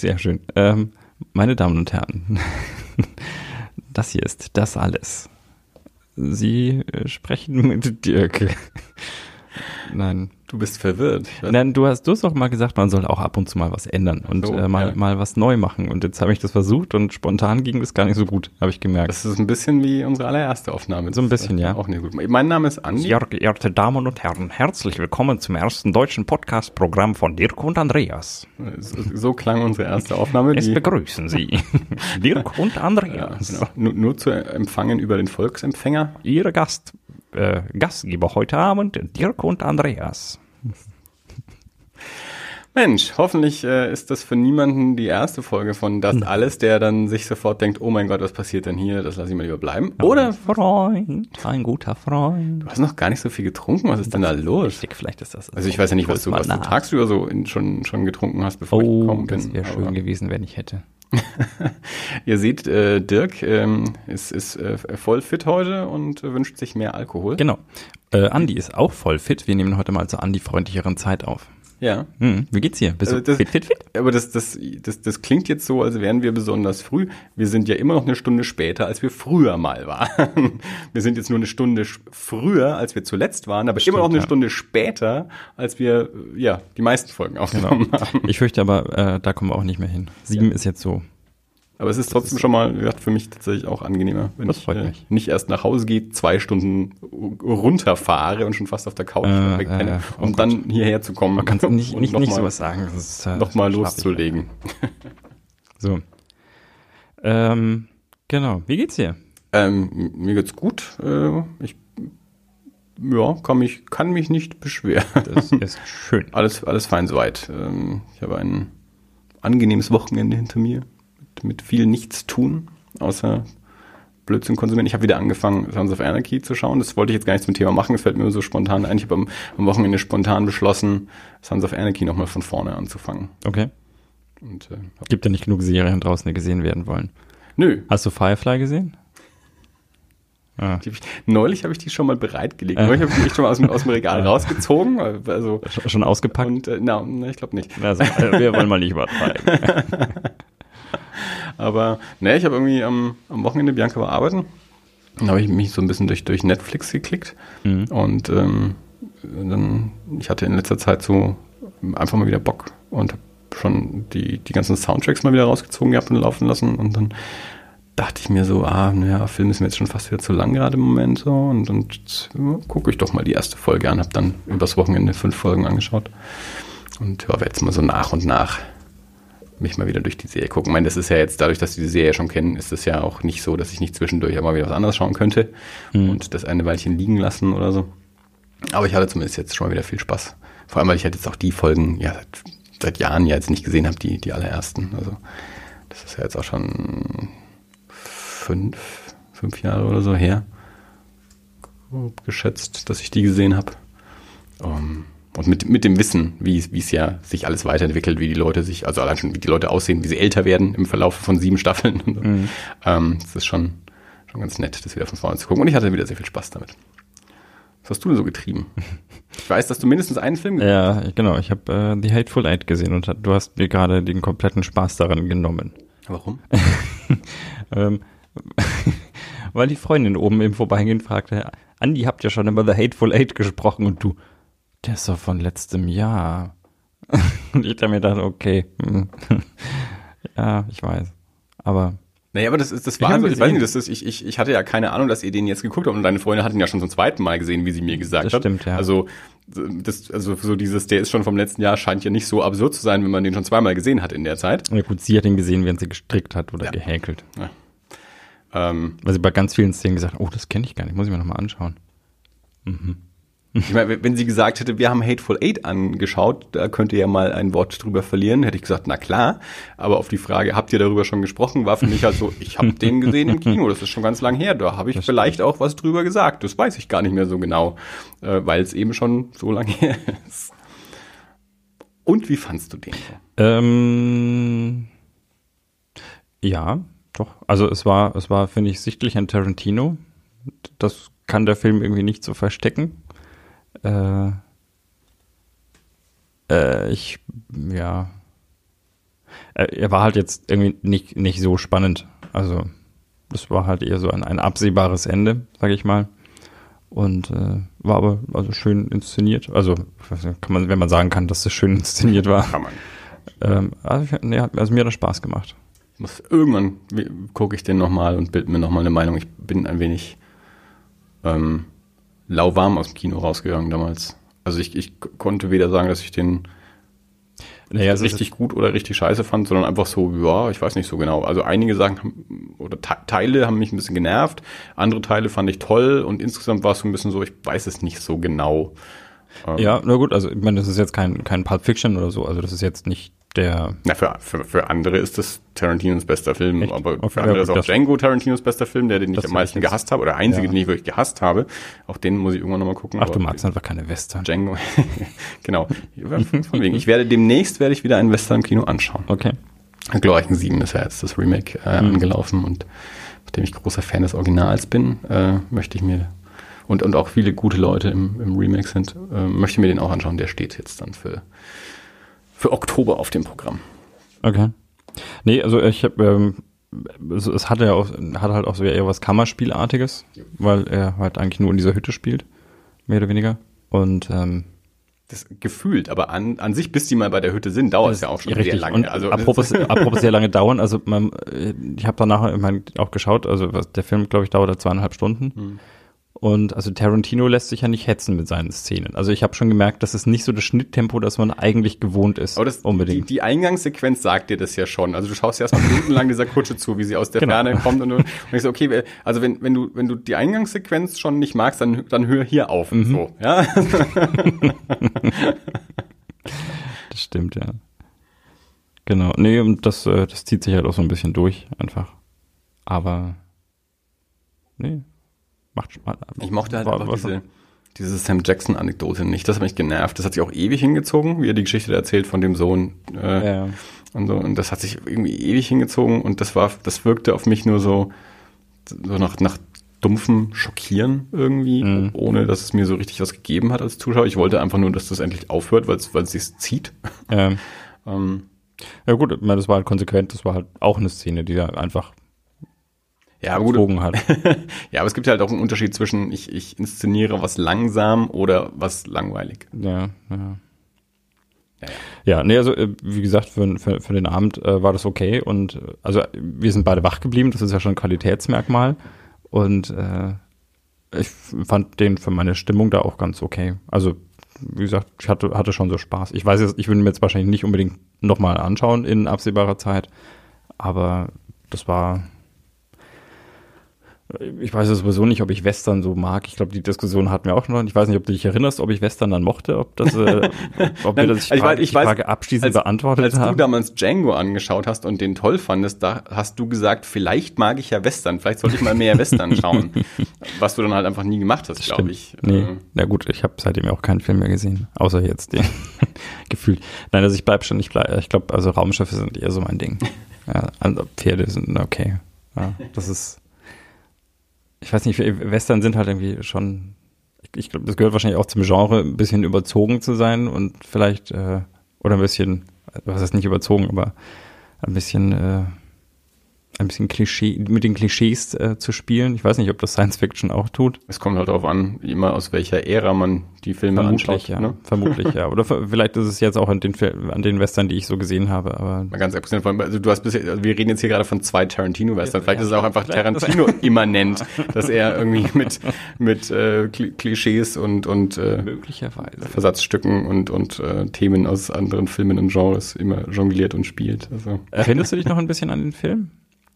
Sehr schön. Ähm, meine Damen und Herren, das hier ist das alles. Sie äh, sprechen mit Dirk. Nein. Du bist verwirrt. Nein, du hast, du hast auch mal gesagt, man soll auch ab und zu mal was ändern und So, äh, mal, ja. mal was neu machen. Und jetzt habe ich das versucht und spontan ging das gar nicht so gut, habe ich gemerkt. Das ist ein bisschen wie unsere allererste Aufnahme. So ein bisschen, ja. Auch nicht gut. Mein Name ist Andi. Sehr geehrte Damen und Herren, herzlich willkommen zum ersten deutschen Podcast-Programm von Dirk und Andreas. So, so klang unsere erste Aufnahme. Es begrüßen Sie Dirk und ja, Andreas. genau. nur, nur zu empfangen über den Volksempfänger. Ihre Gast, äh, Gastgeber heute Abend, Dirk und Andreas. Mensch, hoffentlich äh, ist das für niemanden die erste Folge von Hm. Das Alles, der dann sich sofort denkt, oh mein Gott, was passiert denn hier? Das lasse ich mal lieber bleiben. Oder Freund, ein guter Freund. du hast noch gar nicht so viel getrunken. Was ist denn da los? Richtig, vielleicht ist das. Also ich weiß ja nicht, was du, was du tagsüber so in, schon, schon getrunken hast, bevor ich Oh, gekommen das bin. wäre schön gewesen, wenn ich hätte. Ihr seht, äh, Dirk ähm, ist, ist äh, voll fit heute und wünscht sich mehr Alkohol. Genau. Äh, Andi ist auch voll fit. Wir nehmen heute mal zur Andi-freundlicheren Zeit auf. Ja. Hm, wie geht's dir? Bist du Also das- fit, fit, fit? Aber das, das, das, das klingt jetzt so, als wären wir besonders früh. Wir sind ja immer noch eine Stunde später, als wir früher mal waren. Wir sind jetzt nur eine Stunde früher, als wir zuletzt waren, aber immer noch eine ja. Stunde später, als wir ja die meisten Folgen aufgenommen Genau. haben. Ich fürchte aber, äh, da kommen wir auch nicht mehr hin. Sieben ist jetzt so. Aber es ist trotzdem schon mal, wie gesagt, für mich tatsächlich auch angenehmer, wenn ich äh, nicht erst nach Hause gehe, zwei Stunden runterfahre und schon fast auf der Couch Äh, wegpenne, äh, oh um dann hierher zu kommen. Man kann nicht, nicht, nicht mal- sowas sagen. Das ist, äh, noch mal schlaf ich loszulegen. So. Ähm, genau. Wie geht's dir? Ähm, mir geht's gut. Äh, ich ja, kann mich, kann mich nicht beschweren. Das ist schön. Alles, alles fein soweit. Ähm, ich habe ein angenehmes Wochenende hinter mir mit, mit viel nichts tun, außer Blödsinn konsumieren. Ich habe wieder angefangen, Sons of Anarchy zu schauen. Das wollte ich jetzt gar nicht zum Thema machen. Es fällt mir so spontan ein. Ich habe am, am Wochenende spontan beschlossen, Sons of Anarchy nochmal von vorne anzufangen. Okay. Und, äh, Gibt ja nicht genug Serien draußen, die gesehen werden wollen. nö, Hast du Firefly gesehen? Ah, neulich habe ich die schon mal bereitgelegt. Äh. Neulich habe ich die schon mal aus dem, aus dem Regal rausgezogen. Also, sch- schon ausgepackt? und äh, na, na, ich glaube nicht. Also, äh, wir wollen mal nicht übertreiben. Aber ne, ich habe irgendwie am, am Wochenende Bianca war arbeiten. Dann habe ich mich so ein bisschen durch, durch Netflix geklickt. Mhm. Und ähm, dann, ich hatte in letzter Zeit so einfach mal wieder Bock und habe schon die, die ganzen Soundtracks mal wieder rausgezogen gehabt und laufen lassen. Und dann dachte ich mir so, ah, naja, Film ist mir jetzt schon fast wieder zu lang gerade im Moment so. Und, und ja, gucke ich doch mal die erste Folge an. Habe dann übers Wochenende fünf Folgen angeschaut. Und ja, werde jetzt mal so nach und nach mich mal wieder durch die Serie gucken. Ich meine, das ist ja jetzt, dadurch, dass wir die Serie schon kennen, ist es ja auch nicht so, dass ich nicht zwischendurch auch mal wieder was anderes schauen könnte und das eine Weilchen liegen lassen oder so. Aber ich hatte zumindest jetzt schon mal wieder viel Spaß. Vor allem, weil ich halt jetzt auch die Folgen ja seit, seit Jahren ja jetzt nicht gesehen habe, die, die allerersten. Also das ist ja jetzt auch schon fünf, fünf Jahre oder so her, geschätzt, dass ich die gesehen habe. Um, und mit, mit dem Wissen, wie es wie es ja sich alles weiterentwickelt, wie die Leute sich, also allein schon, wie die Leute aussehen, wie sie älter werden im Verlauf von sieben Staffeln. So. ähm, das ist schon, schon ganz nett, das wieder von vorne zu gucken. Und ich hatte wieder sehr viel Spaß damit. Was hast du denn so getrieben? Ich weiß, dass du mindestens einen Film gesehen ja, genau. Ich habe äh, The Hateful Eight gesehen und du hast mir gerade den kompletten Spaß daran genommen. hast. Warum? Ähm, weil die Freundin oben im Vorbeigehen fragte, Andi, habt ihr schon über The Hateful Eight gesprochen? Und du, der ist doch von letztem Jahr. Und ich da mir dachte, okay, hm. ja, ich weiß. Aber Naja, aber das ist, das Ich war, also, ich weiß gesehen. nicht, das ist, ich, ich, ich hatte ja keine Ahnung, dass ihr den jetzt geguckt habt und deine Freundin hat ihn ja schon zum zweiten Mal gesehen, wie sie mir gesagt Das hat. stimmt, ja. Also, das, also so dieses, der ist schon vom letzten Jahr, scheint ja nicht so absurd zu sein, wenn man den schon zweimal gesehen hat in der Zeit. ja gut, sie hat ihn gesehen, während sie gestrickt hat oder Ja. gehäkelt. Ähm, Weil sie bei ganz vielen Szenen gesagt hat, oh, das kenne ich gar nicht, muss ich mir nochmal anschauen. Ich meine, wenn sie gesagt hätte, wir haben Hateful Eight angeschaut, da könnt ihr ja mal ein Wort drüber verlieren, hätte ich gesagt, na klar. Aber auf die Frage, habt ihr darüber schon gesprochen, war für mich halt so, ich habe den gesehen im Kino, das ist schon ganz lang her, da habe ich vielleicht auch was drüber gesagt. Das weiß ich gar nicht mehr so genau, äh, weil es eben schon so lange her ist. Und wie fandst du den? Ähm, ja, doch. Also es war, es war, finde ich, sichtlich ein Tarantino. Das kann der Film irgendwie nicht so verstecken. Äh, äh, ich, ja. er, er war halt jetzt irgendwie nicht, nicht so spannend. Also, das war halt eher so ein, ein absehbares Ende, sag ich mal. Und äh, war aber also schön inszeniert. Also, kann man, wenn man sagen kann, dass das schön inszeniert war. Kann man. Ähm, also, nee, also mir hat das Spaß gemacht. Ich muss, irgendwann gucke ich den nochmal und bild mir nochmal eine Meinung. Ich bin ein wenig ähm, lauwarm aus dem Kino rausgegangen damals. Also ich, ich konnte weder sagen, dass ich den naja, richtig gut oder richtig scheiße fand, sondern einfach so, ja, ich weiß nicht so genau. Also einige Sachen haben, oder Teile haben mich ein bisschen genervt, andere Teile fand ich toll und insgesamt war es so ein bisschen so, ich weiß es nicht so genau. Ähm, ja, na gut, also ich meine, das ist jetzt kein, kein Pulp Fiction oder so, also das ist jetzt nicht der. Na, für, für, für andere ist das Tarantinos bester Film, Echt? aber für andere ja, ist auch Django Tarantinos bester Film, der den ich am meisten gehasst habe, oder der einzige, ja. den ich wirklich gehasst habe. Auch den muss ich irgendwann nochmal gucken. Ach, du magst einfach keine Western. Django, genau. Von wegen. Ich werde demnächst werde ich wieder einen Western im Kino anschauen. Okay. Glorreichen 7 ist ja jetzt das Remake äh, mhm. angelaufen und nachdem ich großer Fan des Originals bin, äh, möchte ich mir und, und auch viele gute Leute im, im Remake sind, äh, möchte mir den auch anschauen. Der steht jetzt dann für für Oktober auf dem Programm. Okay. Nee, also ich habe, ähm, es, es hatte ja auch, hat halt auch so eher was Kammerspielartiges, weil er halt eigentlich nur in dieser Hütte spielt, mehr oder weniger. Und ähm, das gefühlt, aber an, an sich, bis die mal bei der Hütte sind, dauert es ja auch schon richtig. sehr lange. Und also apropos, apropos sehr lange dauern, also man, ich habe danach ich mein, auch geschaut, also der Film, glaube ich, dauert zweieinhalb Stunden. Hm. Und also Tarantino lässt sich ja nicht hetzen mit seinen Szenen. Also ich habe schon gemerkt, das ist nicht so das Schnitttempo, das man eigentlich gewohnt ist. Aber das, unbedingt. Die, die Eingangssequenz sagt dir das ja schon. Also du schaust ja erstmal minutenlang dieser Kutsche zu, wie sie aus der genau. Ferne kommt und, ich so, okay, also wenn, wenn du, wenn du die Eingangssequenz schon nicht magst, dann, dann hör hier auf. Mhm. So, ja. das stimmt, ja. Genau. Nee, und das, äh, das zieht sich halt auch so ein bisschen durch, einfach. Aber nee, macht Spaß. Ich mochte halt war, einfach diese, diese Sam Jackson-Anekdote nicht. Das hat mich genervt. Das hat sich auch ewig hingezogen, wie er die Geschichte erzählt von dem Sohn. Äh, ja. Und so. Und das hat sich irgendwie ewig hingezogen und das war, das wirkte auf mich nur so, so nach, nach dumpfem Schockieren irgendwie, mhm. ohne dass es mir so richtig was gegeben hat als Zuschauer. Ich wollte einfach nur, dass das endlich aufhört, weil es weil es sich zieht. Ja. ähm, ja gut, das war halt konsequent, das war halt auch eine Szene, die da einfach ja, aber gut. hat. ja, aber es gibt halt auch einen Unterschied zwischen ich, ich inszeniere was langsam oder was langweilig. Ja, ja. Ja, ja. ja nee, also äh, wie gesagt, für, für, für den Abend äh, war das okay und äh, also wir sind beide wach geblieben, das ist ja schon ein Qualitätsmerkmal und äh, ich fand den für meine Stimmung da auch ganz okay. Also wie gesagt, ich hatte, hatte schon so Spaß. Ich weiß jetzt, ich würde mir jetzt wahrscheinlich nicht unbedingt nochmal anschauen in absehbarer Zeit, aber das war ich weiß sowieso nicht, ob ich Western so mag. Ich glaube, die Diskussion hatten wir auch noch. Ich weiß nicht, ob du dich erinnerst, ob ich Western dann mochte, ob das, äh, ob wir das ich, ich, weiß, ich weiß, Frage abschließend als, beantwortet als haben. Als du damals Django angeschaut hast und den toll fandest, da hast du gesagt, vielleicht mag ich ja Western, vielleicht sollte ich mal mehr Western schauen. was du dann halt einfach nie gemacht hast, glaube ich. Nee, äh. na gut, ich habe seitdem auch keinen Film mehr gesehen, außer jetzt den gefühlt. Nein, also ich bleib schon, ich bleib, ich glaube, also Raumschiffe sind eher so mein Ding. Ja, also Pferde sind okay. Ja, das ist ich weiß nicht, Western sind halt irgendwie schon, ich, ich glaube, das gehört wahrscheinlich auch zum Genre, ein bisschen überzogen zu sein und vielleicht, äh, oder ein bisschen, was heißt nicht überzogen, aber ein bisschen äh, ein bisschen Klischee, mit den Klischees äh, zu spielen. Ich weiß nicht, ob das Science Fiction auch tut. Es kommt halt darauf an, immer aus welcher Ära man die Filme vermutlich, anschaut. Ja, ne? Vermutlich, ja. Oder vielleicht ist es jetzt auch an den, an den Western, die ich so gesehen habe. Aber Mal ganz abgesehen von, also du hast bisher, also wir reden jetzt hier gerade von zwei Tarantino-Western. Vielleicht ja, ist es auch einfach Tarantino-immanent, dass er irgendwie mit, mit äh, Klischees und, und äh, möglicherweise Versatzstücken und, und äh, Themen aus anderen Filmen und Genres immer jongliert und spielt. Also. Erinnerst du dich noch ein bisschen an den Film?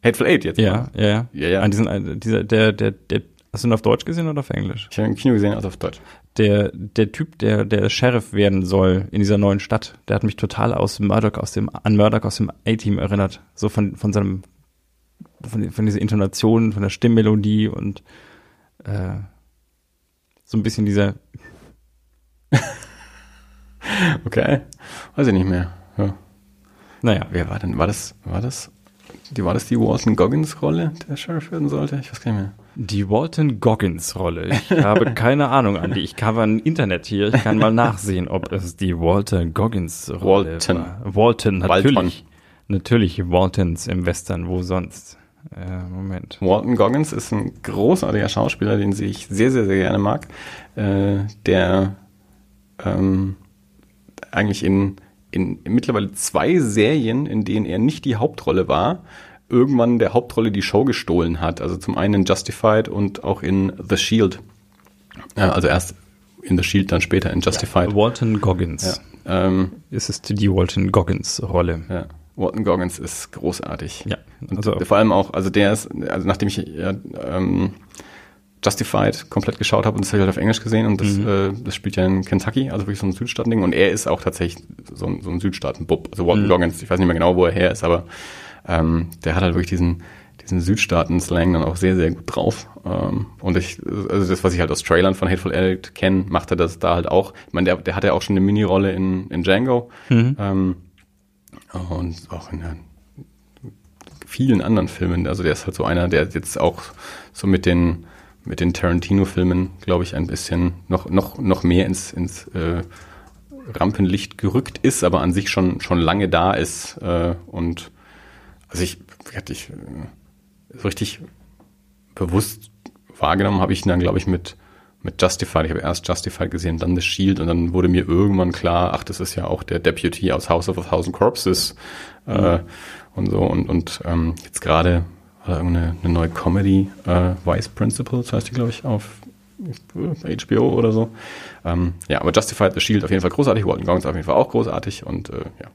Hateful Eight jetzt. Ja, ja, ja. ja, ja. An diesen, äh, dieser, der, der, der, hast du ihn auf Deutsch gesehen oder auf Englisch? Ich habe im Kino gesehen, also auf Deutsch. Der, der Typ, der, der Sheriff werden soll in dieser neuen Stadt, der hat mich total aus Murdoch, aus dem, an Murdoch aus dem A-Team erinnert. So von, von seinem, von, von dieser Intonation, von der Stimmmelodie und, äh, so ein bisschen dieser. okay. Weiß ich nicht mehr. Ja. Naja. Wer war denn, war das, war das die, war das die Walton Goggins Rolle, der Sheriff werden sollte? Ich weiß gar nicht mehr. Die Walton Goggins Rolle. Ich habe keine Ahnung, Andy. Ich habe ein Internet hier. Ich kann mal nachsehen, ob es die Walton Goggins Rolle Walton. war. Walton, natürlich. Walton. Natürlich Waltons im Western, wo sonst? Äh, Moment. Walton Goggins ist ein großartiger Schauspieler, den ich sehr, sehr, sehr gerne mag, äh, der ähm, eigentlich in, in, in mittlerweile zwei Serien, in denen er nicht die Hauptrolle war, irgendwann der Hauptrolle die Show gestohlen hat. Also zum einen in Justified und auch in The Shield. Ja, also erst in The Shield, dann später in Justified. Walton Goggins. Ja, ähm, Es ist die Walton Goggins-Rolle. ja. Walton Goggins ist großartig. Ja, also vor allem auch, also der ist, also nachdem ich ja, ähm, Justified komplett geschaut habe und das habe ich halt auf Englisch gesehen und das, Mhm. äh, das spielt ja in Kentucky, also wirklich so ein Südstaaten-Ding und er ist auch tatsächlich so ein, so ein Südstaaten-Bub. Also Walton Mhm. Goggins, ich weiß nicht mehr genau, wo er her ist, aber ähm, der hat halt wirklich diesen, diesen Südstaaten-Slang dann auch sehr, sehr gut drauf. Ähm, und ich, also das, was ich halt aus Trailern von Hateful Eight kenne, macht er das da halt auch. Ich meine, der, der hat ja auch schon eine Mini-Rolle in, in Django. Mhm. Ähm, und auch in der vielen anderen Filmen. Also der ist halt so einer, der jetzt auch so mit den mit den Tarantino-Filmen, glaube ich, ein bisschen noch noch noch mehr ins ins äh, Rampenlicht gerückt ist, aber an sich schon schon lange da ist äh, und also ich hatte ich äh, so richtig bewusst wahrgenommen habe ich ihn dann glaube ich mit mit Justified. Ich habe erst Justified gesehen, dann The Shield und dann wurde mir irgendwann klar, ach, das ist ja auch der Deputy aus House of a Thousand Corpses äh, und so und und ähm, jetzt gerade war da irgendeine eine neue Comedy, äh, Vice Principals heißt die, glaube ich, auf äh, HBO oder so. Ähm, ja, aber Justified, The Shield auf jeden Fall großartig, Walton Goggins auf jeden Fall auch großartig und äh, ja,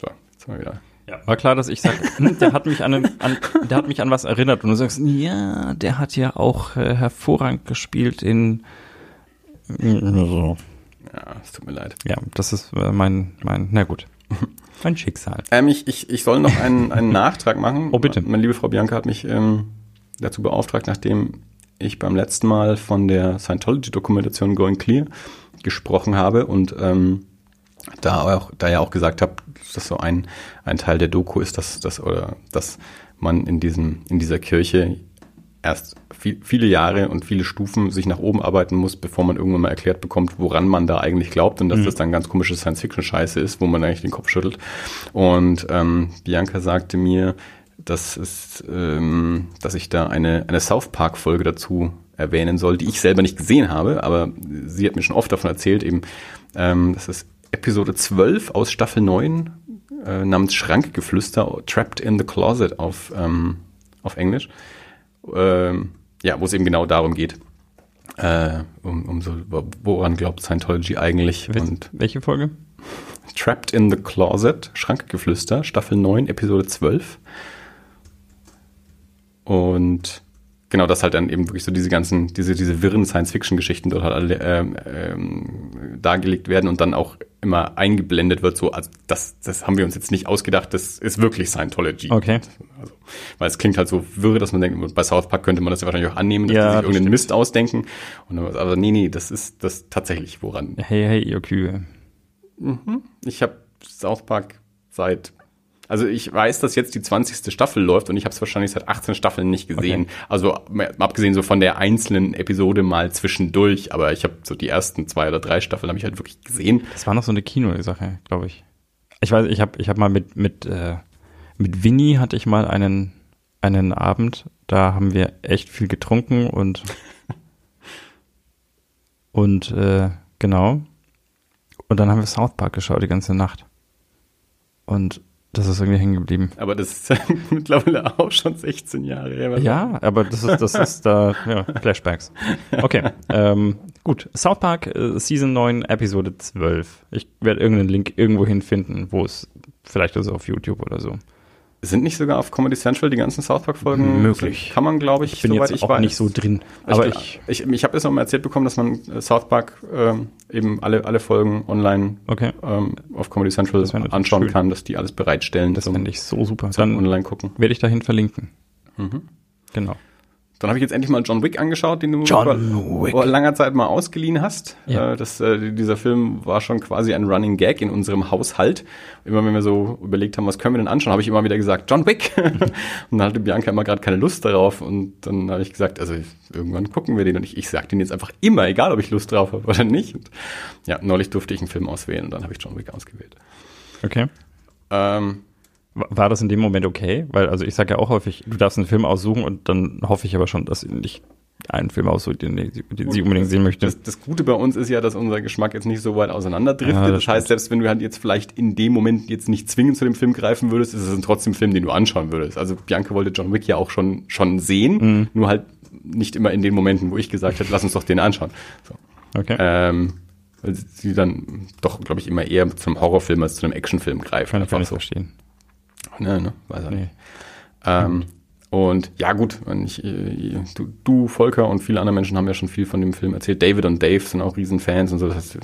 so, jetzt sind wir wieder. Ja, war klar, dass ich sage, der hat mich an, an der hat mich an was erinnert und du sagst, ja, der hat ja auch äh, hervorragend gespielt in so. Ja, es tut mir leid. Ja, das ist äh, mein mein na gut. Mein Schicksal. Ähm, ich, ich, ich soll noch einen, einen Nachtrag machen. Oh, bitte. Meine liebe Frau Bianca hat mich ähm, dazu beauftragt, nachdem ich beim letzten Mal von der Scientology-Dokumentation Going Clear gesprochen habe und ähm, da auch, da ja auch gesagt habe, dass so ein, ein Teil der Doku ist, dass, dass, oder, dass man in diesem, in dieser Kirche erst viel, viele Jahre und viele Stufen sich nach oben arbeiten muss, bevor man irgendwann mal erklärt bekommt, woran man da eigentlich glaubt und dass das dann ganz komische Science-Fiction-Scheiße ist, wo man eigentlich den Kopf schüttelt. Und ähm, Bianca sagte mir, dass, es, ähm, dass ich da eine, eine South Park-Folge dazu erwähnen soll, die ich selber nicht gesehen habe, aber sie hat mir schon oft davon erzählt, eben, ähm, das ist Episode 12 aus Staffel 9 äh, namens Schrankgeflüster, Trapped in the Closet auf, ähm, auf Englisch ähm, ja, wo es eben genau darum geht, äh, um, um so, woran glaubt Scientology eigentlich? Wel- Und Welche Folge? Trapped in the Closet, Schrankgeflüster, Staffel 9, Episode 12. Und genau, das halt dann eben wirklich so diese ganzen, diese, diese wirren Science-Fiction-Geschichten dort halt alle ähm, ähm, dargelegt werden und dann auch immer eingeblendet wird, so, also das, das haben wir uns jetzt nicht ausgedacht, das ist wirklich Scientology. Okay. Also, weil es klingt halt so wirre, dass man denkt, bei South Park könnte man das ja wahrscheinlich auch annehmen, dass Ja, die sich das irgendeinen stimmt. Mist ausdenken. Und dann, aber nee, nee, das ist das tatsächlich, woran. Hey, hey, ihr Kühe. Ich habe South Park seit, also ich weiß, dass jetzt die 20. Staffel läuft und ich habe es wahrscheinlich seit 18 Staffeln nicht gesehen. Okay. Also abgesehen so von der einzelnen Episode mal zwischendurch, aber ich habe so die ersten zwei oder drei Staffeln habe ich halt wirklich gesehen. Das war noch so eine Kino-Sache, glaube ich. Ich weiß, ich habe ich hab mal mit, mit, äh, mit Winnie hatte ich mal einen, einen Abend, da haben wir echt viel getrunken und und äh, genau. Und dann haben wir South Park geschaut die ganze Nacht. Und das ist irgendwie hängen geblieben. Aber das ist mittlerweile auch schon 16 Jahre her. Ja, aber das ist, das ist da, ja, Flashbacks. Okay, ähm, gut. South Park, äh, Season 9, Episode 12. Ich werde irgendeinen Link irgendwo hinfinden, wo es, vielleicht ist auf YouTube oder so. Sind nicht sogar auf Comedy Central die ganzen South Park-Folgen? Möglich. Kann man, glaube ich, Ich bin soweit jetzt ich auch weiß. nicht so drin. Aber ich, ich, ich, ich habe noch mal erzählt bekommen, dass man äh, South Park ähm, eben alle, alle Folgen online okay, ähm, auf Comedy Central anschauen schön. kann, dass die alles bereitstellen. das fände ich so super. Dann online gucken. werde ich dahin verlinken. Mhm. Genau. Dann habe ich jetzt endlich mal John Wick angeschaut, den du vor, vor langer Zeit mal ausgeliehen hast. Ja. Äh, das, äh, dieser Film war schon quasi ein Running Gag in unserem Haushalt. Immer wenn wir so überlegt haben, was können wir denn anschauen, habe ich immer wieder gesagt, John Wick. und dann hatte Bianca immer gerade keine Lust darauf. Und dann habe ich gesagt, also irgendwann gucken wir den. Und ich, ich sage den jetzt einfach immer, egal ob ich Lust drauf habe oder nicht. Und ja, neulich durfte ich einen Film auswählen und dann habe ich John Wick ausgewählt. Okay. Ähm, War das in dem Moment okay? Weil, also ich sage ja auch häufig, du darfst einen Film aussuchen und dann hoffe ich aber schon, dass nicht einen Film aussucht, den, den, den sie unbedingt sehen möchte. Das, das, Gute bei uns ist ja, dass unser Geschmack jetzt nicht so weit auseinanderdriftet. Ja, das, das heißt, selbst wenn du halt jetzt vielleicht in dem Moment jetzt nicht zwingend zu dem Film greifen würdest, ist es ein trotzdem Film, den du anschauen würdest. Also Bianca wollte John Wick ja auch schon, schon sehen, Mhm. nur halt nicht immer in den Momenten, wo ich gesagt hätte, lass uns doch den anschauen. So. Okay. Ähm, weil sie dann doch, glaube ich, immer eher zum Horrorfilm als zu einem Actionfilm greifen. kann ich so. verstehen. Ne, ne, weiß er nicht. Nee. Ähm, und ja, gut, ich, äh, du, du, Volker und viele andere Menschen haben ja schon viel von dem Film erzählt. David und Dave sind auch Riesenfans und so. Das heißt,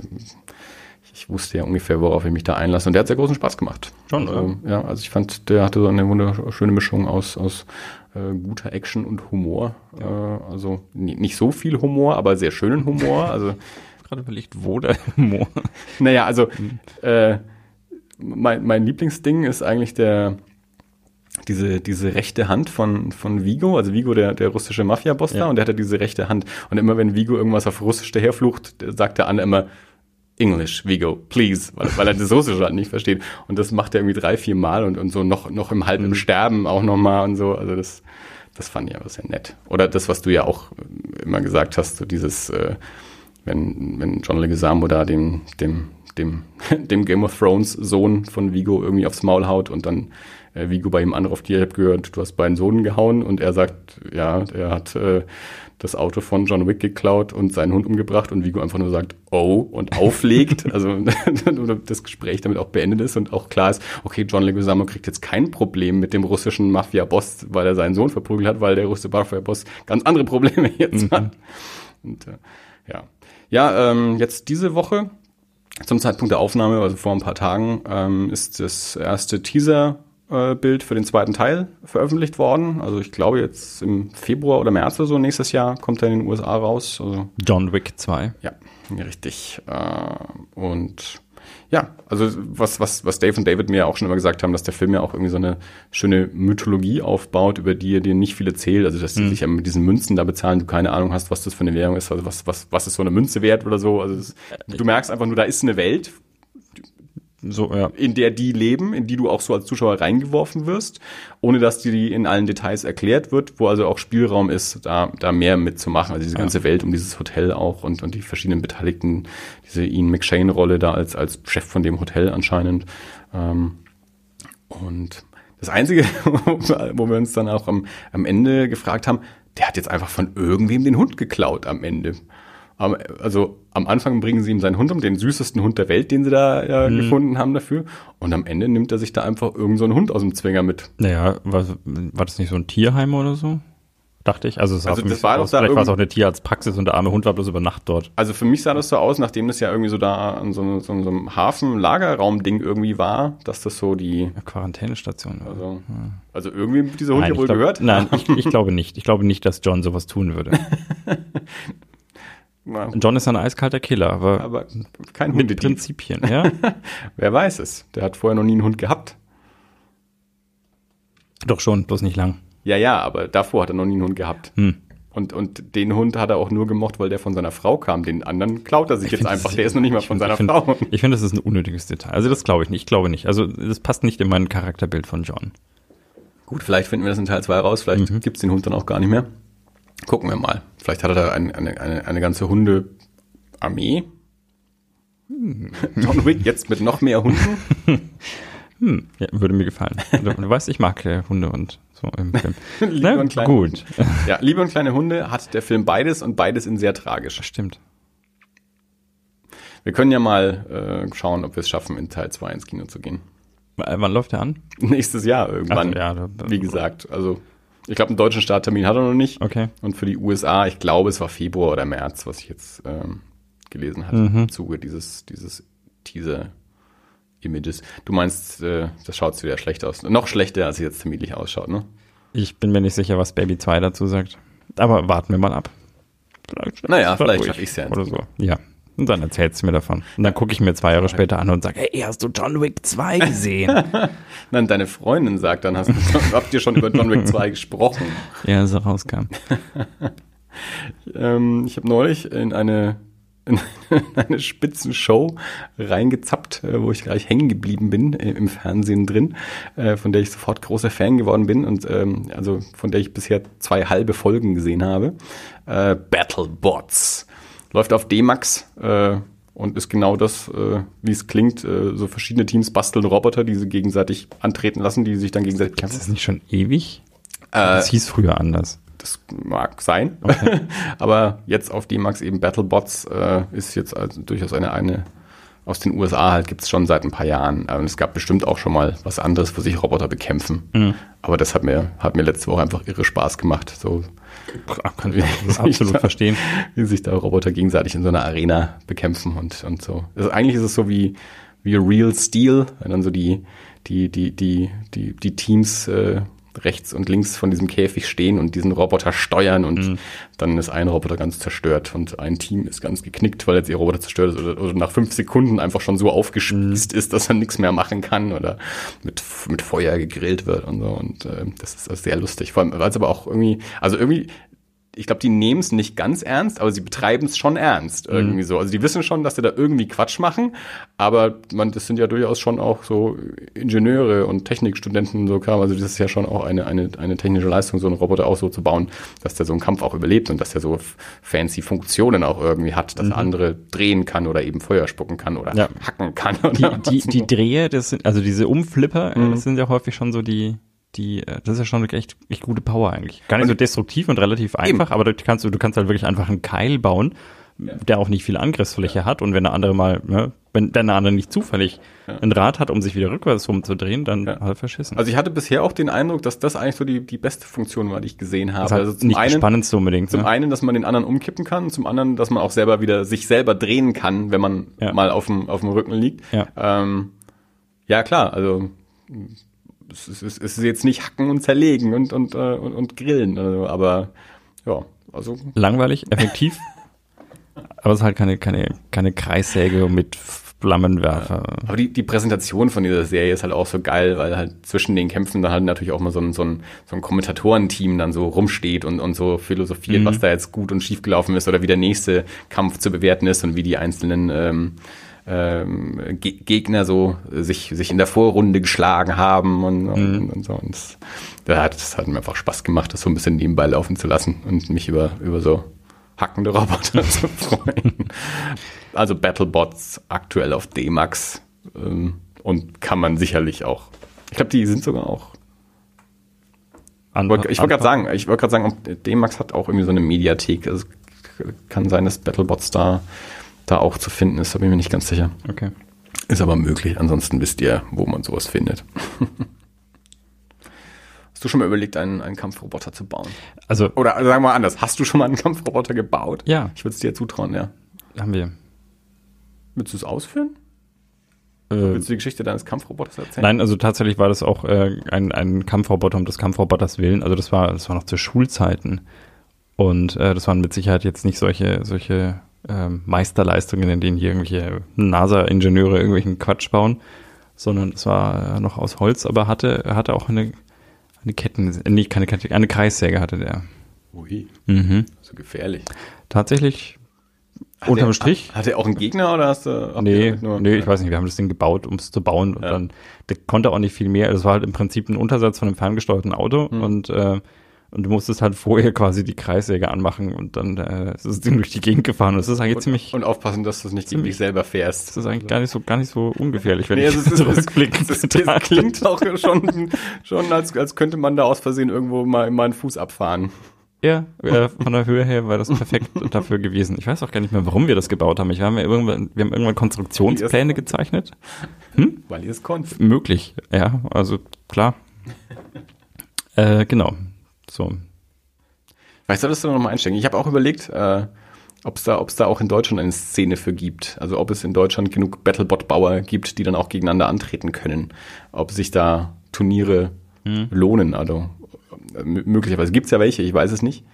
ich wusste ja ungefähr, worauf ich mich da einlasse. Und der hat sehr großen Spaß gemacht. Schon, also, Ja, also ich fand, der hatte so eine wunderschöne Mischung aus, aus äh, guter Action und Humor. Äh, also ni- nicht so viel Humor, aber sehr schönen Humor. Also gerade überlegt, wo der Humor. naja, also äh, mein, mein Lieblingsding ist eigentlich der diese, diese rechte Hand von, von Vigo, also Vigo, der, der russische Mafia-Boss Ja. da, und der hat ja diese rechte Hand. Und immer wenn Vigo irgendwas auf Russisch daherflucht, sagt der Anne immer English, Vigo, please, weil, weil er das Russische halt nicht versteht. Und das macht er irgendwie drei, vier Mal und, und so noch, noch im halb im Sterben auch nochmal und so. Also das, das fand ich aber sehr nett. Oder das, was du ja auch immer gesagt hast, so dieses, äh, wenn, wenn John Leguizamo da dem, dem, dem, dem Game of Thrones Sohn von Vigo irgendwie aufs Maul haut und dann äh, Vigo bei ihm anruft, hier, ich hab gehört, du hast beiden Sohnen gehauen und er sagt, ja, er hat äh, das Auto von John Wick geklaut und seinen Hund umgebracht und Vigo einfach nur sagt, oh, und auflegt, also das Gespräch damit auch beendet ist und auch klar ist, okay, John Leguizamo kriegt jetzt kein Problem mit dem russischen Mafia-Boss, weil er seinen Sohn verprügelt hat, weil der russische Mafia-Boss ganz andere Probleme jetzt hat. Und äh, ja. Ja, ähm, jetzt diese Woche, zum Zeitpunkt der Aufnahme, also vor ein paar Tagen, ähm, ist das erste Teaser-Bild für den zweiten Teil veröffentlicht worden. Also ich glaube jetzt im Februar oder März oder so nächstes Jahr kommt er in den USA raus. Also John Wick 2. ja, richtig. Äh, und ja, also was, was, was Dave und David mir auch schon immer gesagt haben, dass der Film ja auch irgendwie so eine schöne Mythologie aufbaut, über die dir nicht viel erzählt. Also dass die sich ja mit diesen Münzen da bezahlen, du keine Ahnung hast, was das für eine Währung ist, also was, was, was ist so eine Münze wert oder so. Also es, du merkst einfach nur, da ist eine Welt, So, ja. in der die leben, in die du auch so als Zuschauer reingeworfen wirst, ohne dass dir die in allen Details erklärt wird, wo also auch Spielraum ist, da, da mehr mitzumachen. Also diese ganze Welt um dieses Hotel auch und, und die verschiedenen Beteiligten, diese Ian McShane-Rolle da als, als Chef von dem Hotel anscheinend. Ähm, und das Einzige, wo wir uns dann auch am, am Ende gefragt haben, der hat jetzt einfach von irgendwem den Hund geklaut am Ende. Also am Anfang bringen sie ihm seinen Hund um, den süßesten Hund der Welt, den sie da ja, gefunden haben dafür. Und am Ende nimmt er sich da einfach irgendeinen so einen Hund aus dem Zwinger mit. Naja, war, war das nicht so ein Tierheim oder so? Dachte ich. Also, es Also das war aus, da vielleicht war es auch eine Tierarztpraxis und der arme Hund war bloß über Nacht dort. Also für mich sah das so aus, nachdem das ja irgendwie so da an so, so, so einem Hafen-Lagerraum-Ding irgendwie war, dass das so die, Quarantänestation. oder? also, also irgendwie dieser Hund ja Nein, wohl ich glaub, gehört. Nein, ich, ich glaube nicht. Ich glaube nicht, dass John sowas tun würde. John ist ein eiskalter Killer, aber, aber kein mit Hundedieb. Prinzipien, ja. Wer weiß es? Der hat vorher noch nie einen Hund gehabt. Doch schon, bloß nicht lang. Ja, ja, aber davor hat er noch nie einen Hund gehabt. Hm. Und, und den Hund hat er auch nur gemocht, weil der von seiner Frau kam. Den anderen klaut er sich jetzt find, einfach. das Der ist noch nicht mal ich von find- seiner ich find, Frau. Ich finde, das ist ein unnötiges Detail. Also das glaube ich nicht. Ich glaube nicht. Also das passt nicht in mein Charakterbild von John. Gut, vielleicht finden wir das in Teil 2 raus. Vielleicht Mhm. gibt's den Hund dann auch gar nicht mehr. Gucken wir mal. Vielleicht hat er da ein, eine, eine, eine ganze Hunde-Armee. Mhm. John Wick jetzt mit noch mehr Hunden. Hm, ja, würde mir gefallen. Du, du weißt, ich mag äh, Hunde und so im Film. Liebe Na, und kleine gut. Ja, Liebe und kleine Hunde hat der Film beides und beides in sehr tragisch. Stimmt. Wir können ja mal äh, schauen, ob wir es schaffen, in Teil 2 ins Kino zu gehen. W- Wann läuft der an? Nächstes Jahr irgendwann. Ach ja, da- wie gesagt, also ich glaube, einen deutschen Starttermin hat er noch nicht. Okay. Und für die USA, ich glaube, es war Februar oder März, was ich jetzt ähm, gelesen hatte Mhm. im Zuge dieses, dieses Teaser-Images. Du meinst, äh, das schaut wieder schlecht aus. Noch schlechter, als es jetzt terminlich ausschaut, ne? Ich bin mir nicht sicher, was Baby 2 dazu sagt. Aber warten wir mal ab. Vielleicht, Naja, vielleicht ruhig. schaff ich's ja Oder so. Ja. Und dann erzählst du mir davon. Und dann gucke ich mir zwei Jahre später an und sage, hey, hast du John Wick 2 gesehen? Nein, deine Freundin sagt, dann hast du, habt ihr schon über John Wick 2 gesprochen. ja, so rauskam. Ähm, ich habe neulich in eine in eine Spitzenshow reingezappt, äh, wo ich gleich hängen geblieben bin äh, im Fernsehen drin, äh, von der ich sofort großer Fan geworden bin und ähm, also von der ich bisher zwei halbe Folgen gesehen habe. Battlebots läuft auf D-Max äh, und ist genau das, äh, wie es klingt. Äh, so verschiedene Teams basteln Roboter, die sie gegenseitig antreten lassen, die sich dann gegenseitig Ist kämpfen. das nicht schon ewig? Äh, Das hieß früher anders. das mag sein. Aber jetzt auf D-Max eben Battlebots äh, ist jetzt also durchaus eine, eine aus den USA halt gibt's schon seit ein paar Jahren. Und es gab bestimmt auch schon mal was anderes, wo sich Roboter bekämpfen. Aber das hat mir, hat mir letzte Woche einfach irre Spaß gemacht. So kann ich absolut verstehen. wie sich da Roboter gegenseitig in so einer Arena bekämpfen und, und so. Also eigentlich ist es so wie, wie Real Steel, wenn dann so die, die, die, die, die, die Teams äh, rechts und links von diesem Käfig stehen und diesen Roboter steuern und dann ist ein Roboter ganz zerstört und ein Team ist ganz geknickt, weil jetzt ihr Roboter zerstört ist oder, oder nach fünf Sekunden einfach schon so aufgespießt ist, dass er nichts mehr machen kann oder mit, mit Feuer gegrillt wird und so. Und äh, das ist sehr lustig. Vor allem, weil es aber auch irgendwie, also irgendwie ich glaube, die nehmen es nicht ganz ernst, aber sie betreiben es schon ernst irgendwie so. Also die wissen schon, dass sie da irgendwie Quatsch machen, aber man, das sind ja durchaus schon auch so Ingenieure und Technikstudenten und so Kram. Also das ist ja schon auch eine, eine, eine technische Leistung, so einen Roboter auch so zu bauen, dass der so einen Kampf auch überlebt und dass der so fancy Funktionen auch irgendwie hat, dass er andere drehen kann oder eben Feuer spucken kann oder Ja. hacken kann. Die, Oder die, die so. Dreher, das sind, also diese Umflipper, äh, das sind ja häufig schon so die, die, äh, das ist ja schon wirklich echt, echt gute Power eigentlich. Gar nicht so destruktiv und relativ einfach, aber du kannst, du kannst halt wirklich einfach einen Keil bauen, der auch nicht viel Angriffsfläche hat und wenn der andere mal, ne, wenn der andere nicht zufällig ein Rad hat, um sich wieder rückwärts rumzudrehen, dann Ja. halt verschissen. Also ich hatte bisher auch den Eindruck, dass das eigentlich so die, die beste Funktion war, die ich gesehen habe. das ist halt also zum nicht einen, spannendste unbedingt. Zum ne? einen, dass man den anderen umkippen kann, zum anderen, dass man auch selber wieder sich selber drehen kann, wenn man Ja. mal auf dem, auf dem Rücken liegt. Ja. Ähm, ja, klar, also es ist, es ist jetzt nicht hacken und zerlegen und, und, äh, und, und grillen, also, aber ja, also. Langweilig, effektiv, aber es ist halt keine, keine, keine Kreissäge mit Flammenwerfer. Aber die, die Präsentation von dieser Serie ist halt auch so geil, weil halt zwischen den Kämpfen dann halt natürlich auch mal so ein, so ein, so ein Kommentatorenteam dann so rumsteht und, und so philosophiert, was da jetzt gut und schief gelaufen ist oder wie der nächste Kampf zu bewerten ist und wie die einzelnen ähm, ähm, Ge Gegner so sich, sich in der Vorrunde geschlagen haben und, und, und so. Und das, das, hat, das hat mir einfach Spaß gemacht, das so ein bisschen nebenbei laufen zu lassen und mich über, über so hackende Roboter zu freuen. Also Battlebots aktuell auf D-Max ähm, und kann man sicherlich auch. Ich glaube, die sind sogar auch. An- wollt- Ich wollte gerade sagen, ich wollte gerade sagen, D-Max hat auch irgendwie so eine Mediathek. Also kann sein, dass Battlebots da da auch zu finden ist. Da bin ich mir nicht ganz sicher. Okay. Ist aber möglich. Ansonsten wisst ihr, wo man sowas findet. Hast du schon mal überlegt, einen, einen Kampfroboter zu bauen? Also Oder sagen wir mal anders, hast du schon mal einen Kampfroboter gebaut? Ja. Ich würde es dir zutrauen, ja. haben wir. Willst du es ausführen? Äh, Willst du die Geschichte deines Kampfroboters erzählen? Nein, also tatsächlich war das auch äh, ein, ein Kampfroboter um des Kampfroboters willen. Also das war, das war noch zu Schulzeiten. Und äh, das waren mit Sicherheit jetzt nicht solche, solche ähm, Meisterleistungen, in denen hier irgendwelche NASA-Ingenieure irgendwelchen Quatsch bauen, sondern es war äh, noch aus Holz, aber hatte, hatte auch eine, eine Ketten, nicht keine Kette, eine Kreissäge hatte der. Ui, Mhm. so gefährlich. Tatsächlich, Hat unterm er, Strich, Hat er auch einen Gegner oder hast du. Nee, nur- nee, ich weiß nicht, wir haben das Ding gebaut, um es zu bauen und Ja. dann, der konnte auch nicht viel mehr. Es war halt im Prinzip ein Untersatz von einem ferngesteuerten Auto Hm. und, äh, und du musstest halt vorher quasi die Kreissäge anmachen und dann äh, ist das Ding durch die Gegend gefahren und es ist eigentlich Und, ziemlich, und aufpassen, dass du es nicht gegen ziemlich- dich selber fährst. das ist eigentlich gar nicht so, gar nicht so ungefährlich, wenn Nee, ich also es, es betrachte. klingt auch schon, schon als, als könnte man da aus Versehen irgendwo mal, mal einen Fuß abfahren. Ja, äh, von der Höhe her war das perfekt dafür gewesen. Ich weiß auch gar nicht mehr, warum wir das gebaut haben. Ich war mir irgendwann, wir haben irgendwann Konstruktionspläne gezeichnet. Weil ihr es konnt. Möglich, ja, also klar. äh, genau. So. Weißt du, das du noch mal einsteigen? Ich habe auch überlegt, äh, ob es da, ob's da auch in Deutschland eine Szene für gibt. Also ob es in Deutschland genug Battlebot-Bauer gibt, die dann auch gegeneinander antreten können. Ob sich da Turniere lohnen. Also äh, möglicherweise gibt's ja welche, ich weiß es nicht.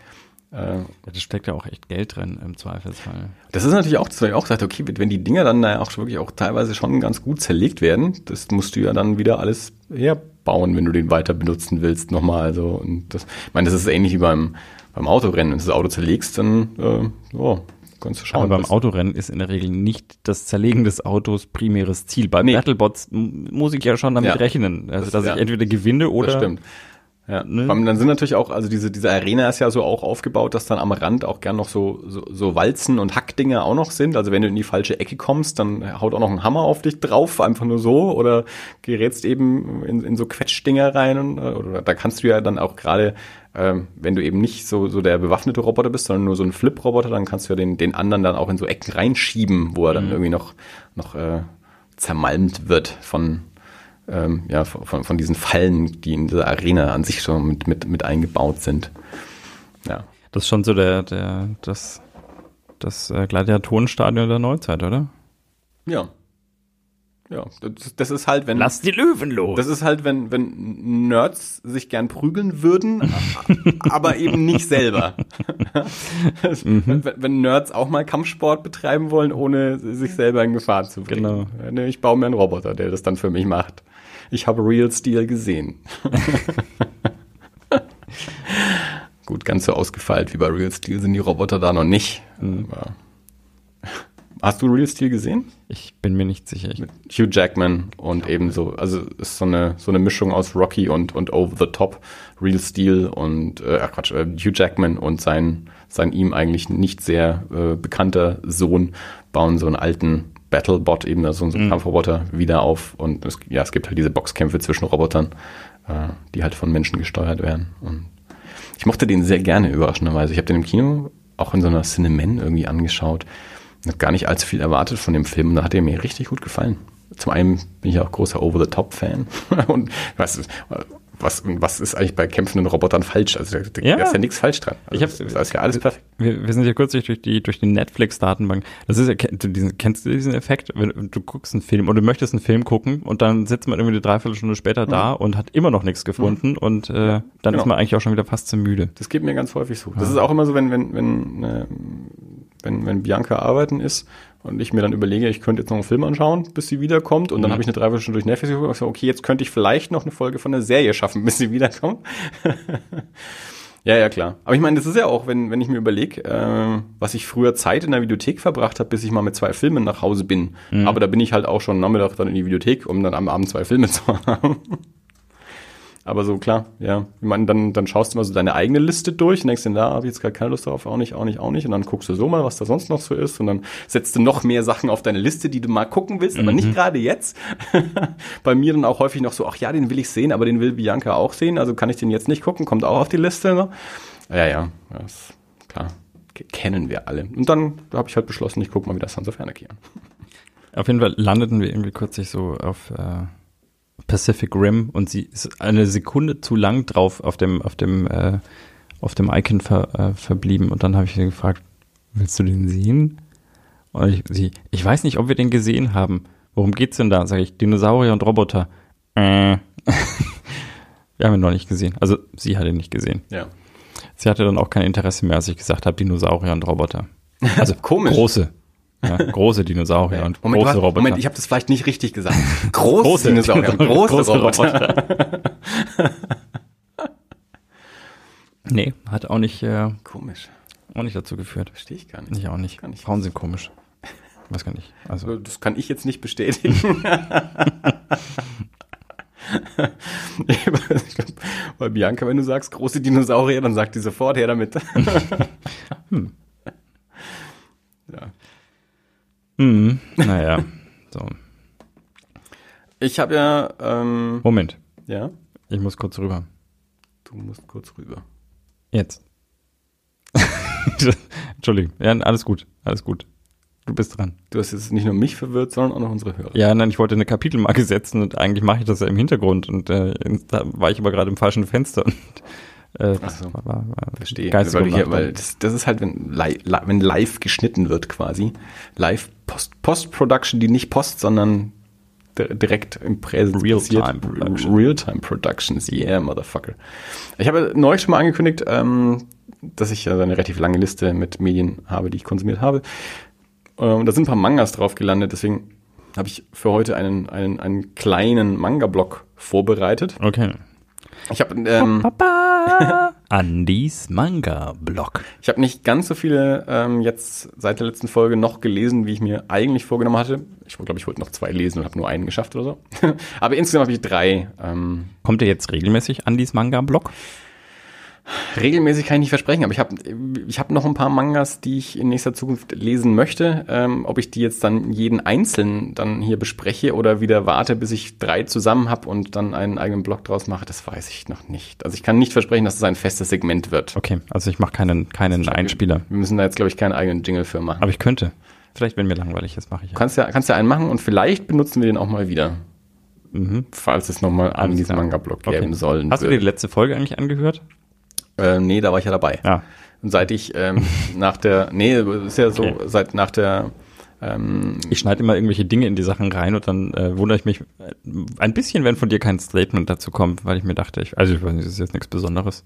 Äh, Ja, da steckt ja auch echt Geld drin im Zweifelsfall. Das ist natürlich auch, das weil ich auch gesagt, okay, wenn die Dinger dann ja auch wirklich auch teilweise schon ganz gut zerlegt werden, das musst du ja dann wieder alles herbauen, wenn du den weiter benutzen willst nochmal. Also und das, ich meine, das ist ähnlich wie beim beim Autorennen. Wenn du das Auto zerlegst, dann äh, ja, konntest du schauen. Aber beim was- Autorennen ist in der Regel nicht das Zerlegen des Autos primäres Ziel. Bei Nee. Battlebots muss ich ja schon damit Ja. rechnen. Also, Das- dass ja. ich entweder gewinne oder. das stimmt. Ja, Ne? Dann sind natürlich auch, also diese, diese Arena ist ja so auch aufgebaut, dass dann am Rand auch gern noch so, so, so Walzen und Hackdinger auch noch sind. Also wenn du in die falsche Ecke kommst, dann haut auch noch ein Hammer auf dich drauf, einfach nur so, oder gerätst eben in, in so Quetschdinger rein. Und, äh, oder da kannst du ja dann auch gerade, ähm, wenn du eben nicht so, so der bewaffnete Roboter bist, sondern nur so ein Flip-Roboter, dann kannst du ja den, den anderen dann auch in so Ecken reinschieben, wo er dann irgendwie noch, noch äh, zermalmt wird von, ähm, ja, von, von diesen Fallen, die in dieser Arena an sich schon mit, mit, mit eingebaut sind. Ja. Das ist schon so der, der, das, das äh, Gladiatorenstadion der Neuzeit, oder? Ja. Ja, das, das ist halt, wenn. Lass die Löwen los! Das ist halt, wenn, wenn Nerds sich gern prügeln würden, aber eben nicht selber. wenn, wenn Nerds auch mal Kampfsport betreiben wollen, ohne sich selber in Gefahr zu bringen. Genau. Ja, ne, Ich baue mir einen Roboter, der das dann für mich macht. Ich habe Real Steel gesehen. Gut, ganz so ausgefeilt wie bei Real Steel sind die Roboter da noch nicht. Aber Hast du Real Steel gesehen? ich bin mir nicht sicher. Ich, mit Hugh Jackman und ebenso, also ist so eine so eine Mischung aus Rocky und und Over the Top, Real Steel und äh, ach Quatsch, äh, Hugh Jackman und sein sein ihm eigentlich nicht sehr äh, bekannter Sohn bauen so einen alten Battlebot eben also so einen Kampfroboter wieder auf und es, ja es gibt halt diese Boxkämpfe zwischen Robotern, äh, die halt von Menschen gesteuert werden und ich mochte den sehr gerne überraschenderweise. Ich habe den im Kino auch in so einer Cineman irgendwie angeschaut und habe gar nicht allzu viel erwartet von dem Film. Und da hat er mir richtig gut gefallen. Zum einen bin ich auch großer Over-the-Top-Fan. und was was, was ist eigentlich bei kämpfenden Robotern falsch? Also da, da Ja. ist ja nichts falsch dran. Also, Ich hab- da ist ja alles perfekt. wir, wir sind ja kürzlich durch die, durch die Netflix-Datenbank. Das ist ja, du diesen, kennst du diesen Effekt? Wenn du guckst einen Film oder du möchtest einen Film gucken und dann sitzt man irgendwie eine Dreiviertelstunde später da und hat immer noch nichts gefunden und äh, dann genau. ist man eigentlich auch schon wieder fast zu müde. Das geht mir ganz häufig so. Das ist auch immer so, wenn, wenn, wenn, äh, wenn, wenn Bianca arbeiten ist und ich mir dann überlege, ich könnte jetzt noch einen Film anschauen, bis sie wiederkommt und dann habe ich eine Dreiviertelstunde durch Netflix geguckt und so, okay, jetzt könnte ich vielleicht noch eine Folge von der Serie schaffen, bis sie wiederkommt. ja, ja, klar. Aber ich meine, das ist ja auch, wenn, wenn ich mir überlege, äh, was ich früher Zeit in der Videothek verbracht habe, bis ich mal mit zwei Filmen nach Hause bin. Aber da bin ich halt auch schon Nachmittag dann in die Videothek, um dann am Abend zwei Filme zu haben. Aber so klar, ja. Ich meine, dann, dann schaust du mal so deine eigene Liste durch und denkst dir, da habe ich jetzt gar keine Lust drauf, auch nicht, auch nicht, auch nicht. Und dann guckst du so mal, was da sonst noch so ist. Und dann setzt du noch mehr Sachen auf deine Liste, die du mal gucken willst, aber nicht gerade jetzt. Bei mir dann auch häufig noch so, ach ja, den will ich sehen, aber den will Bianca auch sehen. Also kann ich den jetzt nicht gucken, kommt auch auf die Liste. Ne? Ja, ja, das klar. Kennen wir alle. Und dann habe ich halt beschlossen, ich gucke mal wieder Sons of Anarchy an. Auf jeden Fall landeten wir irgendwie kürzlich so auf äh, Pacific Rim und sie ist eine Sekunde zu lang drauf auf dem auf dem äh, auf dem Icon ver, äh, verblieben und dann habe ich sie gefragt, willst du den sehen? Und ich, sie, ich weiß nicht, ob wir den gesehen haben. Worum geht's denn da? Sag ich, Dinosaurier und Roboter. Äh. wir haben ihn noch nicht gesehen. Also sie hat ihn nicht gesehen. Ja. Sie hatte dann auch kein Interesse mehr, als ich gesagt habe, Dinosaurier und Roboter. Also Komisch. große. Ja, große Dinosaurier und Moment, große Roboter. Moment, ich habe das vielleicht nicht richtig gesagt. Große, Große Dinosaurier, große, große Roboter. Nee, hat auch nicht, äh, Komisch. auch nicht dazu geführt. Verstehe ich gar nicht. Ich auch nicht. Gar nicht. Frauen sind komisch. Weiß gar nicht. Also, Das kann ich jetzt nicht bestätigen. ich glaub, bei Bianca, wenn du sagst große Dinosaurier, dann sagt die sofort her damit. ja. Hm, naja. So, Ich habe ja, ähm, Moment. ja, Ich muss kurz rüber. du musst kurz rüber. Jetzt. Entschuldigung. Ja, alles gut. Alles gut. Du bist dran. Du hast jetzt nicht nur mich verwirrt, sondern auch noch unsere Hörer. Ja, nein, ich wollte eine Kapitelmarke setzen und eigentlich mache ich das ja im Hintergrund und äh, da war ich aber gerade im falschen Fenster und äh, so. war, war, Verstehe. Weil, hier, das, das ist halt, wenn, li li wenn live geschnitten wird quasi. Live Post- Post-Production, die nicht Post, sondern di- direkt im Präsens Real-time. Production. Real-time Productions, yeah, motherfucker. Ich habe neulich schon mal angekündigt, ähm, dass ich ja so eine relativ lange Liste mit Medien habe, die ich konsumiert habe. Ähm, da sind ein paar Mangas drauf gelandet, deswegen habe ich für heute einen, einen, einen kleinen Manga-Block vorbereitet. Okay. Ich habe ähm! Andys Manga-Blog. Ich habe nicht ganz so viele ähm, jetzt seit der letzten Folge noch gelesen, wie ich mir eigentlich vorgenommen hatte. Ich glaube, ich wollte noch zwei lesen und habe nur einen geschafft oder so. Aber insgesamt habe ich drei. Ähm, Kommt ihr jetzt regelmäßig Andys Manga-Blog? Regelmäßig kann ich nicht versprechen, aber ich habe ich hab noch ein paar Mangas, die ich in nächster Zukunft lesen möchte. Ähm, ob ich die jetzt dann jeden einzeln dann hier bespreche oder wieder warte, bis ich drei zusammen habe und dann einen eigenen Blog draus mache, das weiß ich noch nicht. Also ich kann nicht versprechen, dass es ein festes Segment wird. Okay, also ich mache keinen, keinen Einspieler. Wir müssen da jetzt, glaube ich, keinen eigenen Jingle für machen. Aber ich könnte. Vielleicht, wenn mir langweilig ist, mache ich ja. Kannst ja, kannst ja einen machen und vielleicht benutzen wir den auch mal wieder. Mhm. Falls es nochmal an diesem Manga-Blog geben okay. soll. Hast du dir die letzte Folge eigentlich angehört? Äh, nee, da war ich ja dabei. Ja. Und seit ich ähm, nach der, nee, ist ja so, okay. seit nach der ähm, ich schneide immer irgendwelche Dinge in die Sachen rein und dann äh, wundere ich mich äh, ein bisschen, wenn von dir kein Statement dazu kommt, weil ich mir dachte, ich, also ich weiß nicht, das ist jetzt nichts Besonderes.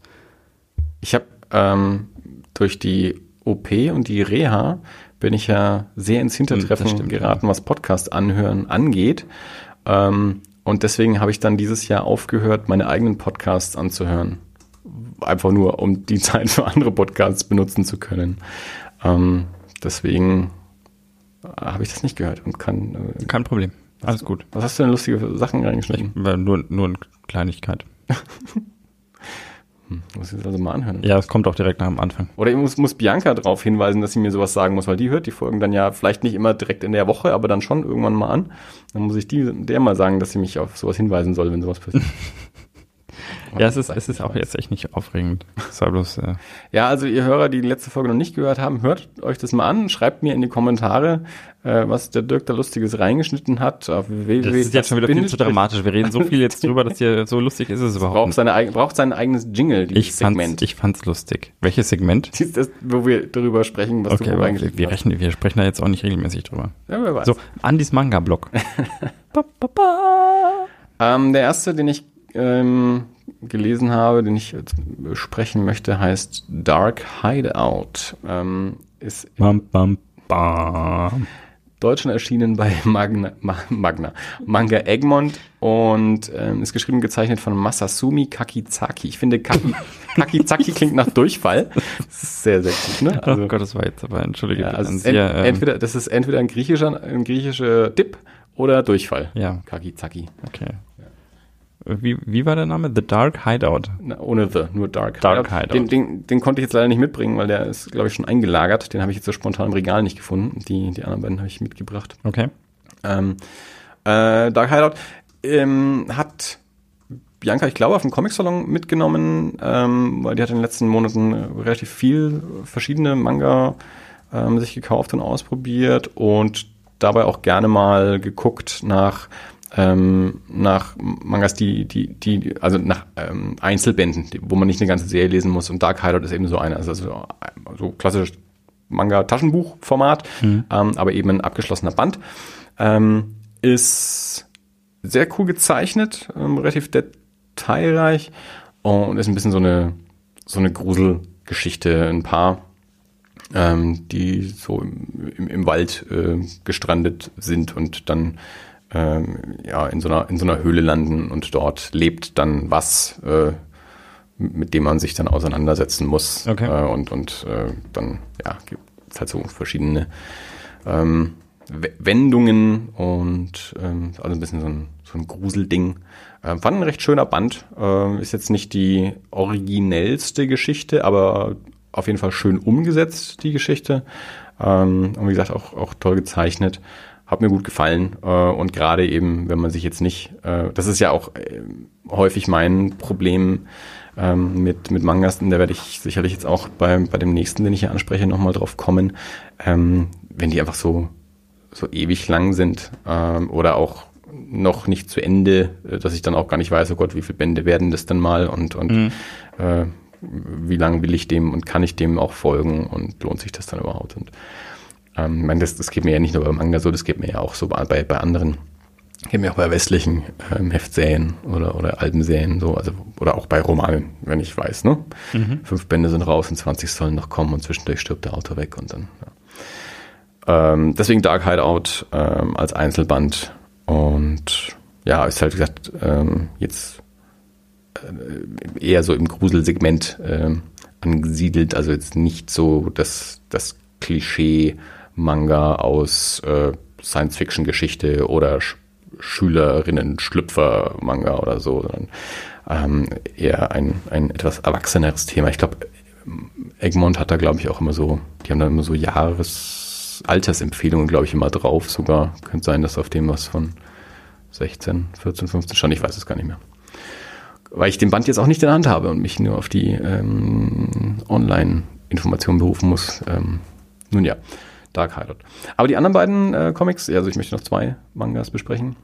Ich habe ähm, durch die OP und die Reha bin ich ja sehr ins Hintertreffen stimmt, geraten, ja. was Podcast anhören angeht. Ähm, und deswegen habe ich dann dieses Jahr aufgehört, meine eigenen Podcasts anzuhören einfach nur, um die Zeit für andere Podcasts benutzen zu können. Ähm, deswegen habe ich das nicht gehört und kann. Äh, Kein Problem. Alles gut. Was hast du denn lustige Sachen reingeschnitten? Ich, nur, nur eine Kleinigkeit. hm, muss ich das also mal anhören. Ja, es kommt auch direkt nach dem Anfang. Oder ich muss, muss Bianca darauf hinweisen, dass sie mir sowas sagen muss, weil die hört die Folgen dann ja vielleicht nicht immer direkt in der Woche, aber dann schon irgendwann mal an. Dann muss ich die, der mal sagen, dass sie mich auf sowas hinweisen soll, wenn sowas passiert. Ja, es ist, es ist auch jetzt echt nicht aufregend. bloß, äh ja, also ihr Hörer, die die letzte Folge noch nicht gehört haben, hört euch das mal an, schreibt mir in die Kommentare, äh, was der Dirk da Lustiges reingeschnitten hat. Auf www. Das ist jetzt schon wieder viel zu dramatisch. Wir reden so viel jetzt drüber, dass hier so lustig ist es überhaupt braucht. Seine, braucht sein eigenes Jingle, dieses ich Segment. Fand's, ich fand's lustig. Welches Segment? Das, wo wir darüber sprechen, was okay, du reingeschnitten wir, rechnen, wir sprechen da jetzt auch nicht regelmäßig drüber. Ja, wer weiß. So, Andys Manga-Blog. ähm, der erste, den ich ähm, gelesen habe, den ich besprechen möchte, heißt Dark Hideout. Ähm, ist bam, bam, bam. Deutschen erschienen bei Magna, Magna Manga Egmont und ähm, ist geschrieben und gezeichnet von Masasumi Kakizaki. Ich finde Kaki, Kakizaki klingt nach Durchfall. Das ist sehr, sehr gut, ne? Also, oh Gott, das war jetzt aber, entschuldige. Ja, also sehr, ähm, entweder, das ist entweder ein griechischer, ein griechischer Dip oder Durchfall. Ja. Kakizaki. Okay. Wie, wie war der Name? The Dark Hideout. Na, ohne The, nur Dark, Dark Hideout. Den, den, den, konnte ich jetzt leider nicht mitbringen, weil der ist, glaube ich, schon eingelagert. Den habe ich jetzt so spontan im Regal nicht gefunden. Die, die anderen beiden habe ich mitgebracht. Okay. Ähm, äh, Dark Hideout ähm, hat Bianca, ich glaube, auf dem Comic-Salon mitgenommen, ähm, weil die hat in den letzten Monaten relativ viel verschiedene Manga ähm, sich gekauft und ausprobiert und dabei auch gerne mal geguckt nach ähm, nach Mangas, die, die, die, also nach ähm, Einzelbänden, wo man nicht eine ganze Serie lesen muss. Und Dark Hideout ist eben so eine, also so, so klassisches Manga-Taschenbuch-Format, mhm. ähm, aber eben ein abgeschlossener Band. Ähm, ist sehr cool gezeichnet, ähm, relativ detailreich und ist ein bisschen so eine, so eine Gruselgeschichte. Ein paar ähm, die so im, im, im Wald äh, gestrandet sind und dann ähm, ja, in, so einer, in so einer Höhle landen und dort lebt dann was, äh, mit dem man sich dann auseinandersetzen muss. Okay. Äh, und und äh, dann ja, gibt es halt so verschiedene ähm, Wendungen und ähm, also ein bisschen so ein, so ein Gruselding. Äh, fand ein recht schöner Band. Äh, ist jetzt nicht die originellste Geschichte, aber auf jeden Fall schön umgesetzt, die Geschichte. Ähm, und wie gesagt, auch, auch toll gezeichnet hat mir gut gefallen. Äh, und gerade eben, wenn man sich jetzt nicht, äh, das ist ja auch äh, häufig mein Problem ähm, mit, mit Mangas, und da werde ich sicherlich jetzt auch bei, bei dem nächsten, den ich hier anspreche, nochmal drauf kommen, ähm, wenn die einfach so, so ewig lang sind ähm, oder auch noch nicht zu Ende, äh, dass ich dann auch gar nicht weiß, oh Gott, wie viele Bände werden das denn mal und, und mhm. äh, wie lange will ich dem und kann ich dem auch folgen und lohnt sich das dann überhaupt? Und ähm, ich meine, das, das geht mir ja nicht nur beim Manga so, das geht mir ja auch so bei, bei anderen, geht mir auch bei westlichen ähm, Heftserien oder, oder Albenserien so, also oder auch bei Romanen, wenn ich weiß, ne? Mhm. Fünf Bände sind raus und 20 sollen noch kommen und zwischendurch stirbt der Autor weg und dann, ja. ähm, deswegen Dark Hideout ähm, als Einzelband und ja, ist halt gesagt, ähm, jetzt äh, eher so im Gruselsegment äh, angesiedelt, also jetzt nicht so das, das Klischee-Manga aus äh, Science-Fiction-Geschichte oder Sch Schülerinnen-Schlüpfer-Manga oder so, sondern ähm, eher ein, ein etwas erwachseneres Thema. Ich glaube, Egmont hat da, glaube ich, auch immer so, die haben da immer so Jahresaltersempfehlungen, glaube ich, immer drauf. Sogar könnte sein, dass auf dem was von 16, 14, 15 stand, ich weiß es gar nicht mehr. Weil ich den Band jetzt auch nicht in der Hand habe und mich nur auf die ähm, Online-Informationen berufen muss. Ähm, nun ja, Dark Hideout. Aber die anderen beiden äh, Comics, also ich möchte noch zwei Mangas besprechen,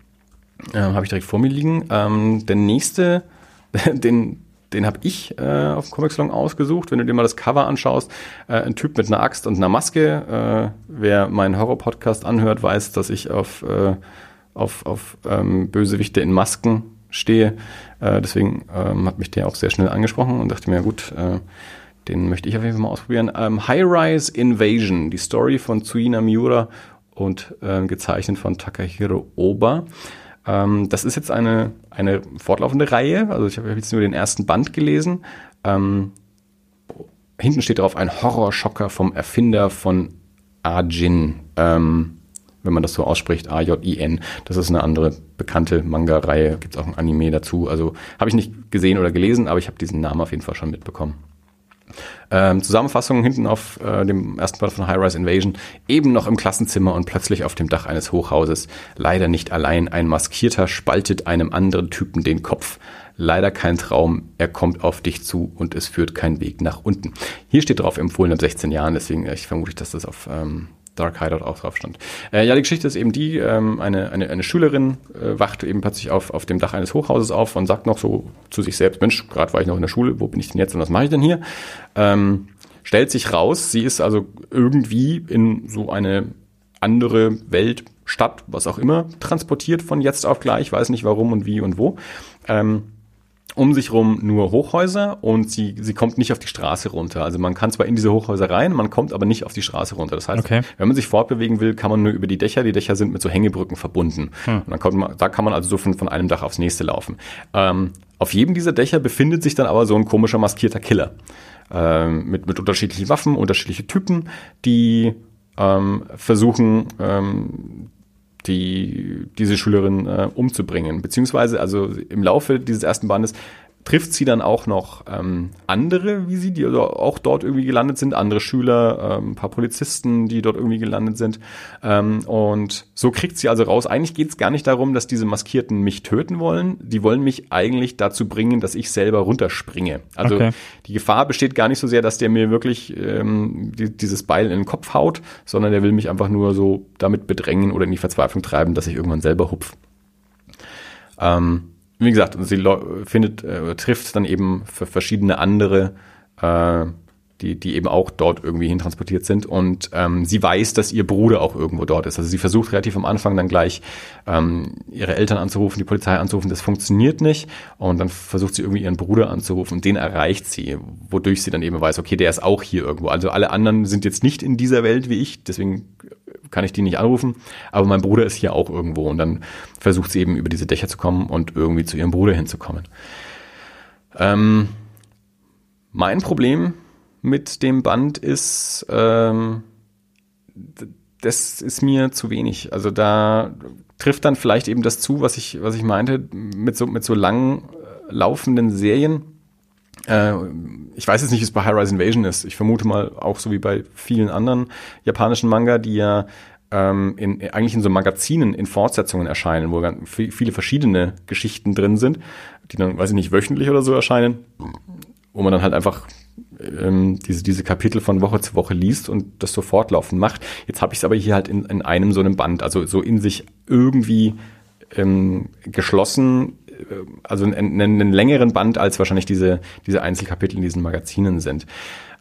ähm, habe ich direkt vor mir liegen. Ähm, der nächste, den, den habe ich äh, auf dem Comic Salon ausgesucht. Wenn du dir mal das Cover anschaust, äh, ein Typ mit einer Axt und einer Maske. Äh, wer meinen Horror-Podcast anhört, weiß, dass ich auf, äh, auf, auf ähm, Bösewichte in Masken stehe. Äh, deswegen ähm, hat mich der auch sehr schnell angesprochen und dachte mir, gut, äh, den möchte ich auf jeden Fall mal ausprobieren. Ähm, High Rise Invasion, die Story von Tsuina Miura und äh, gezeichnet von Takahiro Oba. Ähm, das ist jetzt eine, eine fortlaufende Reihe. Also ich habe jetzt nur den ersten Band gelesen. Ähm, hinten steht drauf ein Horrorschocker vom Erfinder von Ajin. Ähm, wenn man das so ausspricht, A-J-I-N. Das ist eine andere bekannte Manga-Reihe. Gibt es auch ein Anime dazu. Also habe ich nicht gesehen oder gelesen, aber ich habe diesen Namen auf jeden Fall schon mitbekommen. Ähm, Zusammenfassung hinten auf äh, dem ersten Part von High Rise Invasion. Eben noch im Klassenzimmer und plötzlich auf dem Dach eines Hochhauses. Leider nicht allein. Ein Maskierter spaltet einem anderen Typen den Kopf. Leider kein Traum. Er kommt auf dich zu und es führt kein Weg nach unten. Hier steht drauf empfohlen ab 16 Jahren. Deswegen äh, ich vermute, dass das auf ähm, Dark Hideout auch drauf stand. Äh, ja, die Geschichte ist eben die, ähm, eine, eine, eine Schülerin äh, wacht eben plötzlich auf, auf dem Dach eines Hochhauses auf und sagt noch so zu sich selbst, Mensch, gerade war ich noch in der Schule, wo bin ich denn jetzt und was mache ich denn hier? Ähm, stellt sich raus, sie ist also irgendwie in so eine andere Welt, Stadt, was auch immer, transportiert von jetzt auf gleich, weiß nicht warum und wie und wo. Ähm, um sich rum nur Hochhäuser und sie, sie kommt nicht auf die Straße runter. Also man kann zwar in diese Hochhäuser rein, man kommt aber nicht auf die Straße runter. Das heißt, okay. wenn man sich fortbewegen will, kann man nur über die Dächer. Die Dächer sind mit so Hängebrücken verbunden. Hm. Und dann kommt man, da kann man also so von, von einem Dach aufs nächste laufen. Ähm, auf jedem dieser Dächer befindet sich dann aber so ein komischer maskierter Killer. Ähm, mit, mit unterschiedlichen Waffen, unterschiedliche Typen, die ähm, versuchen, ähm, die, diese Schülerin äh, umzubringen. Beziehungsweise, also im Laufe dieses ersten Bandes trifft sie dann auch noch ähm, andere wie sie, die also auch dort irgendwie gelandet sind, andere Schüler, ähm, ein paar Polizisten, die dort irgendwie gelandet sind. Ähm, und so kriegt sie also raus. Eigentlich geht es gar nicht darum, dass diese Maskierten mich töten wollen. Die wollen mich eigentlich dazu bringen, dass ich selber runterspringe. Also okay. die Gefahr besteht gar nicht so sehr, dass der mir wirklich ähm, die, dieses Beil in den Kopf haut, sondern der will mich einfach nur so damit bedrängen oder in die Verzweiflung treiben, dass ich irgendwann selber hupf. Ähm, wie gesagt, sie findet, äh, trifft dann eben für verschiedene andere, äh, die, die eben auch dort irgendwie hintransportiert sind. Und ähm, sie weiß, dass ihr Bruder auch irgendwo dort ist. Also sie versucht relativ am Anfang dann gleich ähm, ihre Eltern anzurufen, die Polizei anzurufen. Das funktioniert nicht. Und dann versucht sie irgendwie ihren Bruder anzurufen. Und den erreicht sie, wodurch sie dann eben weiß, okay, der ist auch hier irgendwo. Also alle anderen sind jetzt nicht in dieser Welt wie ich. Deswegen kann ich die nicht anrufen, aber mein Bruder ist hier auch irgendwo und dann versucht sie eben über diese Dächer zu kommen und irgendwie zu ihrem Bruder hinzukommen. Ähm, mein Problem mit dem Band ist, ähm, das ist mir zu wenig. Also da trifft dann vielleicht eben das zu, was ich, was ich meinte, mit so, mit so lang äh, laufenden Serien. Äh, ich weiß jetzt nicht, wie es bei High Rise Invasion ist. Ich vermute mal auch so wie bei vielen anderen japanischen Manga, die ja ähm, in, eigentlich in so Magazinen, in Fortsetzungen erscheinen, wo ganz viele verschiedene Geschichten drin sind, die dann, weiß ich nicht, wöchentlich oder so erscheinen, wo man dann halt einfach ähm, diese, diese Kapitel von Woche zu Woche liest und das so fortlaufend macht. Jetzt habe ich es aber hier halt in, in einem so einem Band, also so in sich irgendwie ähm, geschlossen, also einen, einen längeren Band als wahrscheinlich diese, diese Einzelkapitel in diesen Magazinen sind.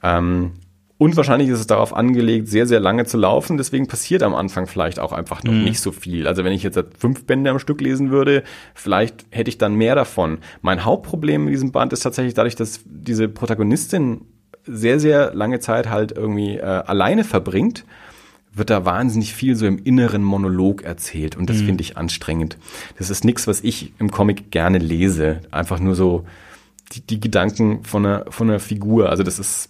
Ähm, und wahrscheinlich ist es darauf angelegt, sehr, sehr lange zu laufen. Deswegen passiert am Anfang vielleicht auch einfach noch mhm. nicht so viel. Also wenn ich jetzt fünf Bände am Stück lesen würde, vielleicht hätte ich dann mehr davon. Mein Hauptproblem mit diesem Band ist tatsächlich dadurch, dass diese Protagonistin sehr, sehr lange Zeit halt irgendwie äh, alleine verbringt, wird da wahnsinnig viel so im inneren Monolog erzählt. Und das mhm. finde ich anstrengend. Das ist nichts, was ich im Comic gerne lese. Einfach nur so die, die Gedanken von einer, von einer Figur. Also das ist,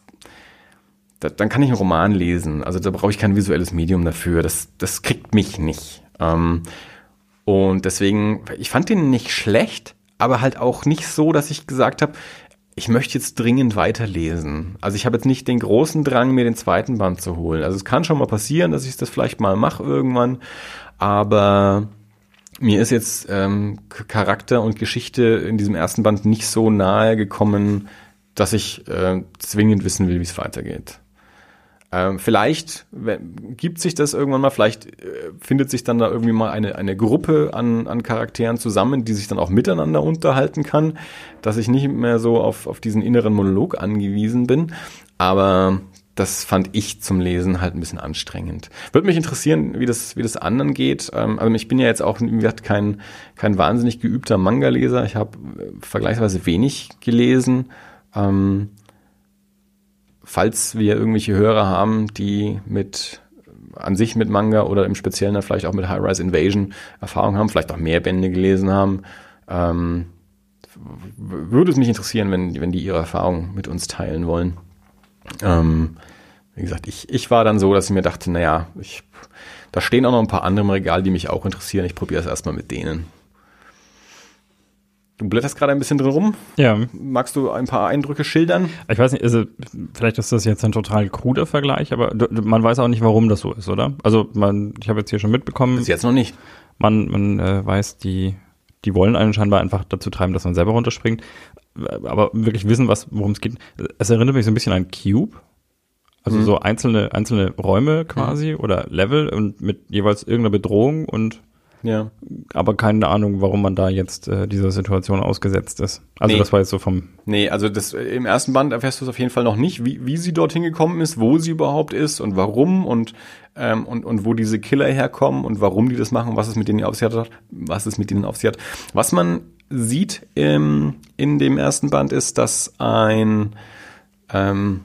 da, dann kann ich einen Roman lesen. Also da brauche ich kein visuelles Medium dafür. Das, das kriegt mich nicht. Ähm, und deswegen, ich fand den nicht schlecht, aber halt auch nicht so, dass ich gesagt habe, ich möchte jetzt dringend weiterlesen. Also ich habe jetzt nicht den großen Drang, mir den zweiten Band zu holen. Also es kann schon mal passieren, dass ich das vielleicht mal mache irgendwann, aber mir ist jetzt ähm, Charakter und Geschichte in diesem ersten Band nicht so nahe gekommen, dass ich äh, zwingend wissen will, wie es weitergeht. Ähm, vielleicht gibt sich das irgendwann mal, vielleicht äh, findet sich dann da irgendwie mal eine, eine Gruppe an, an Charakteren zusammen, die sich dann auch miteinander unterhalten kann, dass ich nicht mehr so auf, auf diesen inneren Monolog angewiesen bin. Aber das fand ich zum Lesen halt ein bisschen anstrengend. Würde mich interessieren, wie das, wie das anderen geht. Ähm, also ich bin ja jetzt auch, wie gesagt, kein, kein wahnsinnig geübter Manga-Leser. Ich habe äh, vergleichsweise wenig gelesen. Ähm, falls wir irgendwelche Hörer haben, die mit an sich mit Manga oder im Speziellen dann vielleicht auch mit High-Rise Invasion Erfahrung haben, vielleicht auch mehr Bände gelesen haben, ähm, würde es mich interessieren, wenn, wenn die ihre Erfahrung mit uns teilen wollen. Ähm, wie gesagt, ich, ich war dann so, dass ich mir dachte, naja, ich, da stehen auch noch ein paar andere im Regal, die mich auch interessieren. Ich probiere es erstmal mit denen. Du blätterst gerade ein bisschen drin rum. Ja. Magst du ein paar Eindrücke schildern? Ich weiß nicht, also vielleicht ist das jetzt ein total kruder Vergleich, aber man weiß auch nicht, warum das so ist, oder? Also man, ich habe jetzt hier schon mitbekommen. Bis jetzt noch nicht. Man, man äh, weiß, die, die wollen einen scheinbar einfach dazu treiben, dass man selber runterspringt. Aber wirklich wissen, was, worum es geht. Es erinnert mich so ein bisschen an Cube. Also mhm. so einzelne, einzelne Räume quasi mhm. oder Level und mit jeweils irgendeiner Bedrohung und ja. Aber keine Ahnung, warum man da jetzt äh, dieser Situation ausgesetzt ist. Also nee. das war jetzt so vom. Nee, also das im ersten Band erfährst du es auf jeden Fall noch nicht, wie, wie sie dorthin gekommen ist, wo sie überhaupt ist und warum und, ähm, und, und wo diese Killer herkommen und warum die das machen, was es mit denen auf sich hat, was es mit denen auf sich hat. Was man sieht im, in dem ersten Band ist, dass ein ähm,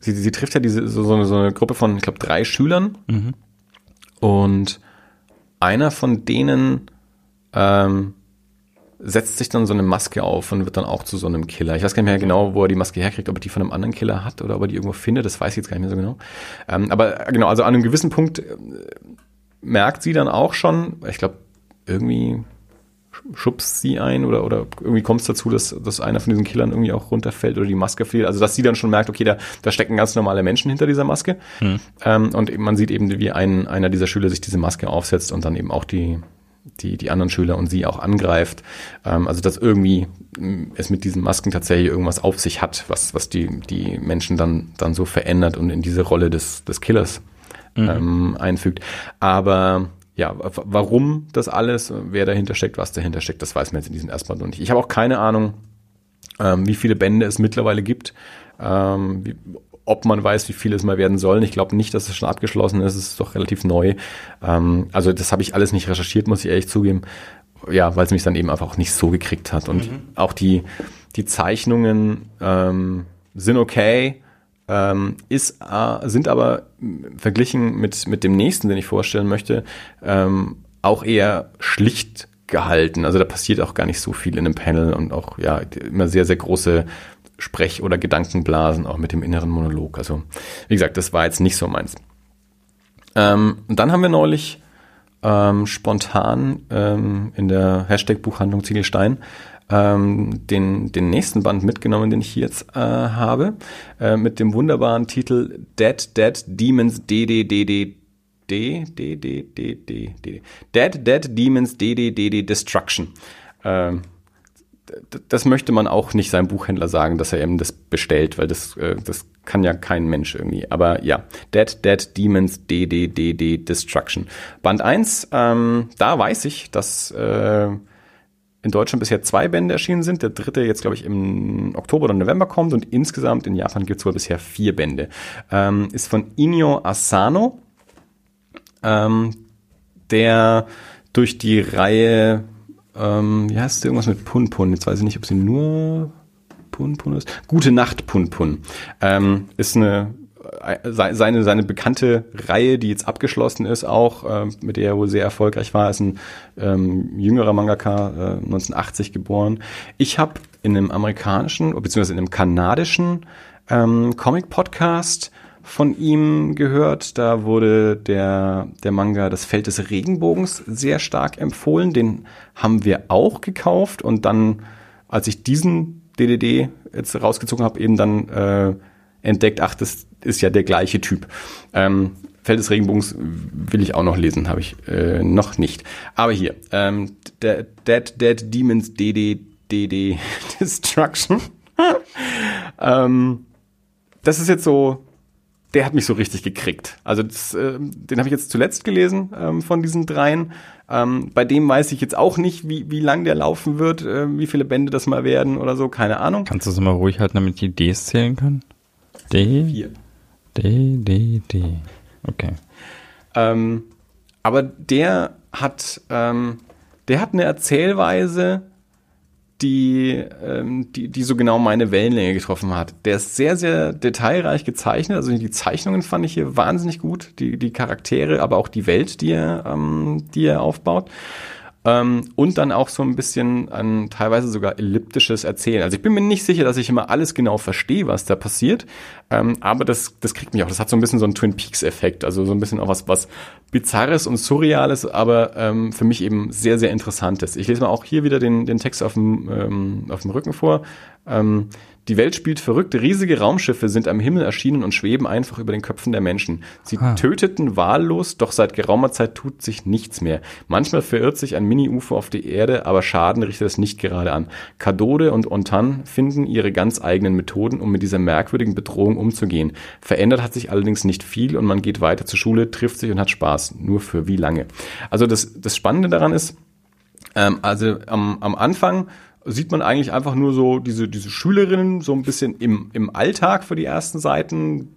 sie, sie trifft ja diese so, so, eine, so eine Gruppe von, ich glaube, drei Schülern mhm. und einer von denen ähm, setzt sich dann so eine Maske auf und wird dann auch zu so einem Killer. Ich weiß gar nicht mehr genau, wo er die Maske herkriegt, ob er die von einem anderen Killer hat oder ob er die irgendwo findet, das weiß ich jetzt gar nicht mehr so genau. Ähm, aber genau, also an einem gewissen Punkt äh, merkt sie dann auch schon, ich glaube, irgendwie schubst sie ein oder, oder irgendwie kommt es dazu, dass, dass einer von diesen Killern irgendwie auch runterfällt oder die Maske fehlt. Also dass sie dann schon merkt, okay, da, da stecken ganz normale Menschen hinter dieser Maske. Hm. Ähm, und man sieht eben, wie ein, einer dieser Schüler sich diese Maske aufsetzt und dann eben auch die, die, die anderen Schüler und sie auch angreift. Ähm, also dass irgendwie mm, es mit diesen Masken tatsächlich irgendwas auf sich hat, was, was die, die Menschen dann, dann so verändert und in diese Rolle des, des Killers mhm. ähm, einfügt. Aber ja, warum das alles, wer dahinter steckt, was dahinter steckt, das weiß man jetzt in diesem erstmal noch nicht. Ich habe auch keine Ahnung, ähm, wie viele Bände es mittlerweile gibt, ähm, wie, ob man weiß, wie viele es mal werden sollen. Ich glaube nicht, dass es schon abgeschlossen ist. Es ist doch relativ neu. Ähm, also das habe ich alles nicht recherchiert, muss ich ehrlich zugeben. Ja, weil es mich dann eben einfach auch nicht so gekriegt hat. Und mhm. auch die, die Zeichnungen ähm, sind okay ähm, ist, äh, sind aber verglichen mit, mit dem nächsten, den ich vorstellen möchte, ähm, auch eher schlicht gehalten. Also da passiert auch gar nicht so viel in einem Panel und auch ja immer sehr, sehr große Sprech- oder Gedankenblasen, auch mit dem inneren Monolog. Also wie gesagt, das war jetzt nicht so meins. Ähm, und dann haben wir neulich ähm, spontan ähm, in der Hashtag-Buchhandlung Ziegelstein ähm, den, den nächsten Band mitgenommen, den ich jetzt äh, habe, äh, mit dem wunderbaren Titel Dead Dead Demons DDDD D, D, D, D, D, D. Dead, Dead, Demons, D, D, D, D, Destruction. Ähm, das möchte man auch nicht seinem Buchhändler sagen, dass er eben das bestellt, weil das, äh, das kann ja kein Mensch irgendwie. Aber ja, Dead, Dead, Demons, D, D, D, D, Destruction. Band 1, ähm, da weiß ich, dass äh, in Deutschland bisher zwei Bände erschienen sind. Der dritte jetzt, glaube ich, im Oktober oder November kommt und insgesamt in Japan gibt es wohl bisher vier Bände. Ähm, ist von Inyo Asano, ähm, der durch die Reihe, ähm, wie heißt es, irgendwas mit Pun Pun, jetzt weiß ich nicht, ob sie nur Pun Pun ist. Gute Nacht Pun Pun. Ähm, ist eine seine, seine bekannte Reihe, die jetzt abgeschlossen ist, auch, äh, mit der er wohl sehr erfolgreich war, ist ein ähm, jüngerer Mangaka, äh, 1980 geboren. Ich habe in einem amerikanischen, beziehungsweise in einem kanadischen ähm, Comic-Podcast von ihm gehört. Da wurde der, der Manga Das Feld des Regenbogens sehr stark empfohlen. Den haben wir auch gekauft und dann, als ich diesen DDD jetzt rausgezogen habe, eben dann äh, entdeckt, ach, das ist ja der gleiche Typ. Ähm, Feld des Regenbogens will ich auch noch lesen, habe ich äh, noch nicht. Aber hier, ähm, Dead Dead Demons DD DD Destruction. ähm, das ist jetzt so, der hat mich so richtig gekriegt. Also das, äh, den habe ich jetzt zuletzt gelesen ähm, von diesen dreien. Ähm, bei dem weiß ich jetzt auch nicht, wie, wie lang der laufen wird, äh, wie viele Bände das mal werden oder so, keine Ahnung. Kannst du es mal ruhig halten, damit ich die Ds zählen kann? D, Vier. D, D, D. Okay. Ähm, aber der hat, ähm, der hat eine Erzählweise, die, ähm, die, die so genau meine Wellenlänge getroffen hat. Der ist sehr, sehr detailreich gezeichnet. Also die Zeichnungen fand ich hier wahnsinnig gut. Die, die Charaktere, aber auch die Welt, die er, ähm, die er aufbaut. Ähm, und dann auch so ein bisschen ein teilweise sogar elliptisches Erzählen. Also ich bin mir nicht sicher, dass ich immer alles genau verstehe, was da passiert, ähm, aber das, das kriegt mich auch. Das hat so ein bisschen so einen Twin Peaks-Effekt, also so ein bisschen auch was, was Bizarres und Surreales, aber ähm, für mich eben sehr, sehr Interessantes. Ich lese mal auch hier wieder den, den Text auf dem, ähm, auf dem Rücken vor. Die Welt spielt verrückt. Riesige Raumschiffe sind am Himmel erschienen und schweben einfach über den Köpfen der Menschen. Sie Ah. töteten wahllos, doch seit geraumer Zeit tut sich nichts mehr. Manchmal verirrt sich ein Mini-UFO auf die Erde, aber Schaden richtet es nicht gerade an. Kadode und Ontan finden ihre ganz eigenen Methoden, um mit dieser merkwürdigen Bedrohung umzugehen. Verändert hat sich allerdings nicht viel und man geht weiter zur Schule, trifft sich und hat Spaß. Nur für wie lange? Also das, das Spannende daran ist, ähm, also am, am Anfang sieht man eigentlich einfach nur so diese, diese Schülerinnen so ein bisschen im, im Alltag für die ersten Seiten.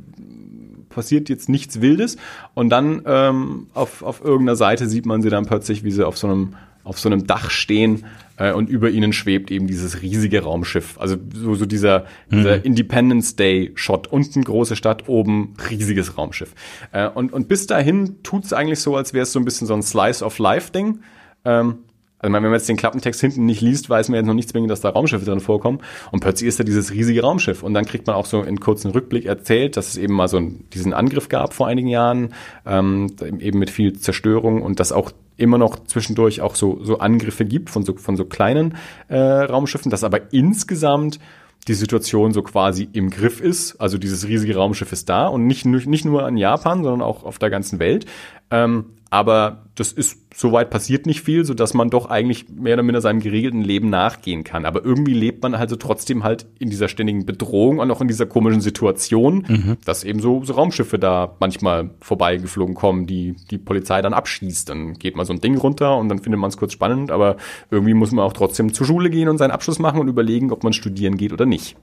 Passiert jetzt nichts Wildes. Und dann ähm, auf, auf irgendeiner Seite sieht man sie dann plötzlich, wie sie auf so einem, auf so einem Dach stehen äh, und über ihnen schwebt eben dieses riesige Raumschiff. Also so, so dieser, dieser Independence Day Shot. Unten große Stadt, oben riesiges Raumschiff. Äh, und, und bis dahin tut's eigentlich so, als wäre es so ein bisschen so ein Slice of Life Ding. Ähm, also wenn man jetzt den Klappentext hinten nicht liest, weiß man jetzt noch nicht zwingend, dass da Raumschiffe drin vorkommen. Und plötzlich ist da dieses riesige Raumschiff. Und dann kriegt man auch so in kurzen Rückblick erzählt, dass es eben mal so diesen Angriff gab vor einigen Jahren, ähm, eben mit viel Zerstörung und dass auch immer noch zwischendurch auch so, so Angriffe gibt von so, von so kleinen äh, Raumschiffen, dass aber insgesamt die Situation so quasi im Griff ist. Also dieses riesige Raumschiff ist da und nicht, nur- nicht nur in Japan, sondern auch auf der ganzen Welt. Ähm, aber das ist soweit passiert nicht viel, so dass man doch eigentlich mehr oder minder seinem geregelten Leben nachgehen kann. Aber irgendwie lebt man also trotzdem halt in dieser ständigen Bedrohung und auch in dieser komischen Situation, dass eben so, so Raumschiffe da manchmal vorbeigeflogen kommen, die die Polizei dann abschießt. Dann geht mal so ein Ding runter und dann findet man es kurz spannend, aber irgendwie muss man auch trotzdem zur Schule gehen und seinen Abschluss machen und überlegen, ob man studieren geht oder nicht.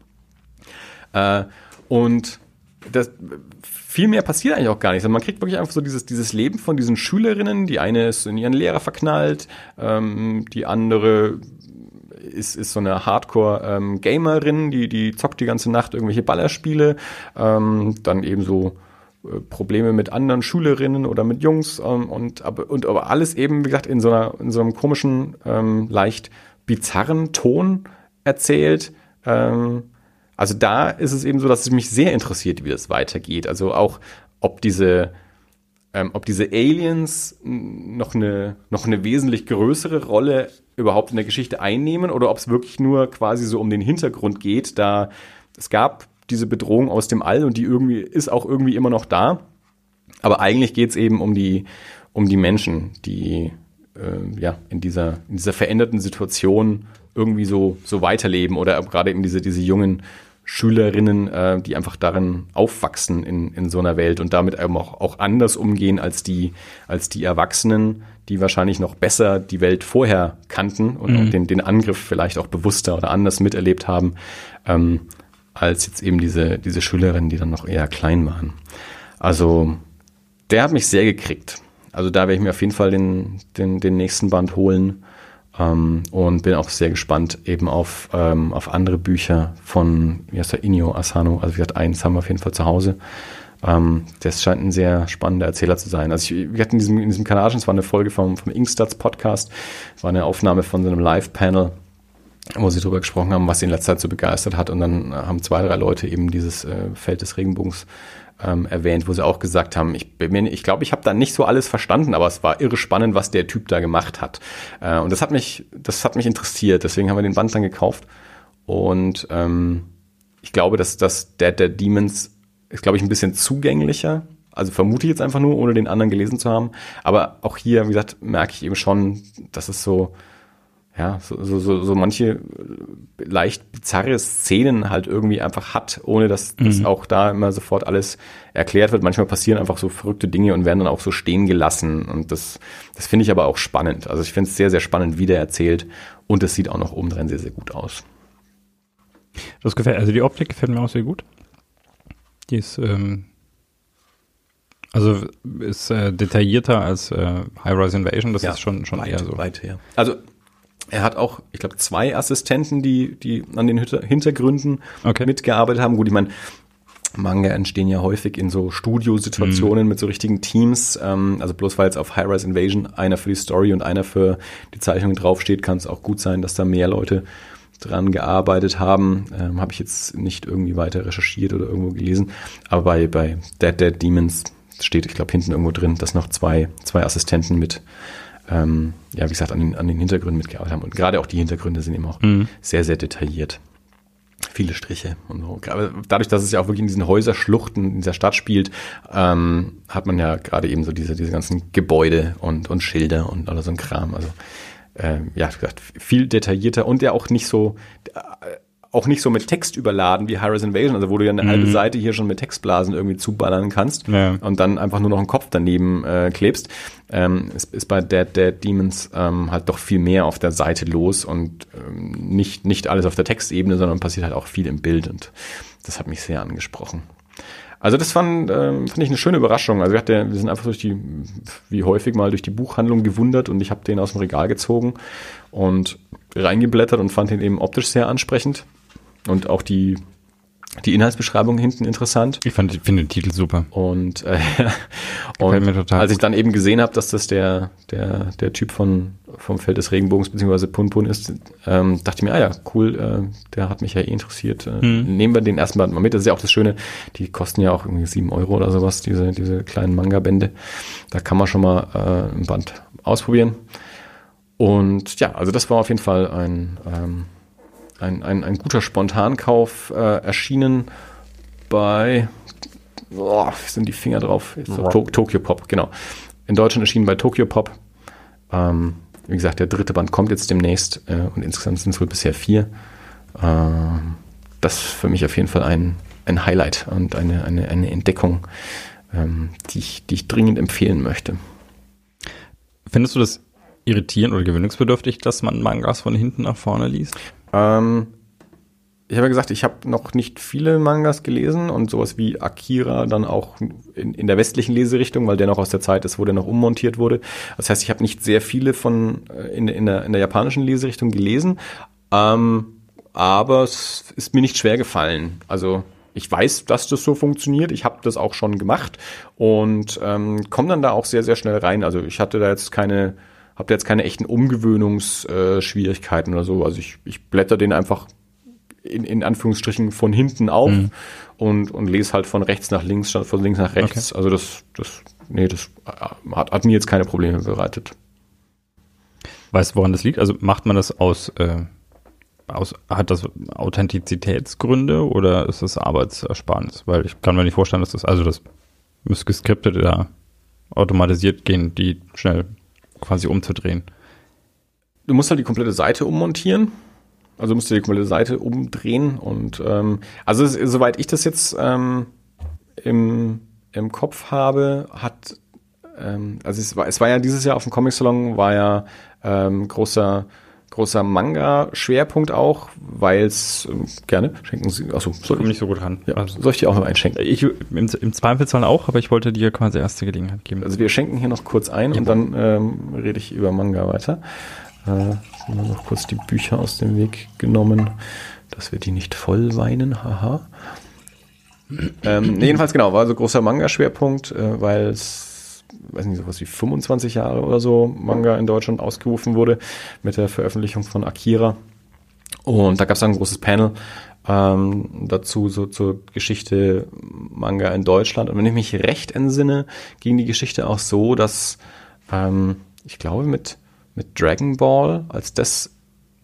Äh, und das, viel mehr passiert eigentlich auch gar nicht. Also man kriegt wirklich einfach so dieses, dieses Leben von diesen Schülerinnen. Die eine ist in ihren Lehrer verknallt, ähm, die andere ist, ist so eine Hardcore-Gamerin, die, die zockt die ganze Nacht irgendwelche Ballerspiele. Ähm, dann eben so äh, Probleme mit anderen Schülerinnen oder mit Jungs ähm, und, aber, und aber alles eben, wie gesagt, in so, einer, in so einem komischen, ähm, leicht bizarren Ton erzählt. Ähm, also da ist es eben so, dass es mich sehr interessiert, wie das weitergeht. Also auch, ob diese, ähm, ob diese Aliens noch eine, noch eine wesentlich größere Rolle überhaupt in der Geschichte einnehmen oder ob es wirklich nur quasi so um den Hintergrund geht, da es gab diese Bedrohung aus dem All und die irgendwie ist auch irgendwie immer noch da. Aber eigentlich geht es eben um die, um die Menschen, die äh, ja in dieser, in dieser veränderten Situation irgendwie so, so weiterleben oder gerade eben diese, diese jungen Schülerinnen, äh, die einfach darin aufwachsen in, in so einer Welt und damit eben auch, auch anders umgehen als die, als die Erwachsenen, die wahrscheinlich noch besser die Welt vorher kannten und Mhm. den, den Angriff vielleicht auch bewusster oder anders miterlebt haben, ähm, als jetzt eben diese, diese Schülerinnen, die dann noch eher klein waren. Also der hat mich sehr gekriegt. Also da werde ich mir auf jeden Fall den, den, den nächsten Band holen. Ähm, und bin auch sehr gespannt eben auf, ähm, auf andere Bücher von, wie Inyo Asano. Also wie gesagt, eins haben wir auf jeden Fall zu Hause. Ähm, das scheint ein sehr spannender Erzähler zu sein. Also ich, wir hatten in diesem, in diesem kanadischen, es war eine Folge vom, vom Inkstuds Podcast, es war eine Aufnahme von so einem Live-Panel wo sie darüber gesprochen haben, was sie in letzter Zeit so begeistert hat. Und dann haben zwei, drei Leute eben dieses äh, Feld des Regenbogens ähm, erwähnt, wo sie auch gesagt haben, ich bin ich glaube, ich habe da nicht so alles verstanden, aber es war irre spannend, was der Typ da gemacht hat. Äh, und das hat mich, das hat mich interessiert. Deswegen haben wir den Band dann gekauft. Und ähm, ich glaube, dass das Dead Dead Demons ist, glaube ich, ein bisschen zugänglicher. Also vermute ich jetzt einfach nur, ohne den anderen gelesen zu haben. Aber auch hier, wie gesagt, merke ich eben schon, dass es so, ja, so, so, so, so manche leicht bizarre Szenen halt irgendwie einfach hat, ohne dass, mhm. dass auch da immer sofort alles erklärt wird. Manchmal passieren einfach so verrückte Dinge und werden dann auch so stehen gelassen. Und das, das finde ich aber auch spannend. Also ich finde es sehr, sehr spannend, wie der erzählt. Und es sieht auch noch obendrein sehr, sehr gut aus. Das gefällt, also die Optik gefällt mir auch sehr gut. Die ist, ähm, also ist äh, detaillierter als äh, High-Rise Invasion, das ja, ist schon, schon weit, eher so. Weit her. Also er hat auch, ich glaube, zwei Assistenten, die, die an den Hintergründen okay. mitgearbeitet haben. Gut, ich meine, Manga entstehen ja häufig in so Studiosituationen mhm. mit so richtigen Teams. Ähm, also bloß weil jetzt auf High-Rise Invasion einer für die Story und einer für die Zeichnung draufsteht, kann es auch gut sein, dass da mehr Leute dran gearbeitet haben. Ähm, Habe ich jetzt nicht irgendwie weiter recherchiert oder irgendwo gelesen. Aber bei, bei Dead Dead Demons steht, ich glaube, hinten irgendwo drin, dass noch zwei, zwei Assistenten mit, ähm, ja, wie gesagt, an den, an den Hintergründen mitgearbeitet haben. Und gerade auch die Hintergründe sind eben auch mhm. sehr, sehr detailliert. Viele Striche und so. Dadurch, dass es ja auch wirklich in diesen Häuserschluchten in dieser Stadt spielt, ähm, hat man ja gerade eben so diese, diese ganzen Gebäude und, und Schilder und alles so ein Kram. Also ähm, ja, wie gesagt, viel detaillierter und ja auch nicht so, äh, auch nicht so mit Text überladen wie High Invasion, also wo du ja eine mhm. halbe Seite hier schon mit Textblasen irgendwie zuballern kannst ja. und dann einfach nur noch einen Kopf daneben äh, klebst, ähm, ist, ist bei Dead Dead Demons ähm, halt doch viel mehr auf der Seite los und ähm, nicht, nicht alles auf der Textebene, sondern passiert halt auch viel im Bild und das hat mich sehr angesprochen. Also das fand, ähm, fand ich eine schöne Überraschung. Also wir, hatte, wir sind einfach durch die, wie häufig mal durch die Buchhandlung gewundert und ich habe den aus dem Regal gezogen und reingeblättert und fand ihn eben optisch sehr ansprechend. Und auch die die Inhaltsbeschreibung hinten interessant. Ich fand, finde den Titel super. Und, äh, und als ich dann eben gesehen habe, dass das der, der, der Typ von, vom Feld des Regenbogens beziehungsweise Punpun ist, ähm, dachte ich mir, ah ja, cool, äh, der hat mich ja eh interessiert. Äh, hm. Nehmen wir den ersten Band mal mit. Das ist ja auch das Schöne, die kosten ja auch irgendwie sieben Euro oder sowas, diese, diese kleinen Manga-Bände. Da kann man schon mal äh, ein Band ausprobieren. Und ja, also das war auf jeden Fall ein ähm, ein, ein, ein guter Spontankauf äh, erschienen bei, oh, sind die Finger drauf? So, to Tokyo Pop, genau. In Deutschland erschienen bei Tokyo Pop. Ähm, wie gesagt, der dritte Band kommt jetzt demnächst äh, und insgesamt sind es wohl bisher vier. Ähm, das ist für mich auf jeden Fall ein, ein Highlight und eine, eine, eine Entdeckung, ähm, die, ich, die ich dringend empfehlen möchte. Findest du das irritierend oder gewöhnungsbedürftig, dass man Mangas von hinten nach vorne liest? Ähm, ich habe ja gesagt, ich habe noch nicht viele Mangas gelesen und sowas wie Akira dann auch in, in der westlichen Leserichtung, weil der noch aus der Zeit ist, wo der noch ummontiert wurde. Das heißt, ich habe nicht sehr viele von äh, in, in, der, in der japanischen Leserichtung gelesen, ähm, aber es ist mir nicht schwer gefallen. Also ich weiß, dass das so funktioniert. Ich habe das auch schon gemacht und ähm, komme dann da auch sehr, sehr schnell rein. Also ich hatte da jetzt keine habe da jetzt keine echten Umgewöhnungsschwierigkeiten oder so. Also ich, ich blätter den einfach in, in Anführungsstrichen von hinten auf mhm. und, und lese halt von rechts nach links statt von links nach rechts. Okay. Also das, das, nee, das hat, hat mir jetzt keine Probleme bereitet. Weißt du, woran das liegt? Also macht man das aus, äh, aus hat das Authentizitätsgründe oder ist das Arbeitsersparnis? Weil ich kann mir nicht vorstellen, dass das, also das müsste geskriptet oder automatisiert gehen, die schnell quasi umzudrehen. Du musst halt die komplette Seite ummontieren. Also musst du die komplette Seite umdrehen und ähm, also es, soweit ich das jetzt ähm, im, im Kopf habe, hat ähm, also es war, es war ja dieses Jahr auf dem Comic Salon war ja ähm, großer großer Manga-Schwerpunkt auch, weil es ähm, gerne schenken Sie. Achso, soll ich nicht so gut ran. Ja, also, soll ich dir auch noch einschenken? Ich im, im Zweifelsfall auch, aber ich wollte dir quasi erste Gelegenheit geben. Also wir schenken hier noch kurz ein ja. und dann ähm, rede ich über Manga weiter. Äh, noch kurz die Bücher aus dem Weg genommen, dass wir die nicht voll weinen. Haha. ähm, jedenfalls genau, war so großer Manga-Schwerpunkt, äh, weil es weiß nicht, sowas wie 25 Jahre oder so Manga in Deutschland ausgerufen wurde mit der Veröffentlichung von Akira. Und da gab es ein großes Panel ähm, dazu, so zur Geschichte Manga in Deutschland. Und wenn ich mich recht entsinne, ging die Geschichte auch so, dass ähm, ich glaube mit, mit Dragon Ball, als das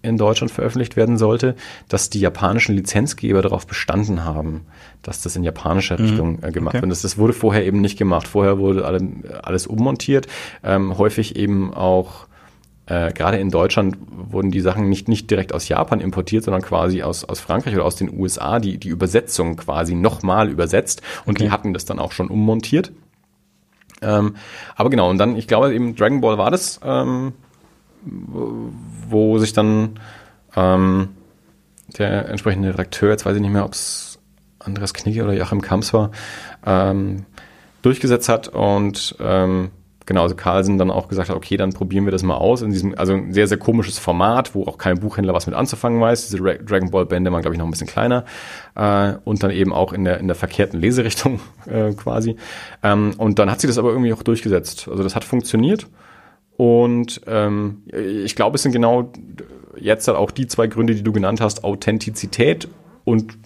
in Deutschland veröffentlicht werden sollte, dass die japanischen Lizenzgeber darauf bestanden haben, dass das in japanischer Mhm. Richtung äh, gemacht Okay. wird. Das, das wurde vorher eben nicht gemacht. Vorher wurde alle, alles ummontiert. Ähm, häufig eben auch äh, gerade in Deutschland wurden die Sachen nicht, nicht direkt aus Japan importiert, sondern quasi aus, aus Frankreich oder aus den USA, die, die Übersetzung quasi nochmal übersetzt und die Okay. hatten das dann auch schon ummontiert. Ähm, aber genau, und dann, ich glaube eben Dragon Ball war das, ähm, wo, wo sich dann ähm, der entsprechende Redakteur, jetzt weiß ich nicht mehr, ob es Andreas Knigge oder Joachim Kamps war, ähm, durchgesetzt hat und ähm, genau, also Carlsen dann auch gesagt hat, okay, dann probieren wir das mal aus in diesem, also ein sehr, sehr komisches Format, wo auch kein Buchhändler was mit anzufangen weiß. Diese Ra Dragon Ball Bände waren, glaube ich, noch ein bisschen kleiner äh, und dann eben auch in der, in der verkehrten Leserichtung äh, quasi. Ähm, und dann hat sie das aber irgendwie auch durchgesetzt. Also das hat funktioniert. Und ähm, ich glaube, es sind genau jetzt halt auch die zwei Gründe, die du genannt hast, Authentizität und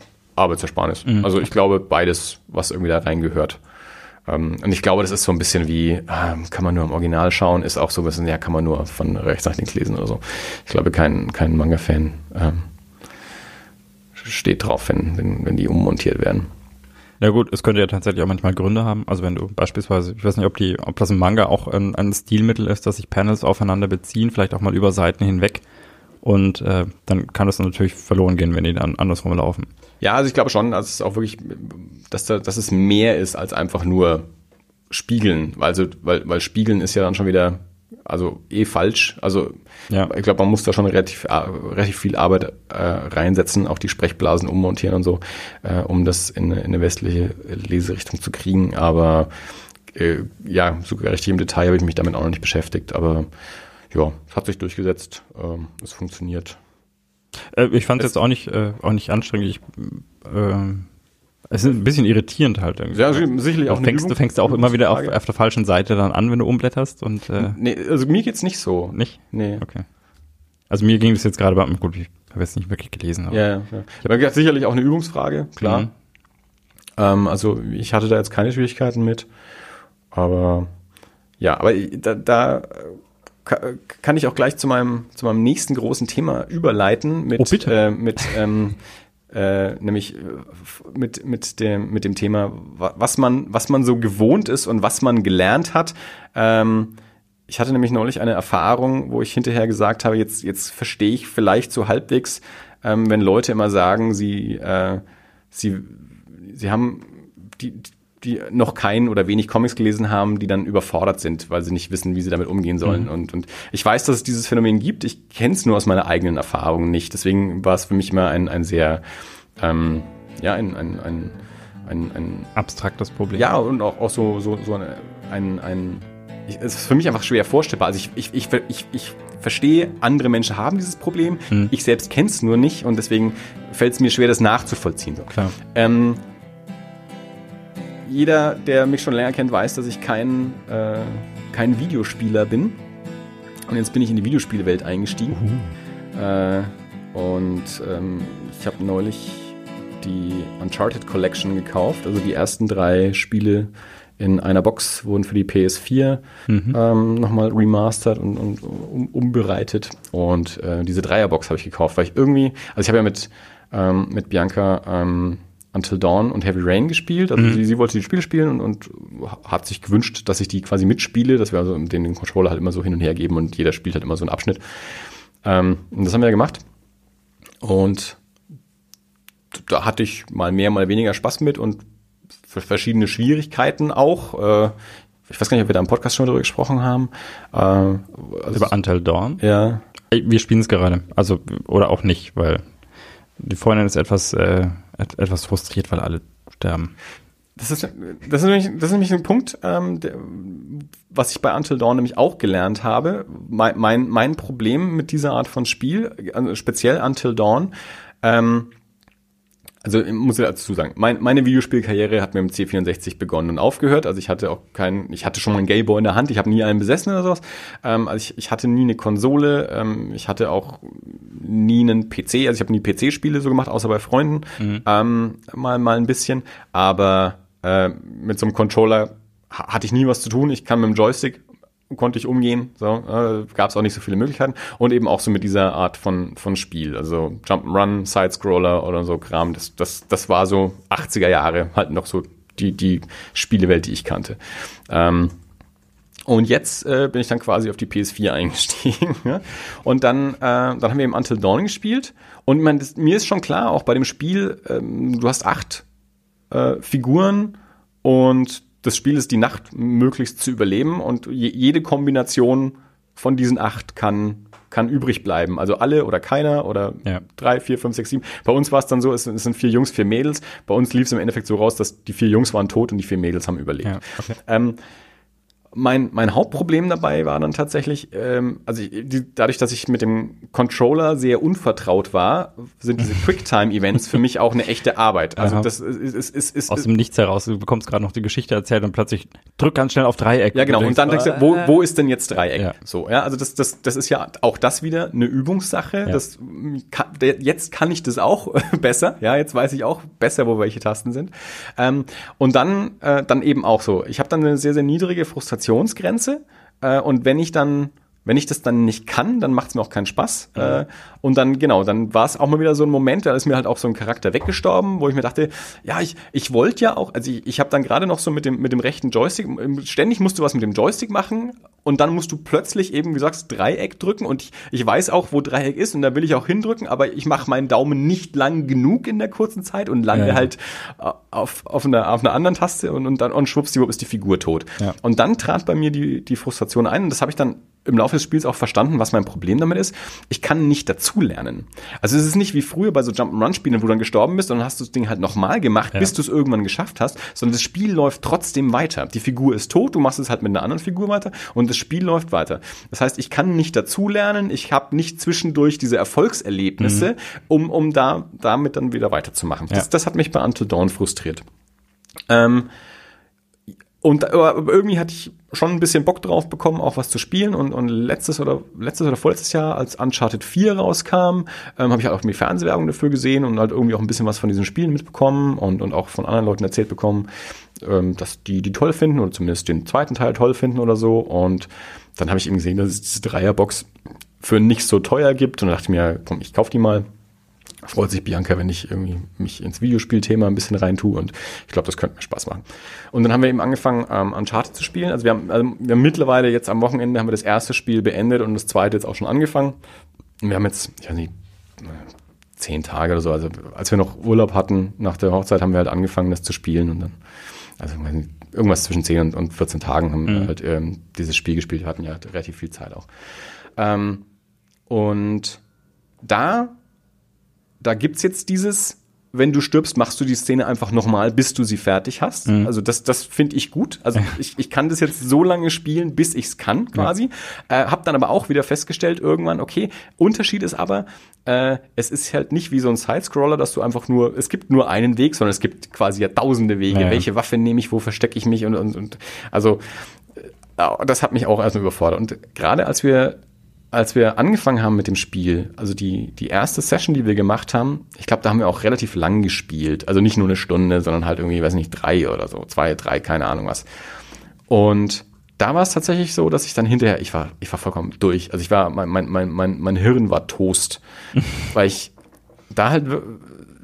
Arbeitsersparnis. Also ich glaube, beides, was irgendwie da reingehört. Ähm, und ich glaube, das ist so ein bisschen wie, ähm, kann man nur im Original schauen, ist auch so ein bisschen, ja, kann man nur von rechts nach links lesen oder so. Ich glaube, kein, kein Manga-Fan ähm, steht drauf, wenn, wenn, wenn die ummontiert werden. Ja gut, es könnte ja tatsächlich auch manchmal Gründe haben. Also wenn du beispielsweise, ich weiß nicht, ob die, ob das im Manga auch ein, ein Stilmittel ist, dass sich Panels aufeinander beziehen, vielleicht auch mal über Seiten hinweg. Und äh, dann kann das natürlich verloren gehen, wenn die dann andersrum laufen. Ja, also ich glaube schon, dass es auch wirklich, dass, da, dass es mehr ist als einfach nur spiegeln. Also, weil, weil spiegeln ist ja dann schon wieder, also eh falsch. Also Ja. ich glaube, man muss da schon relativ, äh, relativ viel Arbeit äh, reinsetzen, auch die Sprechblasen ummontieren und so, äh, um das in, eine- in eine westliche Leserichtung zu kriegen. Aber äh, ja, so richtig im Detail habe ich mich damit auch noch nicht beschäftigt. Aber ja, es hat sich durchgesetzt. Ähm, es funktioniert. Äh, ich fand es jetzt auch nicht, äh, auch nicht anstrengend. Ich, äh, es ist ein bisschen irritierend halt irgendwie. Ja, sicherlich du auch fängst, du Übung- fängst auch immer wieder auf, auf der falschen Seite dann an, wenn du umblätterst und äh, Nee, also mir geht's nicht so. nicht? Nee. Okay. Also mir ging das jetzt gerade bei, gut, ich habe jetzt nicht wirklich gelesen, aber Ja, ja, ja. Aber das sicherlich auch eine Übungsfrage, klar. Mhm. Ähm, also ich hatte da jetzt keine Schwierigkeiten mit. Aber ja, aber da, da kann ich auch gleich zu meinem, zu meinem nächsten großen Thema überleiten mit, Oh. Äh, mit ähm, äh, nämlich äh, mit, mit, dem, mit dem Thema, wa- was man, was man so gewohnt ist und was man gelernt hat. Ähm, ich hatte nämlich neulich eine Erfahrung, wo ich hinterher gesagt habe, jetzt, jetzt verstehe ich vielleicht so halbwegs, ähm, wenn Leute immer sagen, sie, äh, sie, sie haben die, die noch keinen oder wenig Comics gelesen haben, die dann überfordert sind, weil sie nicht wissen, wie sie damit umgehen sollen. Und, und ich weiß, dass es dieses Phänomen gibt. Ich kenne es nur aus meiner eigenen Erfahrung nicht. Deswegen war es für mich immer ein, ein sehr, ähm, ja, ein, ein, ein, ein, ein abstraktes Problem. ja, und auch, auch so, so, so ein, ein ich, es ist für mich einfach schwer vorstellbar. Also ich, ich, ich, ich, ich verstehe, andere Menschen haben dieses Problem. Hm. Ich selbst kenne es nur nicht und deswegen fällt es mir schwer, das nachzuvollziehen. So. Klar. Ähm, jeder, der mich schon länger kennt, weiß, dass ich kein, äh, kein Videospieler bin. Und jetzt bin ich in die Videospielewelt eingestiegen. Äh, und ähm, ich habe neulich die Uncharted Collection gekauft. Also die ersten drei Spiele in einer Box wurden für die PS4 Mhm. ähm, nochmal remastert und, und um, umbereitet. Und äh, diese Dreierbox habe ich gekauft, weil ich irgendwie, also ich habe ja mit, ähm, mit Bianca ähm, Until Dawn und Heavy Rain gespielt. Also sie, sie wollte die Spiele spielen und, und hat sich gewünscht, dass ich die quasi mitspiele, dass wir also den, den Controller halt immer so hin und her geben und jeder spielt halt immer so einen Abschnitt. Ähm, und das haben wir ja gemacht. Und da hatte ich mal mehr, mal weniger Spaß mit und verschiedene Schwierigkeiten auch. Äh, ich weiß gar nicht, ob wir da im Podcast schon darüber gesprochen haben. Äh, also, Über Until Dawn. ja, Wir spielen es gerade. Also, oder auch nicht, weil die Freundin ist etwas, äh, etwas frustriert, weil alle sterben. Das ist, das ist, nämlich, das ist nämlich ein Punkt, ähm, der, was ich bei Until Dawn nämlich auch gelernt habe. Mein, mein, mein Problem mit dieser Art von Spiel, also speziell Until Dawn, ähm, also muss ich dazu sagen, mein, meine Videospielkarriere hat mit dem C64 begonnen und aufgehört. Also ich hatte auch keinen, ich hatte schon mal einen Gameboy in der Hand, ich habe nie einen besessen oder sowas. Ähm, also ich, ich hatte nie eine Konsole, ähm, ich hatte auch nie einen PC, also ich habe nie PC-Spiele so gemacht, außer bei Freunden. Mhm. Ähm, mal, mal ein bisschen. Aber äh, mit so einem Controller hatte ich nie was zu tun. Ich kann mit dem Joystick konnte ich umgehen. So, äh, gab es auch nicht so viele Möglichkeiten. Und eben auch so mit dieser Art von, von Spiel. Also Jump'n'Run, Sidescroller oder so Kram. Das, das, das war so 80er Jahre halt noch so die, die Spielewelt, die ich kannte. Ähm, und jetzt äh, bin ich dann quasi auf die PS4 eingestiegen. ja? Und dann, äh, dann haben wir eben Until Dawn gespielt. Und man, das, mir ist schon klar, auch bei dem Spiel, ähm, du hast acht äh, Figuren und das Spiel ist die Nacht möglichst zu überleben und jede Kombination von diesen acht kann kann übrig bleiben. Also alle oder keiner oder ja. drei, vier, fünf, sechs, sieben. Bei uns war es dann so, es, es, sind vier Jungs, vier Mädels. Bei uns lief es im Endeffekt so raus, dass die vier Jungs waren tot und die vier Mädels haben überlebt. Ja, okay. ähm, mein, mein Hauptproblem dabei war dann tatsächlich, ähm, also ich, die, dadurch, dass ich mit dem Controller sehr unvertraut war, sind diese Quicktime-Events für mich auch eine echte Arbeit. Also Aha. das ist, ist, ist, ist aus dem Nichts heraus. Du bekommst gerade noch die Geschichte erzählt und plötzlich drück ganz schnell auf Dreieck. Ja, genau. Und, dann denkst du, wo, wo ist denn jetzt Dreieck? Ja. So, ja. Also das, das, das ist ja auch das wieder eine Übungssache. Ja. Das kann, jetzt kann ich das auch besser. Ja, jetzt weiß ich auch besser, wo welche Tasten sind. Ähm, und dann, äh, dann eben auch so. Ich habe dann eine sehr, sehr niedrige Frustration Frustrationsgrenze. Äh, und wenn ich dann wenn ich das dann nicht kann, dann macht es mir auch keinen Spaß. Mhm. Äh, und dann, genau, dann war es auch mal wieder so ein Moment, da ist mir halt auch so ein Charakter weggestorben, wo ich mir dachte, ja, ich, ich wollte ja auch, also ich, ich habe dann gerade noch so mit dem, mit dem rechten Joystick, ständig musst du was mit dem Joystick machen und dann musst du plötzlich eben, wie du sagst, Dreieck drücken und ich, ich weiß auch, wo Dreieck ist und da will ich auch hindrücken, aber ich mache meinen Daumen nicht lang genug in der kurzen Zeit und lande ja, ja. halt äh, auf, auf, einer, auf einer anderen Taste und, und dann und schwuppsdiwupp ist die Figur tot. Ja. Und dann trat bei mir die, die Frustration ein und das habe ich dann im Laufe des Spiels auch verstanden, was mein Problem damit ist. Ich kann nicht dazulernen. Also es ist nicht wie früher bei so Jump'n'Run-Spielen, wo du dann gestorben bist und dann hast du das Ding halt nochmal gemacht, ja. bis du es irgendwann geschafft hast, sondern das Spiel läuft trotzdem weiter. Die Figur ist tot, du machst es halt mit einer anderen Figur weiter und das Spiel läuft weiter. Das heißt, ich kann nicht dazulernen, ich habe nicht zwischendurch diese Erfolgserlebnisse, mhm. um, um da damit dann wieder weiterzumachen. Ja. Das, das hat mich bei Until Dawn frustriert. Ähm, und irgendwie hatte ich schon ein bisschen Bock drauf bekommen, auch was zu spielen. Und, und letztes oder letztes oder vorletztes Jahr, als Uncharted 4 rauskam, ähm, habe ich halt auch die Fernsehwerbung dafür gesehen und halt irgendwie auch ein bisschen was von diesen Spielen mitbekommen und, und auch von anderen Leuten erzählt bekommen, ähm, dass die die toll finden oder zumindest den zweiten Teil toll finden oder so. Und dann habe ich eben gesehen, dass es diese Dreierbox für nicht so teuer gibt und dachte mir, komm, ich kauf die mal freut sich Bianca, wenn ich irgendwie mich ins Videospielthema ein bisschen rein tue und ich glaube, das könnte mir Spaß machen. Und dann haben wir eben angefangen, ähm, Uncharted zu spielen. Also wir haben, also wir haben mittlerweile jetzt am Wochenende haben wir das erste Spiel beendet und das zweite jetzt auch schon angefangen. Und wir haben jetzt, ich weiß nicht, zehn Tage oder so. Also als wir noch Urlaub hatten nach der Hochzeit, haben wir halt angefangen, das zu spielen und dann, also irgendwas zwischen 10 und, und 14 Tagen haben mhm. wir halt ähm, dieses Spiel gespielt. Wir hatten ja relativ viel Zeit auch. Ähm, und da da gibt's jetzt dieses, wenn du stirbst, machst du die Szene einfach nochmal, bis du sie fertig hast. Mhm. Also das, das finde ich gut. Also ich, ich kann das jetzt so lange spielen, bis ich's kann, quasi. Ja. Äh, hab dann aber auch wieder festgestellt, irgendwann, okay, Unterschied ist aber, äh, es ist halt nicht wie so ein Sidescroller, dass du einfach nur, es gibt nur einen Weg, sondern es gibt quasi ja tausende Wege. Ja. Welche Waffe nehme ich, wo verstecke ich mich und, und, und also äh, das hat mich auch erstmal überfordert. Und gerade als wir als wir angefangen haben mit dem Spiel, also die, die erste Session, die wir gemacht haben, ich glaube, da haben wir auch relativ lang gespielt. Also nicht nur eine Stunde, sondern halt irgendwie, weiß nicht, drei oder so, zwei, drei, keine Ahnung was. Und da war es tatsächlich so, dass ich dann hinterher, ich war, ich war vollkommen durch. Also ich war, mein, mein, mein, mein, mein Hirn war Toast. weil ich da halt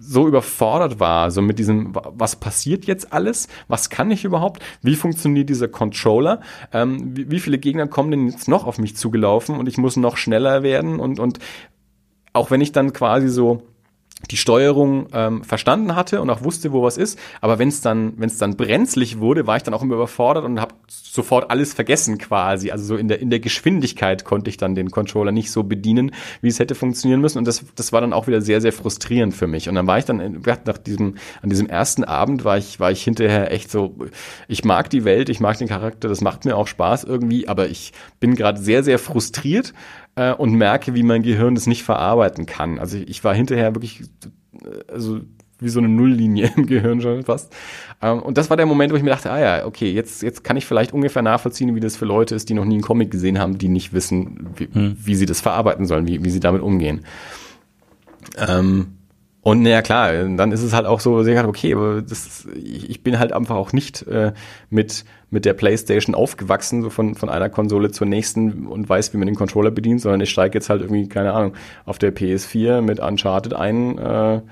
so überfordert war, so mit diesem, was passiert jetzt alles? Was kann ich überhaupt? Wie funktioniert dieser Controller? Ähm, wie, wie viele Gegner kommen denn jetzt noch auf mich zugelaufen und ich muss noch schneller werden und, und auch wenn ich dann quasi so die Steuerung ähm, verstanden hatte und auch wusste, wo was ist. Aber wenn es dann, wenn es dann brenzlig wurde, war ich dann auch immer überfordert und habe sofort alles vergessen quasi. Also so in der in der Geschwindigkeit konnte ich dann den Controller nicht so bedienen, wie es hätte funktionieren müssen. Und das das war dann auch wieder sehr sehr frustrierend für mich. Und dann war ich dann nach diesem an diesem ersten Abend war ich war ich hinterher echt so. Ich mag die Welt, ich mag den Charakter, das macht mir auch Spaß irgendwie, aber ich bin gerade sehr sehr frustriert äh, und merke, wie mein Gehirn das nicht verarbeiten kann. Also ich war hinterher wirklich, äh, also wie so eine Nulllinie im Gehirn schon fast. Ähm, und das war der Moment, wo ich mir dachte, ah ja, okay, jetzt, jetzt kann ich vielleicht ungefähr nachvollziehen, wie das für Leute ist, die noch nie einen Comic gesehen haben, die nicht wissen, wie, hm. wie sie das verarbeiten sollen, wie, wie sie damit umgehen. Ähm, und naja, klar, dann ist es halt auch so, okay, aber das, ich bin halt einfach auch nicht äh, mit, mit der Playstation aufgewachsen, so von, von einer Konsole zur nächsten und weiß, wie man den Controller bedient, sondern ich steige jetzt halt irgendwie, keine Ahnung, auf der PS4 mit Uncharted ein. Äh,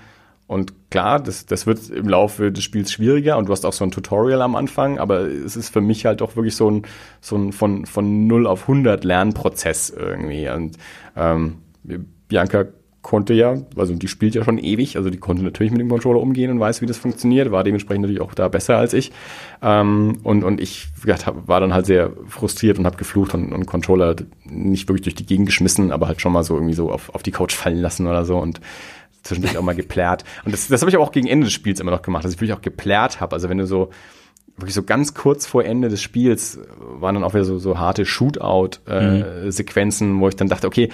und klar, das, das wird im Laufe des Spiels schwieriger und du hast auch so ein Tutorial am Anfang, aber es ist für mich halt auch wirklich so ein, so ein von, von 0 auf 100 Lernprozess irgendwie. Und ähm, Bianca konnte ja, also die spielt ja schon ewig, also die konnte natürlich mit dem Controller umgehen und weiß, wie das funktioniert, war dementsprechend natürlich auch da besser als ich. Ähm, und, und ich gesagt, war dann halt sehr frustriert und habe geflucht und, und Controller nicht wirklich durch die Gegend geschmissen, aber halt schon mal so irgendwie so auf, auf die Couch fallen lassen oder so und zwischendurch auch mal geplärt. Und das, das habe ich aber auch gegen Ende des Spiels immer noch gemacht, dass ich wirklich auch geplärt habe. Also wenn du so wirklich so ganz kurz vor Ende des Spiels waren dann auch wieder so, so harte Shootout-Sequenzen, äh, mhm. wo ich dann dachte, okay,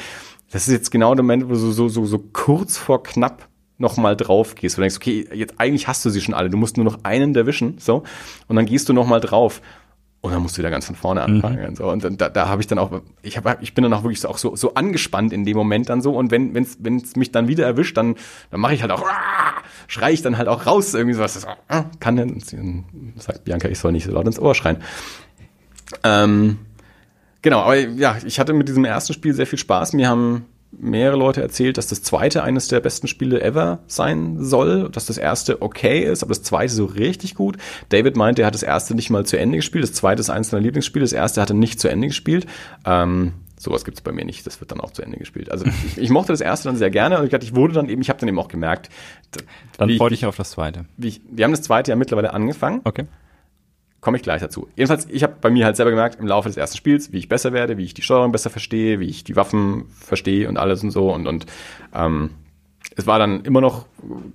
das ist jetzt genau der Moment, wo du so, so, so kurz vor knapp nochmal drauf gehst. Du denkst, okay, jetzt eigentlich hast du sie schon alle, du musst nur noch einen erwischen, so, und dann gehst du nochmal drauf. Und dann musst du wieder ganz von vorne mhm. anfangen. Mhm. So. Und da, da habe ich dann auch, ich, hab, ich bin dann auch wirklich so, auch so, so angespannt in dem Moment dann so. Und wenn es wenn's mich dann wieder erwischt, dann, dann mache ich halt auch, schrei ich dann halt auch raus, irgendwie sowas. Das, kann denn, sagt Bianca, ich soll nicht so laut ins Ohr schreien. Ähm, Genau, aber ja, ich hatte mit diesem ersten Spiel sehr viel Spaß. Mir haben mehrere Leute erzählt, dass das zweite eines der besten Spiele ever sein soll, dass das erste okay ist, aber das zweite so richtig gut. David meinte, er hat das erste nicht mal zu Ende gespielt, das zweite ist eines seiner Lieblingsspiele, das erste hat er nicht zu Ende gespielt. Ähm, sowas gibt's bei mir nicht, das wird dann auch zu Ende gespielt. Also ich, ich mochte das erste dann sehr gerne und ich, ich wurde dann eben, ich habe dann eben auch gemerkt. Dann freue ich auf das zweite. Ich, wir haben das zweite ja mittlerweile angefangen. Okay. Komme ich gleich dazu. Jedenfalls, ich habe bei mir halt selber gemerkt, im Laufe des ersten Spiels, wie ich besser werde, wie ich die Steuerung besser verstehe, wie ich die Waffen verstehe und alles und so. Und, und ähm, es war dann immer noch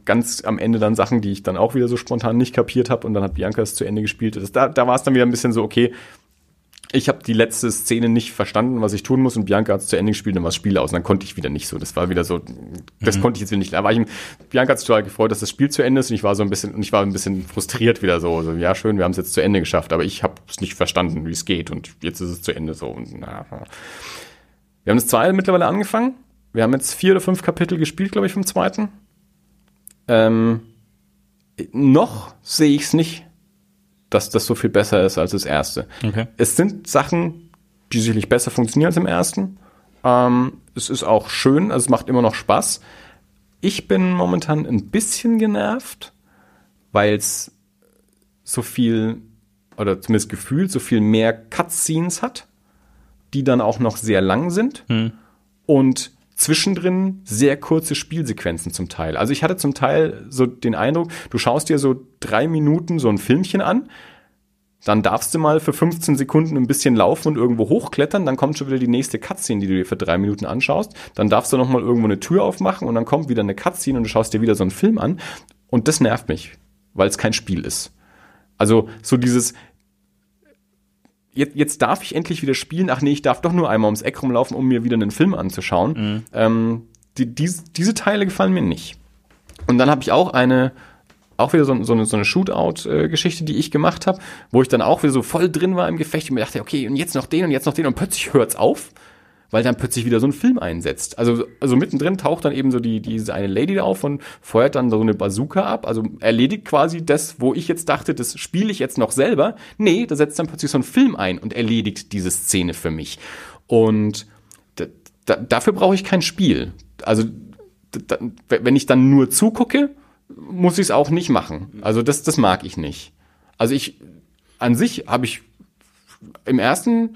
ganz am Ende dann Sachen, die ich dann auch wieder so spontan nicht kapiert habe. Und dann hat Bianca es zu Ende gespielt. Das, da da war es dann wieder ein bisschen so, okay, ich habe die letzte Szene nicht verstanden, was ich tun muss, und Bianca hat es zu Ende gespielt und war das Spiel aus. Und dann konnte ich wieder nicht so. Das war wieder so, das mhm. konnte ich jetzt wieder nicht. Da war ich, Bianca hat sich total gefreut, dass das Spiel zu Ende ist und ich war so ein bisschen, und ich war ein bisschen frustriert wieder so. so ja, schön, wir haben es jetzt zu Ende geschafft, aber ich habe es nicht verstanden, wie es geht und jetzt ist es zu Ende so. Und, na, wir haben das zweite mittlerweile angefangen. Wir haben jetzt vier oder fünf Kapitel gespielt, glaube ich, vom zweiten. Ähm, noch sehe ich es nicht dass das so viel besser ist als das erste. Okay. Es sind Sachen, die sicherlich besser funktionieren als im ersten. Ähm, es ist auch schön, also es macht immer noch Spaß. Ich bin momentan ein bisschen genervt, weil es so viel, oder zumindest gefühlt, so viel mehr Cutscenes hat, die dann auch noch sehr lang sind. Hm. Und zwischendrin sehr kurze Spielsequenzen zum Teil. Also ich hatte zum Teil so den Eindruck, du schaust dir so drei Minuten so ein Filmchen an, dann darfst du mal für 15 Sekunden ein bisschen laufen und irgendwo hochklettern, dann kommt schon wieder die nächste Cutscene, die du dir für drei Minuten anschaust, dann darfst du nochmal irgendwo eine Tür aufmachen und dann kommt wieder eine Cutscene und du schaust dir wieder so einen Film an und das nervt mich, weil es kein Spiel ist. Also so dieses, jetzt, jetzt darf ich endlich wieder spielen. Ach nee, ich darf doch nur einmal ums Eck rumlaufen, um mir wieder einen Film anzuschauen. Mhm. Ähm, die, die, diese Teile gefallen mir nicht. Und dann habe ich auch eine, auch wieder so, so eine, so eine Shootout-Geschichte, die ich gemacht habe, wo ich dann auch wieder so voll drin war im Gefecht und mir dachte, okay, und jetzt noch den und jetzt noch den und plötzlich hört's auf weil dann plötzlich wieder so ein Film einsetzt. Also, also mittendrin taucht dann eben so die, diese eine Lady da auf und feuert dann so eine Bazooka ab. Also erledigt quasi das, wo ich jetzt dachte, das spiele ich jetzt noch selber. Nee, da setzt dann plötzlich so ein Film ein und erledigt diese Szene für mich. Und da, dafür brauche ich kein Spiel. Also, wenn ich dann nur zugucke, muss ich es auch nicht machen. Also das, das mag ich nicht. Also ich, an sich habe ich im ersten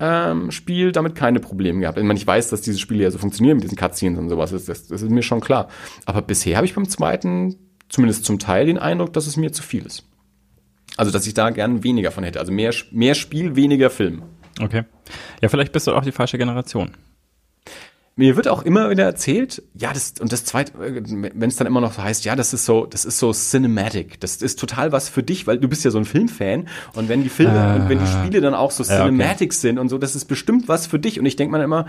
ähm, Spiel damit keine Probleme gehabt. Ich, meine, ich weiß, dass diese Spiele ja so funktionieren mit diesen Cutscenes und sowas. Das, das, das ist mir schon klar. Aber bisher habe ich beim zweiten zumindest zum Teil den Eindruck, dass es mir zu viel ist. Also, dass ich da gern weniger von hätte. Also mehr, mehr Spiel, weniger Film. Okay. Ja, vielleicht bist du auch die falsche Generation mir wird auch immer wieder erzählt, ja, das und das zweite, wenn es dann immer noch so heißt, ja, das ist so, das ist so cinematic, das ist total was für dich, weil du bist ja so ein Filmfan und wenn die Filme äh, und wenn die Spiele dann auch so cinematic okay. sind und so, das ist bestimmt was für dich und ich denke mir immer,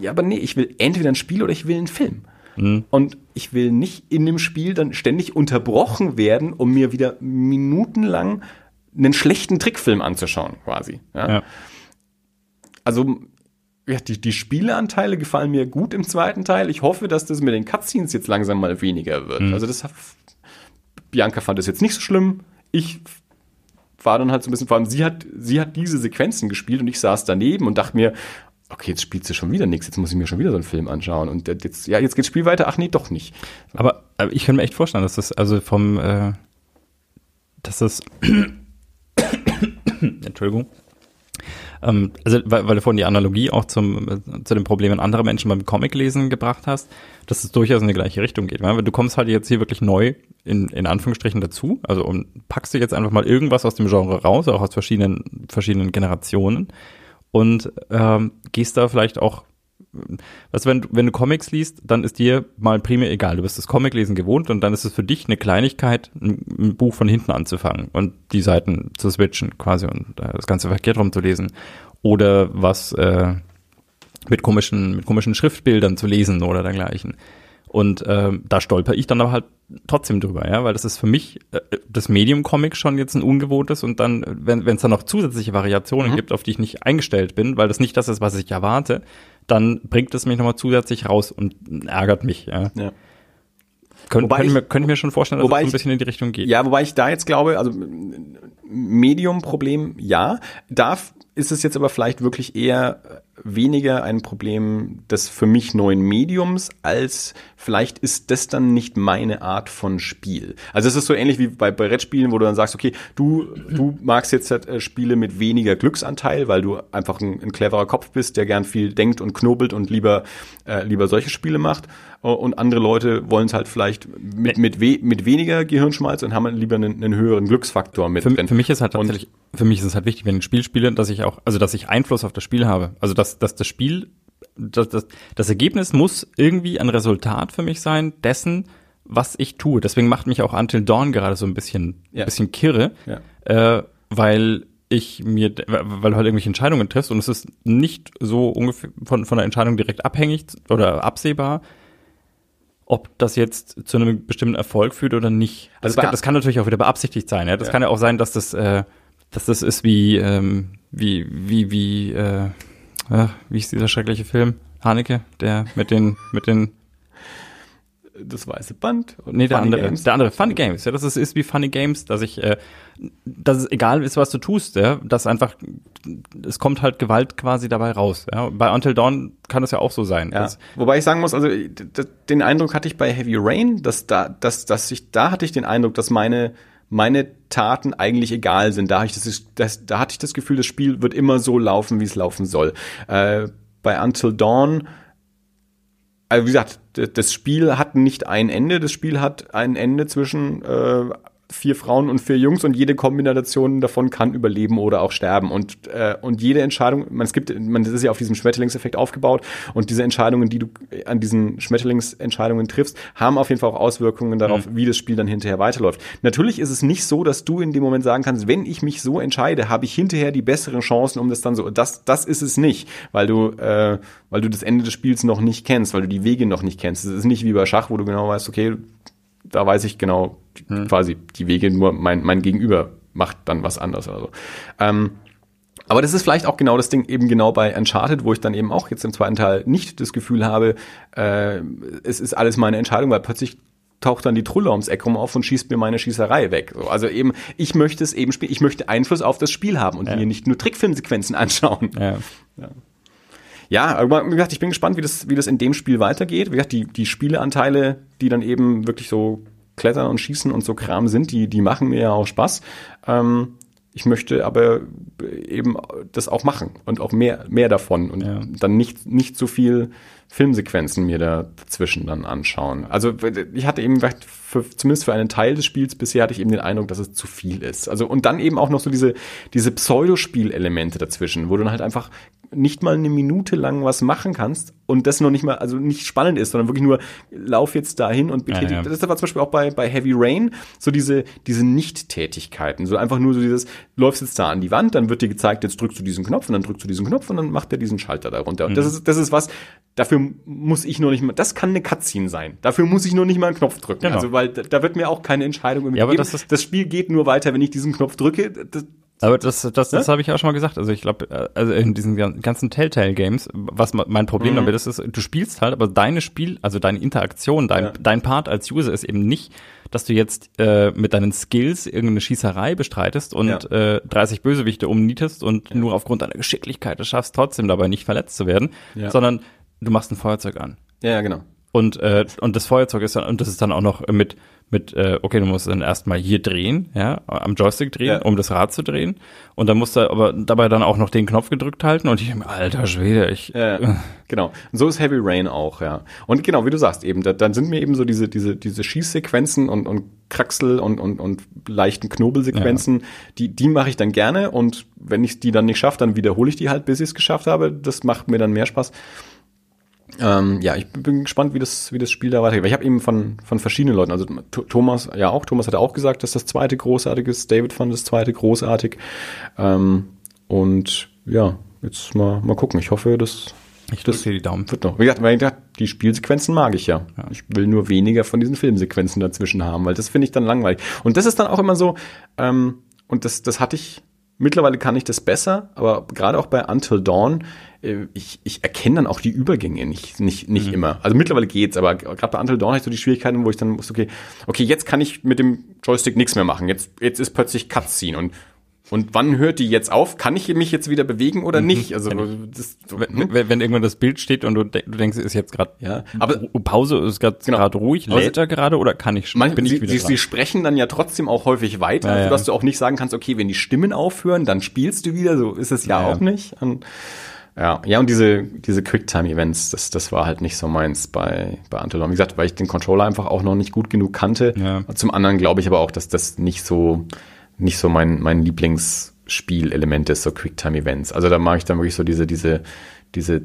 ja, aber nee, ich will entweder ein Spiel oder ich will einen Film. Mhm. Und ich will nicht in dem Spiel dann ständig unterbrochen werden, um mir wieder minutenlang einen schlechten Trickfilm anzuschauen, quasi. Ja. ja. Also ja, die, die Spieleanteile gefallen mir gut im zweiten Teil. Ich hoffe, dass das mit den Cutscenes jetzt langsam mal weniger wird. Mhm. Also das Bianca fand das jetzt nicht so schlimm. Ich war dann halt so ein bisschen, vor allem sie hat, sie hat diese Sequenzen gespielt und ich saß daneben und dachte mir, okay, jetzt spielt sie schon wieder nichts, jetzt muss ich mir schon wieder so einen Film anschauen und jetzt, ja, jetzt geht das Spiel weiter, ach nee, doch nicht. Aber, aber ich kann mir echt vorstellen, dass das also vom, äh, dass das, Entschuldigung, ähm, also weil, weil, du vorhin die Analogie auch zum, äh, zu den Problemen anderer Menschen beim Comiclesen gebracht hast, dass es durchaus in die gleiche Richtung geht. Weil du kommst halt jetzt hier wirklich neu in, in Anführungsstrichen dazu, also und packst dir jetzt einfach mal irgendwas aus dem Genre raus, auch aus verschiedenen, verschiedenen Generationen und ähm, gehst da vielleicht auch was, wenn, wenn du Comics liest, dann ist dir mal primär egal. Du bist das Comiclesen gewohnt und dann ist es für dich eine Kleinigkeit, ein, ein Buch von hinten anzufangen und die Seiten zu switchen quasi und äh, das Ganze verkehrt rum zu lesen. Oder was äh, mit komischen, mit komischen Schriftbildern zu lesen oder dergleichen. Und äh, da stolper ich dann aber halt trotzdem drüber, ja, weil das ist für mich äh, das Medium-Comic schon jetzt ein ungewohntes und dann, wenn es dann noch zusätzliche Variationen mhm. gibt, auf die ich nicht eingestellt bin, weil das nicht das ist, was ich erwarte, dann bringt es mich nochmal zusätzlich raus und ärgert mich, ja. ja. Könnt, wobei können, ich, könnte ich mir schon vorstellen, dass es so ein bisschen in die Richtung geht. Ja, wobei ich da jetzt glaube, also Medium-Problem, ja. Da ist es jetzt aber vielleicht wirklich eher weniger ein Problem des für mich neuen Mediums, als vielleicht ist das dann nicht meine Art von Spiel. Also es ist so ähnlich wie bei Brettspielen, wo du dann sagst, okay, du, du magst jetzt äh, Spiele mit weniger Glücksanteil, weil du einfach ein, ein, cleverer Kopf bist, der gern viel denkt und knobelt und lieber, äh, lieber solche Spiele macht. Und andere Leute wollen es halt vielleicht mit, mit, we, mit weniger Gehirnschmalz und haben lieber einen, einen höheren Glücksfaktor mit für, drin. Für mich ist halt tatsächlich, und, für mich ist es halt wichtig, wenn ich ein Spiel spiele, dass ich auch, also dass ich Einfluss auf das Spiel habe. Also dass, dass das Spiel, das, das, das Ergebnis muss irgendwie ein Resultat für mich sein dessen, was ich tue. Deswegen macht mich auch Until Dawn gerade so ein bisschen, ja. bisschen kirre, ja. äh, weil ich mir, weil du halt irgendwelche Entscheidungen triffst und es ist nicht so ungefähr von, von der Entscheidung direkt abhängig oder absehbar, ob das jetzt zu einem bestimmten Erfolg führt oder nicht. Also das kann, das kann natürlich auch wieder beabsichtigt sein. Ja? Das ja. kann ja auch sein, dass das, äh, dass das ist wie, ähm, wie, wie, wie, äh, äh, wie ist dieser schreckliche Film? Haneke, der mit den, mit den das weiße Band. Nee, der andere, Games. der andere Funny Games. Ja, das ist, ist wie Funny Games, dass ich, äh, dass es egal ist, was du tust, ja, dass einfach, es kommt halt Gewalt quasi dabei raus. Ja. Bei Until Dawn kann das ja auch so sein. Ja. Wobei ich sagen muss, also den Eindruck hatte ich bei Heavy Rain, dass da, dass, dass ich, da hatte ich den Eindruck, dass meine meine Taten eigentlich egal sind. Da, ich das, das, da hatte ich das Gefühl, das Spiel wird immer so laufen, wie es laufen soll. Äh, bei Until Dawn also wie gesagt, das Spiel hat nicht ein Ende, das Spiel hat ein Ende zwischen äh, vier Frauen und vier Jungs und jede Kombination davon kann überleben oder auch sterben. Und, äh, und jede Entscheidung, man, es gibt, man, das ist ja auf diesem Schmetterlingseffekt aufgebaut und diese Entscheidungen, die du an diesen Schmetterlingsentscheidungen triffst, haben auf jeden Fall auch Auswirkungen darauf, mhm. wie das Spiel dann hinterher weiterläuft. Natürlich ist es nicht so, dass du in dem Moment sagen kannst, wenn ich mich so entscheide, habe ich hinterher die besseren Chancen, um das dann so. Das, das ist es nicht, weil du, äh, weil du das Ende des Spiels noch nicht kennst, weil du die Wege noch nicht kennst. Es ist nicht wie bei Schach, wo du genau weißt, okay, da weiß ich genau hm. quasi die Wege, nur mein, mein Gegenüber macht dann was anderes oder so. Ähm, aber das ist vielleicht auch genau das Ding eben genau bei Uncharted, wo ich dann eben auch jetzt im zweiten Teil nicht das Gefühl habe, äh, es ist alles meine Entscheidung, weil plötzlich taucht dann die Trulle ums Eck rum auf und schießt mir meine Schießerei weg. So, also eben, ich möchte es eben spielen, ich möchte Einfluss auf das Spiel haben und ja. mir nicht nur Trickfilmsequenzen anschauen. Ja. ja. Ja, aber wie gesagt, ich bin gespannt, wie das, wie das in dem Spiel weitergeht. Wie gesagt, die, die Spieleanteile, die dann eben wirklich so Klettern und Schießen und so Kram sind, die, die machen mir ja auch Spaß. Ähm, ich möchte aber eben das auch machen und auch mehr, mehr davon und ja. dann nicht, nicht so viel Filmsequenzen mir dazwischen dann anschauen. Also ich hatte eben für, zumindest für einen Teil des Spiels bisher hatte ich eben den Eindruck, dass es zu viel ist. Also und dann eben auch noch so diese diese Pseudospielelemente dazwischen, wo du dann halt einfach nicht mal eine Minute lang was machen kannst und das noch nicht mal, also nicht spannend ist, sondern wirklich nur lauf jetzt dahin und betätige. Ja, ja. Das war zum Beispiel auch bei, bei Heavy Rain so diese, diese Nicht-Tätigkeiten. So einfach nur so dieses, läufst jetzt da an die Wand, dann wird dir gezeigt, jetzt drückst du diesen Knopf und dann drückst du diesen Knopf und dann macht er diesen Schalter darunter. Und mhm. das ist, das ist was, dafür dafür muss ich noch nicht mal, das kann eine Cutscene sein. Dafür muss ich noch nicht mal einen Knopf drücken. Genau. Also, weil da, wird mir auch keine Entscheidung Ja, aber gegeben. das ist- das Spiel geht nur weiter, wenn ich diesen Knopf drücke. Das, Aber das, das, das Ne? habe ich auch schon mal gesagt. Also ich glaube, also in diesen gan- ganzen Telltale-Games, was mein Problem Mhm. damit ist, ist, du spielst halt, aber deine Spiel, also deine Interaktion, dein, Ja. dein Part als User ist eben nicht, dass du jetzt äh, mit deinen Skills irgendeine Schießerei bestreitest und Ja. äh, 30 Bösewichte umnietest und nur aufgrund deiner Geschicklichkeit es schaffst, trotzdem dabei nicht verletzt zu werden, Ja. sondern du machst ein Feuerzeug an. ja, ja, genau. Und, äh, und das Feuerzeug ist dann, und das ist dann auch noch mit, mit, äh, okay, du musst dann erstmal hier drehen, ja, am Joystick drehen, Ja. um das Rad zu drehen. Und dann musst du aber dabei dann auch noch den Knopf gedrückt halten und ich denke alter Schwede, ich, Ja, ja. genau. Und so ist Heavy Rain auch, ja. Und genau, wie du sagst, eben, da, dann sind mir eben so diese, diese, diese Schießsequenzen und, und Kraxel und, und, und leichten Knobelsequenzen, die, die mache ich dann gerne und wenn ich die dann nicht schaffe, dann wiederhole ich die halt, bis ich es geschafft habe. Das macht mir dann mehr Spaß. Ähm, ja, ich bin gespannt, wie das, wie das Spiel da weitergeht. Weil ich habe eben von, von verschiedenen Leuten, also Th- Thomas ja auch, Thomas hat auch gesagt, dass das zweite großartig ist, David fand das zweite großartig. Ähm, und ja, jetzt mal, mal gucken. Ich hoffe, das, ich das dir die Daumen. wird noch. Wie gesagt, weil ich dachte, die Spielsequenzen mag ich ja. Ja. Ich will nur weniger von diesen Filmsequenzen dazwischen haben, weil das finde ich dann langweilig. Und das ist dann auch immer so, ähm, und das, das hatte ich, mittlerweile kann ich das besser, aber gerade auch bei Until Dawn, äh, ich, ich erkenne dann auch die Übergänge nicht, nicht, nicht immer. Also mittlerweile geht's, aber gerade bei Until Dawn hatte ich so die Schwierigkeiten, wo ich dann wusste, okay, okay, jetzt kann ich mit dem Joystick nichts mehr machen. Jetzt, jetzt ist plötzlich Cutscene und und wann hört die jetzt auf? Kann ich mich jetzt wieder bewegen oder nicht? Also das, so, hm? Wenn, wenn, wenn irgendwann das Bild steht und du, de du denkst, ist jetzt gerade Ja, aber- Pause, ist gerade Genau. ruhig, lädt er gerade oder kann ich Man, bin ich sie, wieder sie, sie sprechen dann ja trotzdem auch häufig weiter, Ja, ja. sodass du auch nicht sagen kannst, okay, wenn die Stimmen aufhören, dann spielst du wieder. So ist es ja, Ja, auch nicht. Und, ja, ja, und diese, diese Quicktime-Events, das, das war halt nicht so meins bei, bei Antolon. Wie gesagt, weil ich den Controller einfach auch noch nicht gut genug kannte. Zum anderen glaube ich aber auch, dass das nicht so, nicht so mein, mein Lieblingsspielelement ist, so Quicktime-Events. Also da mag ich dann wirklich so diese, diese, diese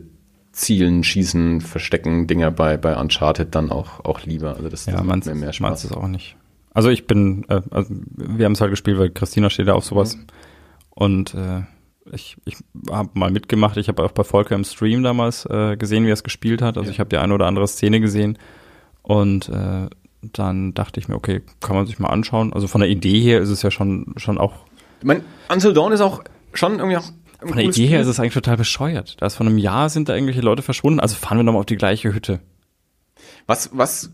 Zielen, Schießen, Verstecken, Dinger bei, bei Uncharted dann auch, auch lieber. Also das, Ja, das macht mir mehr Spaß. ist auch nicht. Also ich bin, äh, also wir haben es halt gespielt, weil Christina steht da auf sowas. Mhm. Und äh, ich, ich habe mal mitgemacht. Ich habe auch bei Volker im Stream damals äh, gesehen, wie er es gespielt hat. Also Ja. ich habe die eine oder andere Szene gesehen. Und äh, dann dachte ich mir, okay, kann man sich mal anschauen. Also von der Idee her ist es ja schon, schon auch, Ich mein, Until Dawn ist auch schon irgendwie auch von der Idee her Spiel. ist es eigentlich total bescheuert. Da ist vor einem Jahr sind da irgendwelche Leute verschwunden. Also fahren wir nochmal auf die gleiche Hütte. Was, was,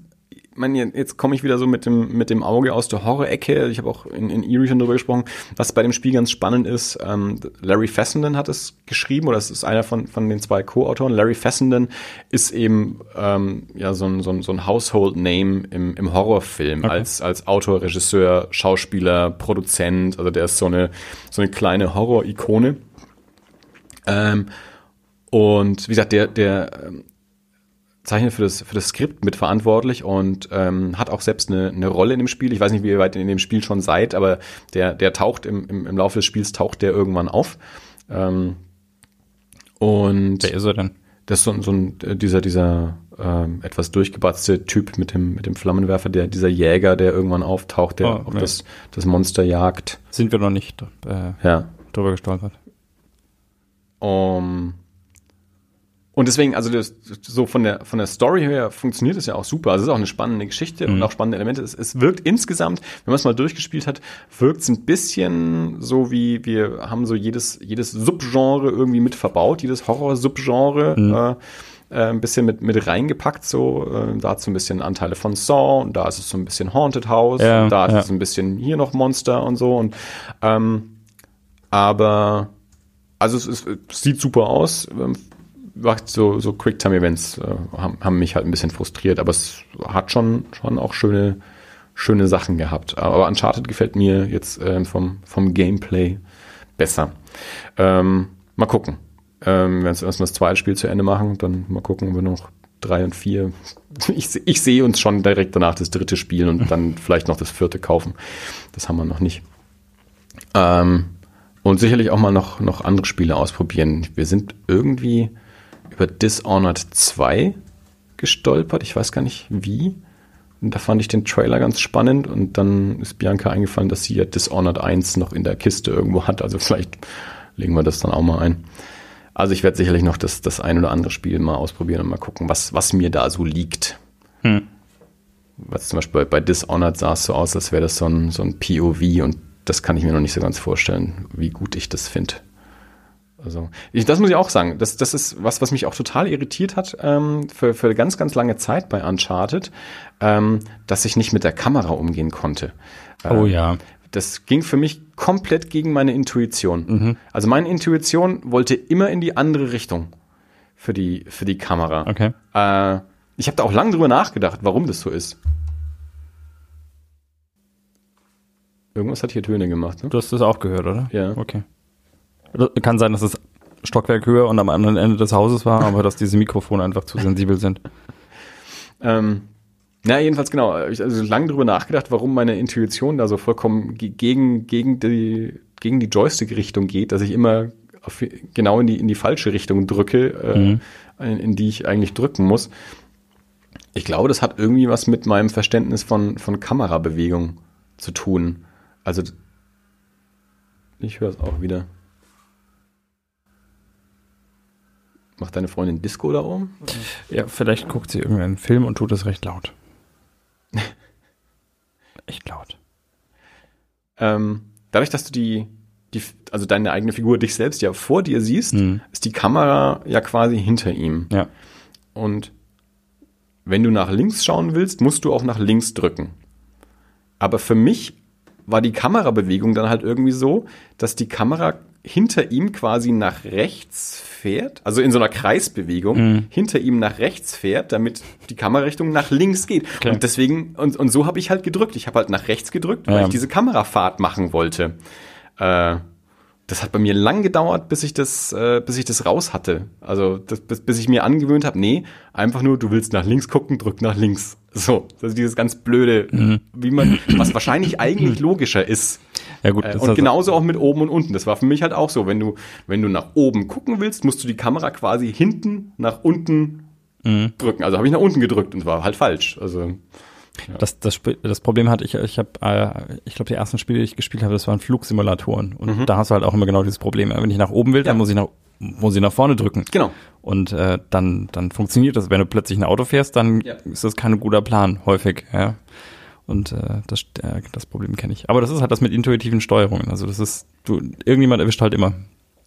ich meine, jetzt komme ich wieder so mit dem, mit dem Auge aus der Horror-Ecke. Ich habe auch in, in Eerie schon drüber gesprochen. Was bei dem Spiel ganz spannend ist, ähm, Larry Fessenden hat es geschrieben, oder es ist einer von, von den zwei Co-Autoren. Larry Fessenden ist eben ähm, ja so ein, so ein, so ein Household-Name im, im Horrorfilm Okay. als, als Autor, Regisseur, Schauspieler, Produzent. Also der ist so eine, so eine kleine Horror-Ikone. Ähm, und wie gesagt, der, der zeichnet für das, für das Skript mitverantwortlich und ähm, hat auch selbst eine, eine Rolle in dem Spiel. Ich weiß nicht, wie ihr weit in dem Spiel schon seid, aber der, der taucht im, im, im Laufe des Spiels, taucht der irgendwann auf. Ähm, und Wer ist er denn? das ist so, ein- so ein, äh, dieser, dieser ähm, etwas durchgebatzte Typ mit dem, mit dem Flammenwerfer, der, dieser Jäger, der irgendwann auftaucht, der Oh, auf ja. das, das Monster jagt. Sind wir noch nicht äh, Ja. drüber gestolpert. Um, und deswegen, also das, so von der, von der Story her funktioniert es ja auch super. Also es ist auch eine spannende Geschichte und auch spannende Elemente. Es, es wirkt insgesamt, wenn man es mal durchgespielt hat, wirkt es ein bisschen so wie wir haben so jedes, jedes Subgenre irgendwie mit verbaut, jedes Horror-Subgenre. Äh, äh, ein bisschen mit, mit reingepackt, so, äh, da hat es so ein bisschen Anteile von Saw und da ist es so ein bisschen Haunted House Ja, und da ja. es ein bisschen hier noch Monster und so und ähm, aber also es, ist, es sieht super aus. Macht so, so Quicktime-Events äh, haben, haben mich halt ein bisschen frustriert, aber es hat schon, schon auch schöne, schöne Sachen gehabt. Aber Uncharted gefällt mir jetzt ähm, vom, vom Gameplay besser. Ähm, mal gucken. Ähm, wenn wir erstmal das zweite Spiel zu Ende machen, dann mal gucken, ob wir noch drei und vier. Ich, ich sehe uns schon direkt danach das dritte Spiel und dann vielleicht noch das vierte kaufen. Das haben wir noch nicht. Ähm, und sicherlich auch mal noch, noch andere Spiele ausprobieren. Wir sind irgendwie über Dishonored 2 gestolpert. Ich weiß gar nicht wie. Und da fand ich den Trailer ganz spannend und dann ist Bianca eingefallen, dass sie ja Dishonored 1 noch in der Kiste irgendwo hat. Also vielleicht legen wir das dann auch mal ein. Also ich werde sicherlich noch das, das ein oder andere Spiel mal ausprobieren und mal gucken, was, was mir da so liegt. Hm. Was zum Beispiel bei Dishonored sah es so aus, als wäre das so ein, so ein POV und das kann ich mir noch nicht so ganz vorstellen, wie gut ich das finde. Also, ich, das muss ich auch sagen. Das, das ist was, was mich auch total irritiert hat ähm, für, für ganz, ganz lange Zeit bei Uncharted, ähm, dass ich nicht mit der Kamera umgehen konnte. Ähm, oh ja. Das ging für mich komplett gegen meine Intuition. Mhm. Also meine Intuition wollte immer in die andere Richtung für die, für die Kamera. Okay. Äh, ich habe da auch lange drüber nachgedacht, warum das so ist. Irgendwas hat hier Töne gemacht. Ne? Du hast das auch gehört, oder? Ja. Okay. Kann sein, dass es Stockwerk höher und am anderen Ende des Hauses war, aber dass diese Mikrofone einfach zu sensibel sind. Ähm, na, jedenfalls genau. Ich habe also lange drüber nachgedacht, warum meine Intuition da so vollkommen gegen, gegen die, gegen die Joystick-Richtung geht, dass ich immer auf, genau in die, in die falsche Richtung drücke, äh, mhm. in, in, die ich eigentlich drücken muss. Ich glaube, das hat irgendwie was mit meinem Verständnis von, von Kamerabewegung zu tun. Also, ich höre es auch wieder. Macht deine Freundin Disco da oben? Ja, vielleicht guckt sie irgendeinen Film und tut es recht laut. Echt laut. Ähm, dadurch, dass du die, die, also deine eigene Figur, dich selbst ja vor dir siehst, mhm. ist die Kamera ja quasi hinter ihm. Ja. Und wenn du nach links schauen willst, musst du auch nach links drücken. Aber für mich war die Kamerabewegung dann halt irgendwie so, dass die Kamera hinter ihm quasi nach rechts fährt, also in so einer Kreisbewegung, mhm. hinter ihm nach rechts fährt, damit die Kamerarichtung nach links geht. Okay. Und deswegen, und, und so habe ich halt gedrückt. Ich habe halt nach rechts gedrückt, weil ja. ich diese Kamerafahrt machen wollte. Äh, das hat bei mir lang gedauert, bis ich das, äh, bis ich das raus hatte. Also das, bis, bis ich mir angewöhnt habe, nee, einfach nur, du willst nach links gucken, drück nach links. So, das ist dieses ganz blöde, mhm. wie man, was wahrscheinlich eigentlich logischer ist. Ja gut. Äh, und genauso auch mit oben und unten. Das war für mich halt auch so. Wenn du, wenn du nach oben gucken willst, musst du die Kamera quasi hinten nach unten mhm. drücken. Also habe ich nach unten gedrückt und war halt falsch. Also ja. Das, das, das Problem hatte ich, ich habe, äh, ich glaube, die ersten Spiele, die ich gespielt habe, das waren Flugsimulatoren. Und mhm. da hast du halt auch immer genau dieses Problem. Wenn ich nach oben will, ja. dann muss ich nach, muss ich nach vorne drücken. Genau. Und äh, dann, dann funktioniert das. Wenn du plötzlich ein Auto fährst, dann ja. ist das kein guter Plan, häufig. Ja. Und äh, das, äh, das Problem kenne ich. Aber das ist halt das mit intuitiven Steuerungen. Also das ist, du, irgendjemand erwischt halt immer.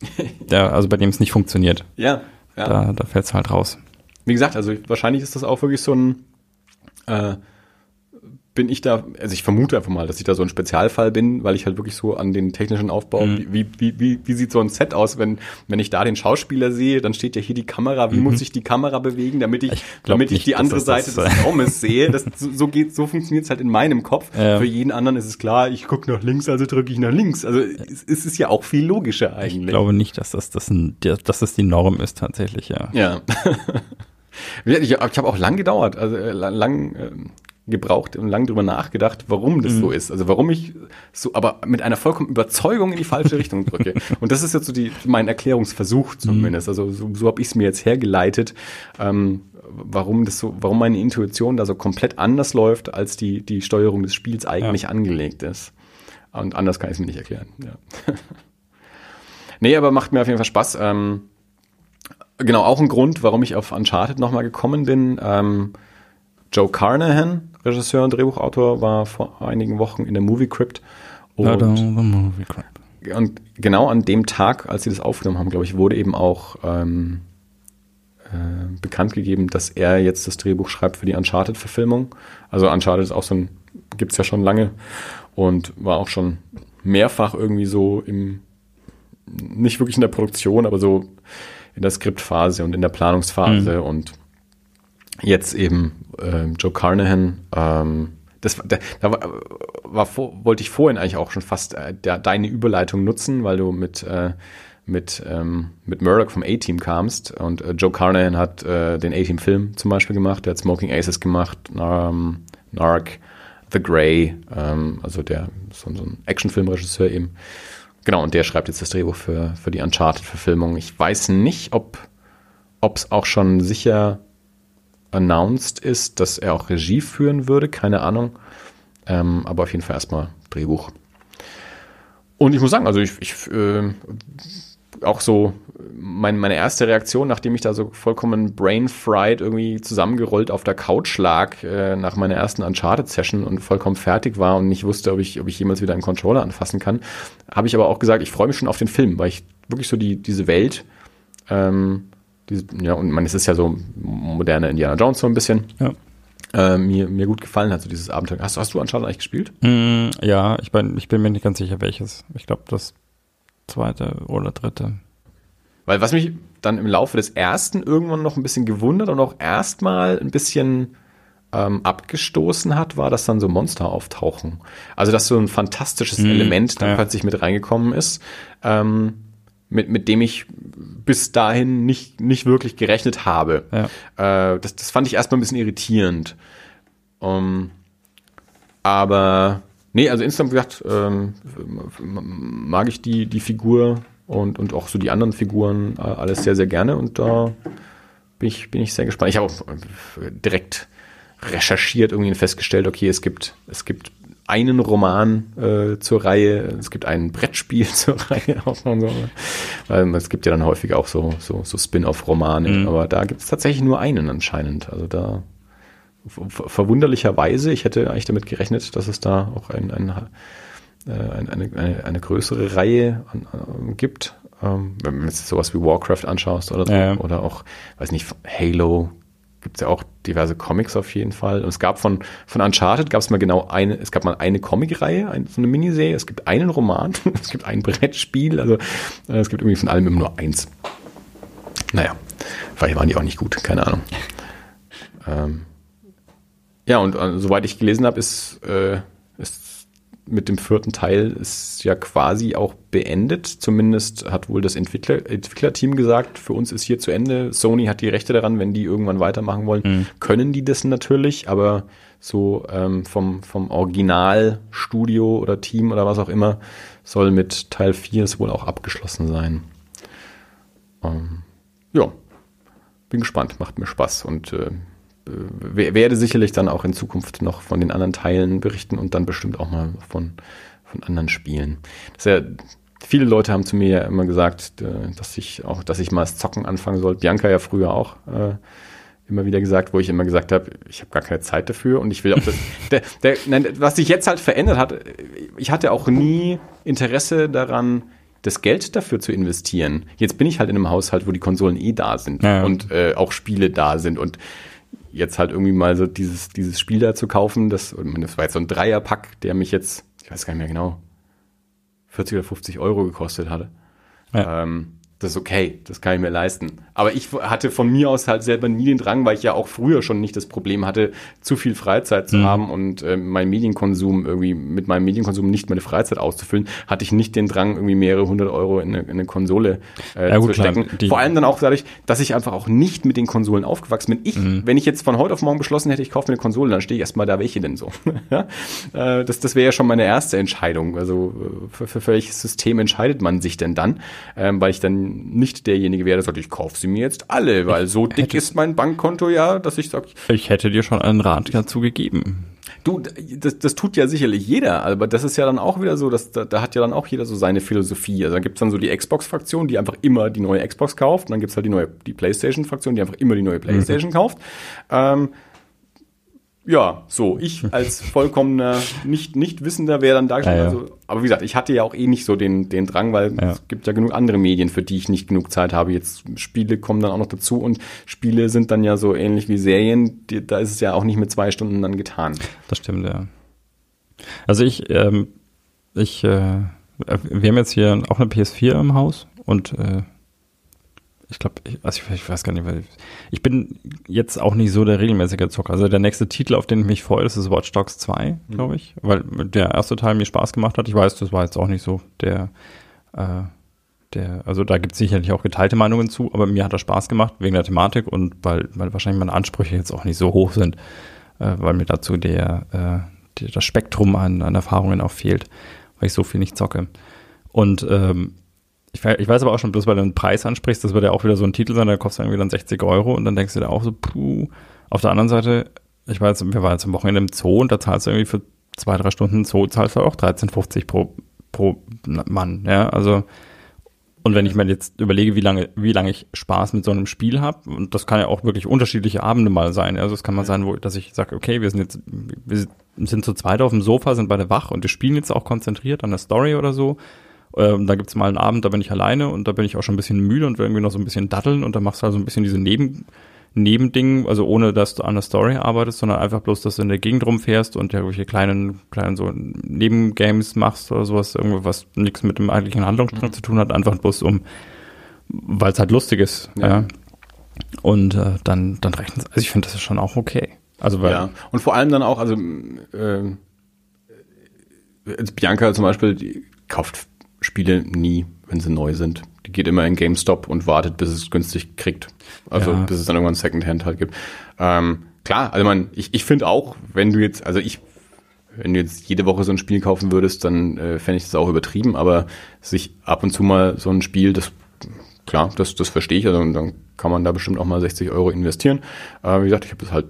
der, also bei dem es nicht funktioniert. Ja. ja. Da, da fällt es halt raus. Wie gesagt, also wahrscheinlich ist das auch wirklich so ein äh, bin ich da, also ich vermute einfach mal, dass ich da so ein Spezialfall bin, weil ich halt wirklich so an den technischen Aufbau, mhm. wie, wie, wie, wie sieht so ein Set aus, wenn, wenn ich da den Schauspieler sehe, dann steht ja hier die Kamera, wie mhm. muss ich die Kamera bewegen, damit ich, ich damit nicht, ich die andere Seite des Raumes sehe. Das, so, geht, so funktioniert es halt in meinem Kopf. Ja. Für jeden anderen ist es klar, ich gucke nach links, also drücke ich nach links. Also es, es ist ja auch viel logischer eigentlich. Ich glaube nicht, dass das, das, ein, dass das die Norm ist tatsächlich, ja. Ja. ich, ich habe auch lang gedauert, also äh, lang, äh, gebraucht und lang drüber nachgedacht, warum das mhm. so ist. Also warum ich so, aber mit einer vollkommen Überzeugung in die falsche Richtung drücke. und das ist jetzt so die, mein Erklärungsversuch zumindest. Mhm. Also so, so habe ich es mir jetzt hergeleitet, ähm, warum das so, warum meine Intuition da so komplett anders läuft, als die, die Steuerung des Spiels eigentlich ja. angelegt ist. Und anders kann ich es mir nicht erklären. Ja. nee, aber macht mir auf jeden Fall Spaß. Ähm, genau, auch ein Grund, warum ich auf Uncharted nochmal gekommen bin. Ähm, Joe Carnahan, Regisseur und Drehbuchautor, war vor einigen Wochen in der Movie Crypt. Und, movie crypt. und genau an dem Tag, als sie das aufgenommen haben, glaube ich, wurde eben auch ähm, äh, bekannt gegeben, dass er jetzt das Drehbuch schreibt für die Uncharted-Verfilmung. Also Uncharted ist auch so ein, gibt es ja schon lange und war auch schon mehrfach irgendwie so im, nicht wirklich in der Produktion, aber so in der Skriptphase und in der Planungsphase mhm. und jetzt eben äh, Joe Carnahan, ähm, das, da, da war, war vor, wollte ich vorhin eigentlich auch schon fast äh, der, deine Überleitung nutzen, weil du mit, äh, mit, ähm, mit Murdoch vom A-Team kamst und äh, Joe Carnahan hat äh, den A-Team-Film zum Beispiel gemacht, der hat Smoking Aces gemacht, ähm, Narc, The Grey, ähm, also der so, so ein Actionfilmregisseur eben. Genau, und der schreibt jetzt das Drehbuch für, für die Uncharted-Verfilmung. Ich weiß nicht, ob es auch schon sicher announced ist, dass er auch Regie führen würde, keine Ahnung. Ähm, aber auf jeden Fall erstmal Drehbuch. Und ich muss sagen, also ich, ich äh, auch so mein, meine erste Reaktion, nachdem ich da so vollkommen brain-fried irgendwie zusammengerollt auf der Couch lag, äh, nach meiner ersten Uncharted-Session und vollkommen fertig war und nicht wusste, ob ich, ob ich jemals wieder einen Controller anfassen kann, habe ich aber auch gesagt, ich freue mich schon auf den Film, weil ich wirklich so die, diese Welt, ähm, ja, und man, es ist ja so moderne Indiana Jones so ein bisschen. Ja. Äh, mir, mir gut gefallen hat, so dieses Abenteuer. Hast, hast du Uncharted eigentlich gespielt? Mm, ja, ich bin, ich bin mir nicht ganz sicher, welches. Ich glaube, das zweite oder dritte. Weil was mich dann im Laufe des ersten irgendwann noch ein bisschen gewundert und auch erstmal ein bisschen ähm, abgestoßen hat, war, dass dann so Monster auftauchen. Also dass so ein fantastisches Mhm, Element dann ja. plötzlich mit reingekommen ist, ähm, mit, mit dem ich bis dahin nicht, nicht wirklich gerechnet habe. Ja. Äh, das, das fand ich erstmal ein bisschen irritierend. Um, aber nee, also insgesamt gesagt, ähm, mag ich die, die Figur und, und auch so die anderen Figuren äh, alles sehr, sehr gerne und da bin ich, bin ich sehr gespannt. Ich habe auch äh, direkt recherchiert, irgendwie festgestellt, okay, es gibt, es gibt einen Roman äh, zur Reihe, es gibt ein Brettspiel zur Reihe auch und so. Weil es gibt ja dann häufig auch so, so, so Spin-off-Romane, Mhm. aber da gibt es tatsächlich nur einen anscheinend. Also da ver- verwunderlicherweise, ich hätte eigentlich damit gerechnet, dass es da auch ein, ein, äh, ein, eine, eine, eine größere Reihe an, an, gibt. Ähm, wenn du jetzt sowas wie Warcraft anschaust oder so, ja. oder auch, weiß nicht, Halo, gibt es ja auch diverse Comics auf jeden Fall. Und es gab von, von Uncharted gab es mal genau eine, es gab mal eine Comicreihe, ein, so eine Miniserie, es gibt einen Roman, es gibt ein Brettspiel, also äh, es gibt irgendwie von allem immer nur eins. Naja, vielleicht waren die auch nicht gut, keine Ahnung. ähm, ja, und äh, soweit ich gelesen habe, ist, äh, ist mit dem vierten Teil ist ja quasi auch beendet. Zumindest hat wohl das Entwickler, Entwicklerteam gesagt, für uns ist hier zu Ende. Sony hat die Rechte daran, wenn die irgendwann weitermachen wollen, können die das natürlich, aber so ähm, vom, vom Originalstudio oder Team oder was auch immer soll mit Teil 4 es wohl auch abgeschlossen sein. Ähm, ja, bin gespannt, macht mir Spaß und äh, werde sicherlich dann auch in Zukunft noch von den anderen Teilen berichten und dann bestimmt auch mal von, von anderen Spielen. Das ist ja, viele Leute haben zu mir ja immer gesagt, äh, dass ich auch, dass ich mal das Zocken anfangen soll. Bianca ja früher auch äh, immer wieder gesagt, wo ich immer gesagt habe, ich habe gar keine Zeit dafür und ich will auch das. der, der, nein, was sich jetzt halt verändert hat, ich hatte auch nie Interesse daran, das Geld dafür zu investieren. Jetzt bin ich halt in einem Haushalt, wo die Konsolen eh da sind Ja. und äh, auch Spiele da sind und jetzt halt irgendwie mal so dieses, dieses Spiel da zu kaufen, das, das war jetzt so ein Dreierpack, der mich jetzt, ich weiß gar nicht mehr genau, 40 oder 50 Euro gekostet hatte. Ja. Ähm, das ist okay, das kann ich mir leisten. Aber ich hatte von mir aus halt selber nie den Drang, weil ich ja auch früher schon nicht das Problem hatte, zu viel Freizeit zu haben und äh, mein Medienkonsum irgendwie mit meinem Medienkonsum nicht meine Freizeit auszufüllen, hatte ich nicht den Drang, irgendwie mehrere hundert Euro in eine, in eine Konsole äh, Ja, gut, zu klar, stecken. die- Vor allem dann auch dadurch, dass ich einfach auch nicht mit den Konsolen aufgewachsen bin. Ich, Mhm. wenn ich jetzt von heute auf morgen beschlossen hätte, ich kaufe mir eine Konsole, dann stehe ich erstmal da, welche denn so. ja? äh, das das wäre ja schon meine erste Entscheidung. Also äh, für, für, für welches System entscheidet man sich denn dann? Ähm, weil ich dann nicht derjenige wäre, der sagt, ich kaufe sie mir jetzt alle, weil so dick ist mein Bankkonto ja, dass ich sage, Ich hätte dir schon einen Rat dazu gegeben. Du, das, das tut ja sicherlich jeder, aber das ist ja dann auch wieder so, dass da, da hat ja dann auch jeder so seine Philosophie. Also da gibt's dann so die Xbox-Fraktion, die einfach immer die neue Xbox kauft, und dann gibt's halt die neue, die Playstation-Fraktion, die einfach immer die neue Playstation kauft. Ähm, ja, so, ich als vollkommener nicht, nicht Wissender wäre dann da Ja, ja. also, aber wie gesagt, ich hatte ja auch eh nicht so den, den Drang, weil Ja. es gibt ja genug andere Medien, für die ich nicht genug Zeit habe. Jetzt Spiele kommen dann auch noch dazu und Spiele sind dann ja so ähnlich wie Serien, die, da ist es ja auch nicht mit zwei Stunden dann getan. Das stimmt, ja. Also ich, ähm, ich, äh, wir haben jetzt hier auch eine PS4 im Haus und äh, ich glaube, ich, also ich, ich weiß gar nicht, weil ich bin jetzt auch nicht so der regelmäßige Zocker. Also der nächste Titel, auf den ich mich freue, das ist Watch Dogs 2, glaube ich, weil der erste Teil mir Spaß gemacht hat. Ich weiß, das war jetzt auch nicht so der, äh, der, also da gibt es sicherlich auch geteilte Meinungen zu, aber mir hat er Spaß gemacht wegen der Thematik und weil, weil wahrscheinlich meine Ansprüche jetzt auch nicht so hoch sind, äh, weil mir dazu der, äh, der, das Spektrum an, an Erfahrungen auch fehlt, weil ich so viel nicht zocke. Und ähm, ich, ich weiß aber auch schon, bloß weil du einen Preis ansprichst, das wird ja auch wieder so ein Titel sein, der kostet irgendwie dann 60 Euro und dann denkst du dir auch so, puh. Auf der anderen Seite, ich war jetzt, wir waren jetzt am Wochenende im Zoo und da zahlst du irgendwie für zwei, drei Stunden Zoo, zahlst du auch 13,50 pro, pro Mann, ja, also Und wenn ich mir jetzt überlege, wie lange, wie lange ich Spaß mit so einem Spiel habe, und das kann ja auch wirklich unterschiedliche Abende mal sein. Also es kann mal sein, wo, dass ich sage, okay, wir sind jetzt, wir sind zu zweit auf dem Sofa, sind beide wach und wir spielen jetzt auch konzentriert an der Story oder so. Ähm, da gibt's mal einen Abend, da bin ich alleine und da bin ich auch schon ein bisschen müde und will irgendwie noch so ein bisschen datteln und dann machst du halt so ein bisschen diese Neben, Nebending, also ohne dass du an der Story arbeitest, sondern einfach bloß, dass du in der Gegend rumfährst und ja irgendwelche kleinen, kleinen so Nebengames machst oder sowas, irgendwo, was nichts mit dem eigentlichen Handlungsstrang mhm. zu tun hat, einfach bloß um, weil es halt lustig ist. Ja. ja. Und äh, dann, dann rechnen Also ich finde, das ist schon auch okay. Also weil, ja, und vor allem dann auch, also äh, Bianca zum Beispiel, die kauft Spiele nie, wenn sie neu sind. Die geht immer in GameStop und wartet, bis es günstig kriegt. Also ja. bis es dann irgendwann Secondhand halt gibt. Ähm, klar, also man, ich, ich finde auch, wenn du jetzt, also ich, wenn du jetzt jede Woche so ein Spiel kaufen würdest, dann äh, fände ich das auch übertrieben, aber sich ab und zu mal so ein Spiel, das klar, das, das verstehe ich, also dann kann man da bestimmt auch mal 60 Euro investieren. Äh, wie gesagt, ich habe das halt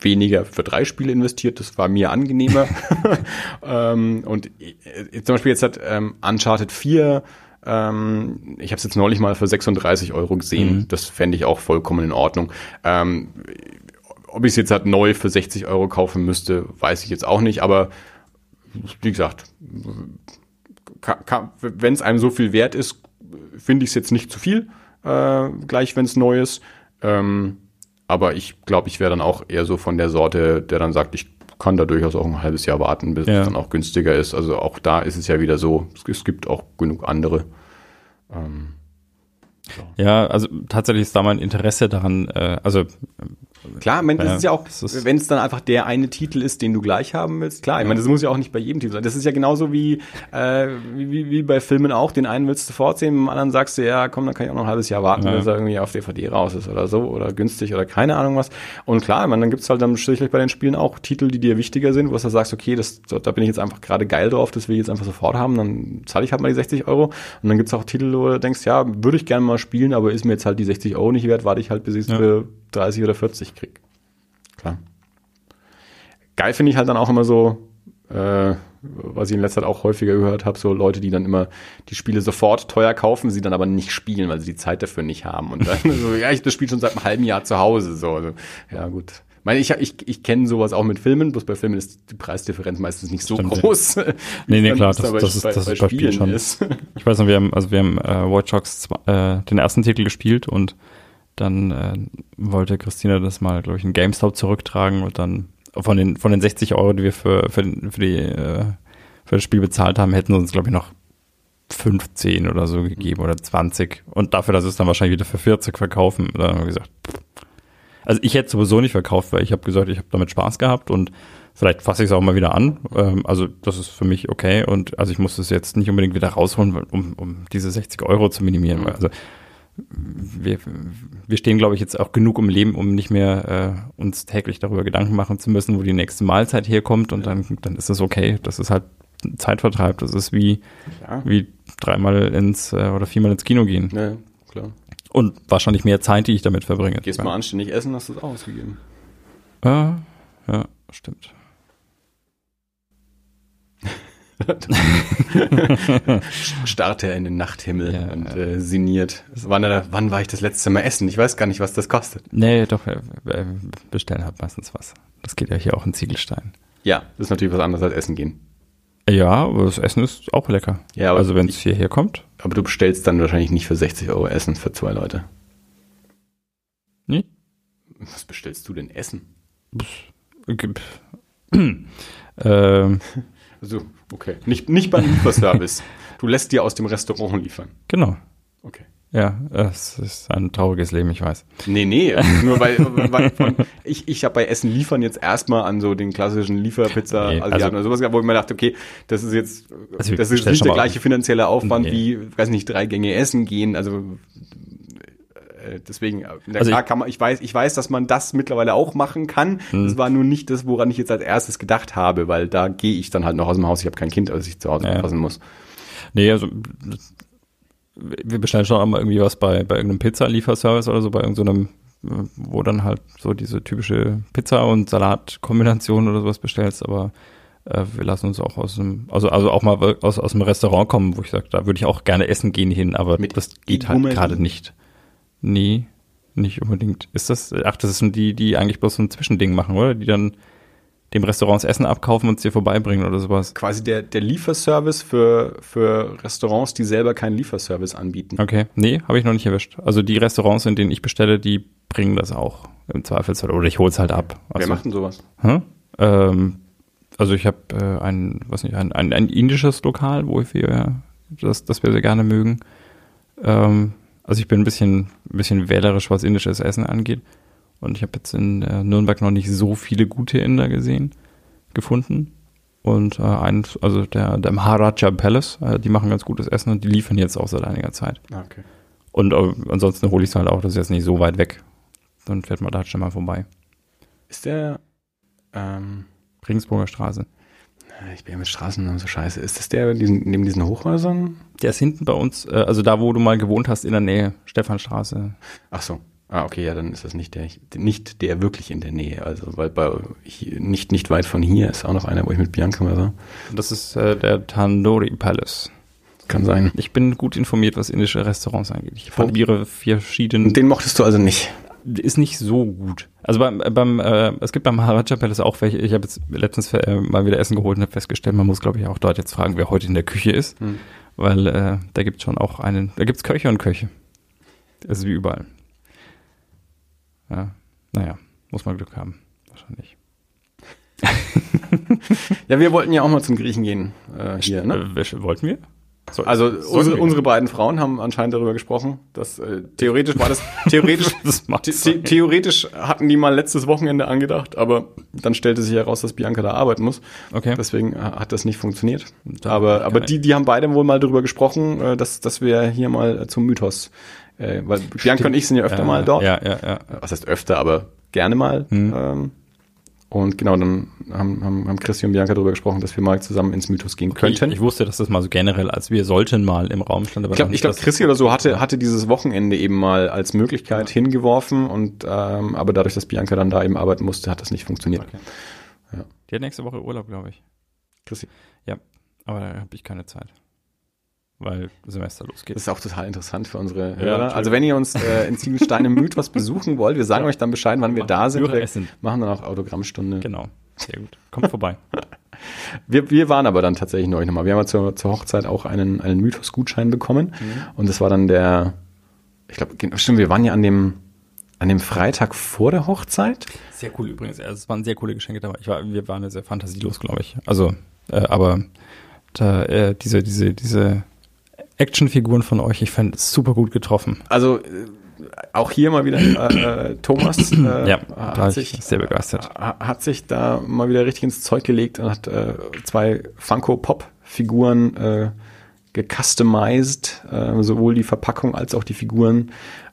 weniger für drei Spiele investiert, das war mir angenehmer. ähm, und äh, zum Beispiel jetzt hat ähm, Uncharted 4 ähm, ich habe es jetzt neulich mal für 36 Euro gesehen. Mhm. Das fände ich auch vollkommen in Ordnung. Ähm, ob ich es jetzt halt neu für 60 Euro kaufen müsste, weiß ich jetzt auch nicht. Aber wie gesagt, wenn es einem so viel wert ist, finde ich es jetzt nicht zu viel, äh, gleich wenn es neu ist. Ähm, aber ich glaube, ich wäre dann auch eher so von der Sorte, der dann sagt, ich kann da durchaus auch ein halbes Jahr warten, bis ja. es dann auch günstiger ist. Also auch da ist es ja wieder so, es gibt auch genug andere. Ähm, so. Ja, also tatsächlich ist da mein Interesse daran, äh, also Klar, ich meine, das ja, ist ja auch, wenn es dann einfach der eine Titel ist, den du gleich haben willst, klar, ich meine, das muss ja auch nicht bei jedem Titel sein. Das ist ja genauso wie, äh, wie, wie bei Filmen auch, den einen willst du fortsehen, dem anderen sagst du, ja, komm, dann kann ich auch noch ein halbes Jahr warten, ja. bis er irgendwie auf DVD raus ist oder so oder günstig oder keine Ahnung was. Und klar, ich meine, dann gibt's halt dann sicherlich bei den Spielen auch Titel, die dir wichtiger sind, wo du sagst, okay, das, da bin ich jetzt einfach gerade geil drauf, das will ich jetzt einfach sofort haben, dann zahle ich halt mal die 60 Euro. Und dann gibt's auch Titel, wo du denkst, ja, würde ich gerne mal spielen, aber ist mir jetzt halt die 60 Euro nicht wert, warte ich halt, bis ich es ja. für 30 oder 40 krieg. Klar. Geil finde ich halt dann auch immer so, äh, was ich in letzter Zeit auch häufiger gehört habe, so Leute, die dann immer die Spiele sofort teuer kaufen, sie dann aber nicht spielen, weil sie die Zeit dafür nicht haben. Und dann so, ja, ich das Spiel schon seit einem halben Jahr zu Hause. So, also, ja gut. Ich meine, ich, ich, ich kenne sowas auch mit Filmen, bloß bei Filmen ist die Preisdifferenz meistens nicht so Stimmt, groß. Nee, nee, klar, das, das, ist, bei, das ist bei Spielen schon. Ist. Ich weiß noch, wir haben, also wir haben äh, Watch Dogs äh, den ersten Titel gespielt und dann äh, wollte Christina das mal, glaube ich, in GameStop zurücktragen und dann von den, von den 60 Euro, die wir für, für, für, die, äh, für das Spiel bezahlt haben, hätten sie uns, glaube ich, noch 15 oder so gegeben oder 20. Und dafür, dass es dann wahrscheinlich wieder für 40 verkaufen, dann haben wir gesagt, also ich hätte sowieso nicht verkauft, weil ich habe gesagt, ich habe damit Spaß gehabt und vielleicht fasse ich es auch mal wieder an. Ähm, also das ist für mich okay und also ich muss es jetzt nicht unbedingt wieder rausholen, um, um diese 60 Euro zu minimieren. Also wir, wir stehen, glaube ich, jetzt auch genug im Leben, um nicht mehr äh, uns täglich darüber Gedanken machen zu müssen, wo die nächste Mahlzeit herkommt und dann, dann ist es okay. Das ist halt Zeitvertreib. Das ist wie, ja. wie dreimal ins äh, oder viermal ins Kino gehen. Ja, klar. Und wahrscheinlich mehr Zeit, die ich damit verbringe. Gehst ja. mal anständig essen, hast du es auch ausgegeben. Ja, ja, stimmt. Starrt er in den Nachthimmel ja, und äh, sinniert. Wann, wann war ich das letzte Mal essen? Ich weiß gar nicht, was das kostet. Nee, doch, äh, bestellen halt meistens was. Das geht ja hier auch in Ziegelstein. Ja, das ist natürlich was anderes als Essen gehen. Ja, aber das Essen ist auch lecker. Ja, also wenn es hierher kommt. Aber du bestellst dann wahrscheinlich nicht für 60 Euro Essen für zwei Leute. Nee. Was bestellst du denn Essen? ähm, so, okay. Nicht, nicht beim Lieferservice. du lässt dir aus dem Restaurant liefern. Genau. Okay. Ja, es ist ein trauriges Leben, ich weiß. Nee, nee, nur weil, weil von, ich, ich habe bei Essen liefern jetzt erstmal an so den klassischen Lieferpizza nee, also, oder sowas gehabt, wo ich mir dachte, okay, das ist jetzt, also das ist nicht der gleiche finanzielle Aufwand nee. wie, weiß nicht, drei Gänge Essen gehen, also äh, deswegen, äh, na also klar kann man, ich weiß, ich weiß, dass man das mittlerweile auch machen kann. Hm. Das war nur nicht das, woran ich jetzt als erstes gedacht habe, weil da gehe ich dann halt noch aus dem Haus. Ich habe kein Kind, als ich zu Hause ja. aufpassen muss. Nee, also wir bestellen schon einmal irgendwie was bei, bei irgendeinem Pizza-Lieferservice oder so, bei irgendeinem, wo dann halt so diese typische Pizza- und Salatkombination oder sowas bestellst, aber äh, wir lassen uns auch aus dem, also, also auch mal aus, aus dem Restaurant kommen, wo ich sage, da würde ich auch gerne essen gehen hin, aber Mit das geht halt gerade nicht. Nee, nicht unbedingt. Ist das, ach, das sind die, die eigentlich bloß so ein Zwischending machen, oder? Die dann dem Restaurant das Essen abkaufen und es dir vorbeibringen oder sowas. Quasi der, der Lieferservice für, für Restaurants, die selber keinen Lieferservice anbieten. Okay, nee, habe ich noch nicht erwischt. Also die Restaurants, in denen ich bestelle, die bringen das auch im Zweifelsfall. Oder ich hol's halt ab. Wer Also, macht denn sowas? Hä? Ähm, also ich habe äh, ein, was nicht, ein, ein, ein indisches Lokal, wo wir das, das wir sehr gerne mögen. Ähm, also ich bin ein bisschen, ein bisschen wählerisch, was indisches Essen angeht. Und ich habe jetzt in äh, Nürnberg noch nicht so viele gute Inder gesehen, gefunden. Und äh, ein, also der, der Maharaja Palace, äh, die machen ganz gutes Essen und die liefern jetzt auch seit einiger Zeit. Ah, okay. Und äh, ansonsten hole ich es halt auch, das ist jetzt nicht so weit weg. Dann fährt man da halt schon mal vorbei. Ist der, ähm, Regensburger Straße. Ich bin ja mit Straßen so scheiße. Ist das der diesen, neben diesen Hochhäusern? Der ist hinten bei uns, äh, also da, wo du mal gewohnt hast, in der Nähe, Stephanstraße. Ach so. Ah, okay, ja, dann ist das nicht der, nicht der wirklich in der Nähe. Also, weil bei, hier, nicht, nicht weit von hier ist auch noch einer, wo ich mit Bianca mal war. Das ist äh, der Tandoori Palace. Kann sein. Ich bin gut informiert, was indische Restaurants angeht. Ich probiere vier verschiedene. Den mochtest du also nicht. Ist nicht so gut. Also beim, beim äh, es gibt beim Maharaja Palace auch welche. Ich habe jetzt letztens äh, mal wieder Essen geholt und habe festgestellt, man muss, glaube ich, auch dort jetzt fragen, wer heute in der Küche ist, Hm. weil äh, da gibt schon auch einen. Da gibt's Köche und Köche. Das ist wie überall. Ja, naja, muss man Glück haben, wahrscheinlich. Ja, wir wollten ja auch mal zum Griechen gehen, äh, hier, ne? Äh, wollten wir? So, Also unsere, unsere beiden Frauen haben anscheinend darüber gesprochen, dass äh, theoretisch war das theoretisch das macht the the theoretisch hatten die mal letztes Wochenende angedacht, aber dann stellte sich heraus, dass Bianca da arbeiten muss. Okay. Deswegen äh, hat das nicht funktioniert. Aber aber die die haben beide wohl mal darüber gesprochen, äh, dass dass wir hier mal äh, zum Mythos, äh, weil Bianca und ich sind ja öfter Äh, mal dort. Ja, ja, ja. Was heißt öfter, aber gerne mal. Mhm. Ähm, und genau, dann haben, haben, haben Christi und Bianca darüber gesprochen, dass wir mal zusammen ins Mythos gehen könnten. Ich, ich wusste, dass das mal so generell als wir sollten mal im Raum stand. Aber Ich glaube, glaub, Christi oder so hatte, hatte dieses Wochenende eben mal als Möglichkeit hingeworfen und ähm, aber dadurch, dass Bianca dann da eben arbeiten musste, hat das nicht funktioniert. Okay. Ja. Die hat nächste Woche Urlaub, glaube ich. Christi. Aber da habe ich keine Zeit. Weil Semester losgeht. Das ist auch total interessant für unsere Ja, Hörer. natürlich. Also wenn ihr uns äh, in Ziegelstein im Mythos besuchen wollt, wir sagen euch dann Bescheid, wann wir da sind. Wir Höreressen. machen dann auch Autogrammstunde. Genau. Sehr gut. Kommt vorbei. Wir, wir waren aber dann tatsächlich neulich nochmal. Wir haben ja zur, zur Hochzeit auch einen, einen Mythos-Gutschein bekommen. Und das war dann der, ich glaube, stimmt, wir waren ja an dem, an dem Freitag vor der Hochzeit. Sehr cool übrigens. Also, es waren sehr coole Geschenke dabei. Ich war, wir waren ja sehr fantasielos, glaube ich. Also, äh, aber da, äh, diese, diese, diese Actionfiguren von euch, ich fand es super gut getroffen. Also äh, auch hier mal wieder äh, äh, Thomas äh, Ja, hat, ich sich, sehr begeistert. ha- hat sich da mal wieder richtig ins Zeug gelegt und hat äh, zwei Funko-Pop-Figuren äh, gecustomized, äh, sowohl die Verpackung als auch die Figuren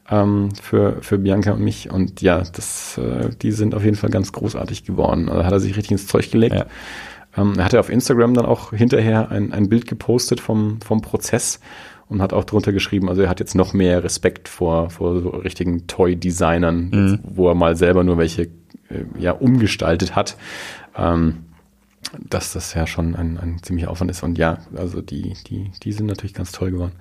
ähm, für, für Bianca und mich. Und ja, das, äh, die sind auf jeden Fall ganz großartig geworden. Also hat er sich richtig ins Zeug gelegt. Ja. Ähm, er hatte auf Instagram dann auch hinterher ein, ein Bild gepostet vom, vom Prozess und hat auch drunter geschrieben, also er hat jetzt noch mehr Respekt vor, vor so richtigen Toy-Designern, Mhm. wo er mal selber nur welche äh, ja, umgestaltet hat. Ähm, dass das ja schon ein, ein ziemlicher Aufwand ist. Und ja, also die, die, die sind natürlich ganz toll geworden.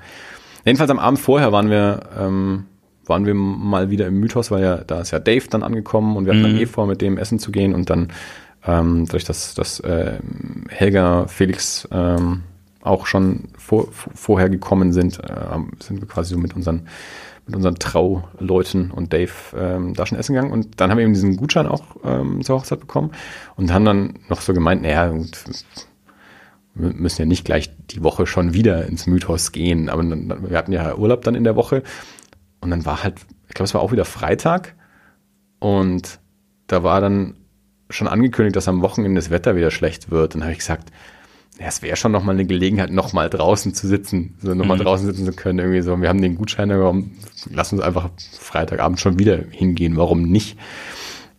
Jedenfalls am Abend vorher waren wir, ähm, waren wir mal wieder im Mythos, weil ja, da ist ja Dave dann angekommen und wir hatten dann Mhm. eh vor, mit dem essen zu gehen und dann ähm, dadurch, dass, dass äh, Helga, Felix ähm, auch schon vor, vor- vorher gekommen sind, äh, sind wir quasi so mit unseren mit unseren Trauleuten und Dave ähm, da schon essen gegangen. Und dann haben wir eben diesen Gutschein auch ähm, zur Hochzeit bekommen und haben dann noch so gemeint, naja, gut, wir müssen ja nicht gleich die Woche schon wieder ins Mythos gehen, aber dann, wir hatten ja Urlaub dann in der Woche. Und dann war halt, ich glaube, es war auch wieder Freitag. Und da war dann schon angekündigt, dass am Wochenende das Wetter wieder schlecht wird. Dann habe ich gesagt, ja, es wäre schon nochmal eine Gelegenheit, nochmal draußen zu sitzen, so nochmal Mhm. draußen sitzen zu können. Irgendwie so, wir haben den Gutschein, warum, lass uns einfach Freitagabend schon wieder hingehen, warum nicht?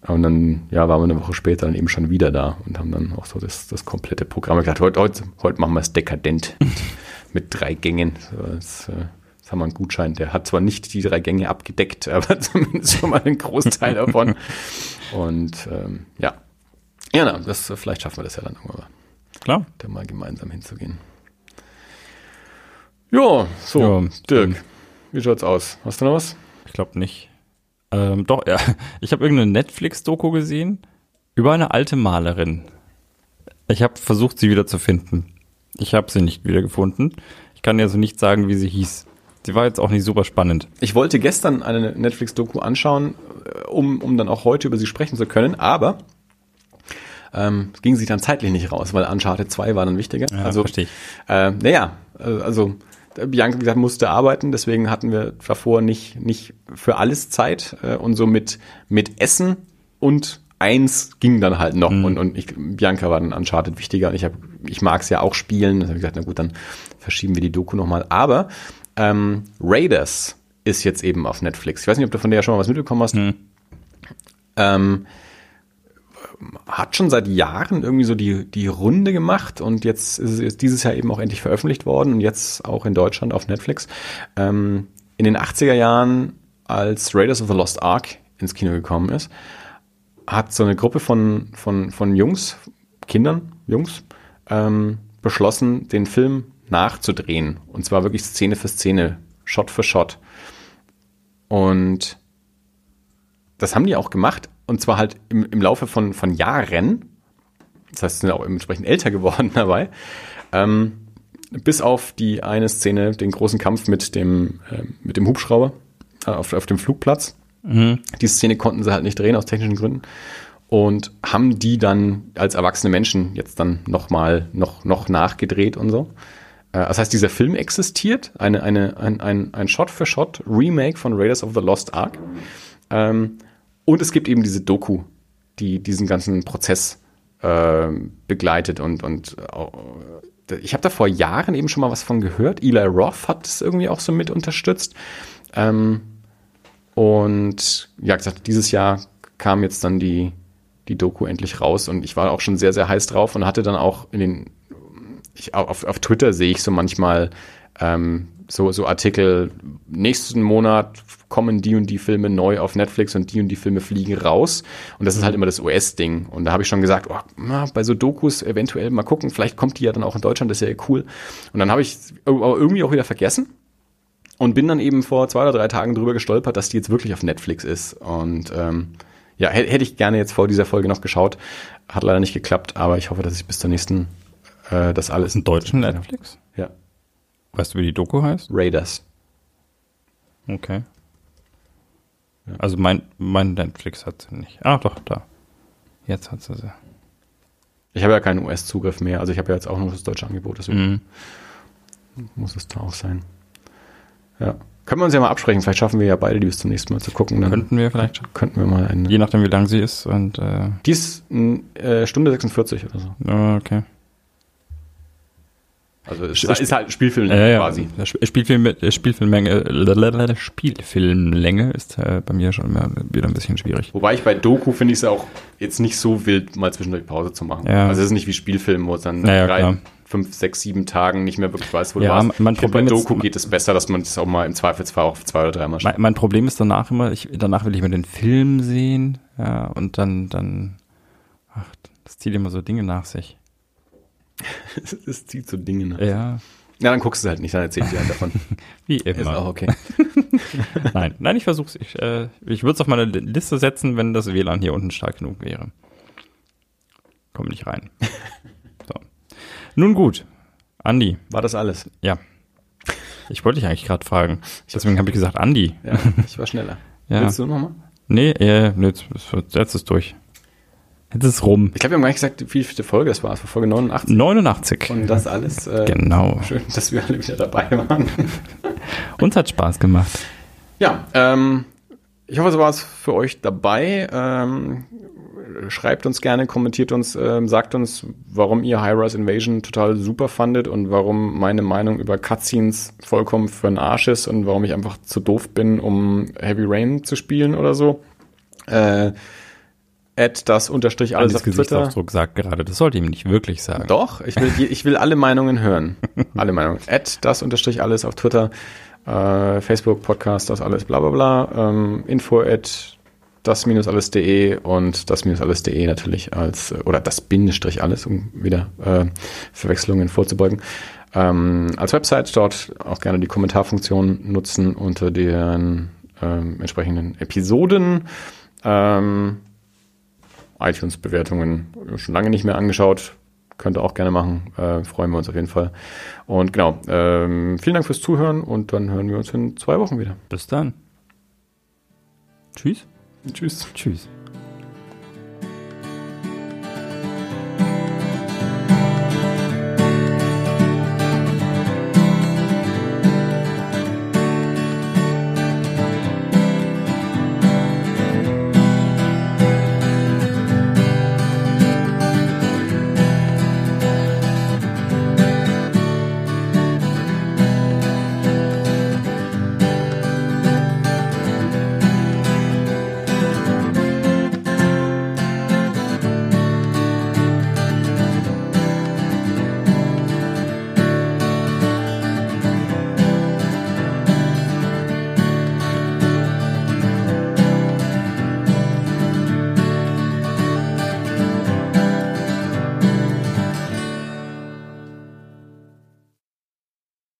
Und dann, ja, waren wir eine Woche später dann eben schon wieder da und haben dann auch so das, das komplette Programm gesagt, heute, heute, heute machen wir es dekadent mit, drei Gängen. Das, äh, Jetzt haben wir einen Gutschein, der hat zwar nicht die drei Gänge abgedeckt, aber zumindest schon mal einen Großteil davon. Und ähm, ja. Ja, na, das, vielleicht schaffen wir das ja dann irgendwann mal. Klar. da mal gemeinsam hinzugehen. Ja, so, Ja, Dirk, wie schaut's aus? Hast du noch was? Ich glaube nicht. Ähm, doch, ja. Ich habe irgendeine Netflix-Doku gesehen über eine alte Malerin. Ich habe versucht, sie wieder zu finden. Ich habe sie nicht wiedergefunden. Ich kann dir also nicht sagen, wie sie hieß. Sie war jetzt auch nicht super spannend. Ich wollte gestern eine Netflix-Doku anschauen, äh, um, um dann auch heute über sie sprechen zu können, aber ähm, es ging sich dann zeitlich nicht raus, weil Uncharted 2 war dann wichtiger. Ja, also, verstehe ich. Äh, naja, äh, also äh, Bianca, wie gesagt, musste arbeiten, deswegen hatten wir davor nicht, nicht für alles Zeit äh, und so mit, mit Essen und eins ging dann halt noch und, und ich, Bianca war dann Uncharted wichtiger und ich, hab, ich mag es ja auch spielen, dann habe ich gesagt, na gut, dann verschieben wir die Doku nochmal, aber ähm, Raiders ist jetzt eben auf Netflix. Ich weiß nicht, ob du von der schon mal was mitbekommen hast. Ähm, hat schon seit Jahren irgendwie so die, die Runde gemacht und jetzt ist es dieses Jahr eben auch endlich veröffentlicht worden und jetzt auch in Deutschland auf Netflix. Ähm, in den 80er Jahren, als Raiders of the Lost Ark ins Kino gekommen ist, hat so eine Gruppe von, von, von Jungs, Kindern, Jungs, ähm, beschlossen, den Film nachzudrehen. Und zwar wirklich Szene für Szene, Shot für Shot. Und das haben die auch gemacht. Und zwar halt im, im Laufe von, von Jahren. Das heißt, sie sind auch entsprechend älter geworden dabei. Ähm, bis auf die eine Szene, den großen Kampf mit dem, äh, mit dem Hubschrauber äh, auf, auf dem Flugplatz. Die Szene konnten sie halt nicht drehen aus technischen Gründen und haben die dann als erwachsene Menschen jetzt dann nochmal noch, noch nachgedreht und so. Äh, Das heißt, dieser Film existiert, eine, eine, ein, ein, ein Shot-für-Shot-Remake von Raiders of the Lost Ark. Ähm, und es gibt eben diese Doku, die diesen ganzen Prozess äh, begleitet und, und äh, ich habe da vor Jahren eben schon mal was von gehört. Eli Roth hat es irgendwie auch so mit unterstützt. Ähm, und ja, gesagt, dieses Jahr kam jetzt dann die, die Doku endlich raus und ich war auch schon sehr, sehr heiß drauf und hatte dann auch in den, ich, auf, auf Twitter sehe ich so manchmal ähm, so, so Artikel, nächsten Monat kommen die und die Filme neu auf Netflix und die und die Filme fliegen raus. Und das ist halt immer das US-Ding. Und da habe ich schon gesagt, oh, na, bei so Dokus eventuell mal gucken, vielleicht kommt die ja dann auch in Deutschland, das ist ja cool. Und dann habe ich aber irgendwie auch wieder vergessen. Und bin dann eben vor zwei oder drei Tagen drüber gestolpert, dass die jetzt wirklich auf Netflix ist. Und ähm, ja, hätte ich gerne jetzt vor dieser Folge noch geschaut. Hat leider nicht geklappt, aber ich hoffe, dass ich bis zur nächsten äh, das alles Ist ein deutschen Netflix? Ja. Weißt du, wie die Doku heißt? Raiders. Okay. Also mein, mein Netflix hat sie nicht. Ah, doch, da. Jetzt hat sie sie. Ich habe ja keinen US-Zugriff mehr, also ich habe ja jetzt auch noch das deutsche Angebot, deswegen Mhm. muss es da auch sein. Ja. Können wir uns ja mal absprechen, vielleicht schaffen wir ja beide, die bis zum nächsten Mal zu gucken. Dann Könnten wir vielleicht, könnten wir mal eine. je nachdem wie lang sie ist und äh, Die ist äh, Stunde 46 oder so. okay. Also es ist, ist halt Spielfilm Ja, ja, quasi. ja. Spielfilm, äh, Spielfilmmenge, äh, Spielfilmlänge ist äh, bei mir schon wieder ein bisschen schwierig. Wobei ich bei Doku finde ich es auch jetzt nicht so wild, mal zwischendurch Pause zu machen. Ja. Also es ist nicht wie Spielfilm, wo es dann Naja, drei, klar. fünf, sechs, sieben Tagen nicht mehr wirklich weiß, wo Ja, du warst. mein Problem bei ist- Doku geht es besser, dass man es auch mal im Zweifelsfall auch zwei oder dreimal schafft. Mein, mein Problem ist danach immer, ich, danach will ich mir den Film sehen, ja, und dann, dann, ach, das zieht immer so Dinge nach sich. Es zieht so Dinge nach. Ja, Ja, dann guckst du halt nicht, dann erzähl ich dir halt davon. wie Ist auch immer. okay. Nein, nein, ich versuch's. Ich, äh, ich würde es auf meine Liste setzen, wenn das WLAN hier unten stark genug wäre. Komm nicht rein. So. Nun gut, Andi, War das alles? ja. Ich wollte dich eigentlich gerade fragen. Deswegen habe ich gesagt, Andi. Ja, ich war schneller. Ja. Willst du nochmal? Nee, äh, nee, jetzt, ist durch. Jetzt ist rum. Ich glaube, wir haben gar nicht gesagt, wie viele Folge das war. Es war Folge 89. 89. Und das alles. Äh, Genau. Schön, dass wir alle wieder dabei waren. Uns hat Spaß gemacht. Ja, ähm, ich hoffe, es war es für euch dabei. Ähm, schreibt uns gerne, kommentiert uns, ähm, sagt uns, warum ihr High-Rise Invasion total super fandet und warum meine Meinung über Cutscenes vollkommen für den Arsch ist und warum ich einfach zu doof bin, um Heavy Rain zu spielen oder so. Äh, add das unterstrich alles auf Twitter. Gesichtsausdruck sagt gerade, das sollte ihm nicht wirklich sagen. Doch, ich will, ich will alle Meinungen hören. Alle Meinungen. Add das unterstrich alles auf Twitter, äh, Facebook, Podcast, das alles, bla bla bla. Ähm, info at das-alles.de und das-alles.de natürlich als, oder das Bindestrich alles, um wieder äh, Verwechslungen vorzubeugen. Ähm, als Website dort auch gerne die Kommentarfunktion nutzen unter den ähm, entsprechenden Episoden. Ähm, iTunes-Bewertungen schon lange nicht mehr angeschaut. Könnt ihr auch gerne machen. Äh, freuen wir uns auf jeden Fall. Und genau, ähm, vielen Dank fürs Zuhören und dann hören wir uns in zwei Wochen wieder. Bis dann. Tschüss. Tschüss. Tschüss.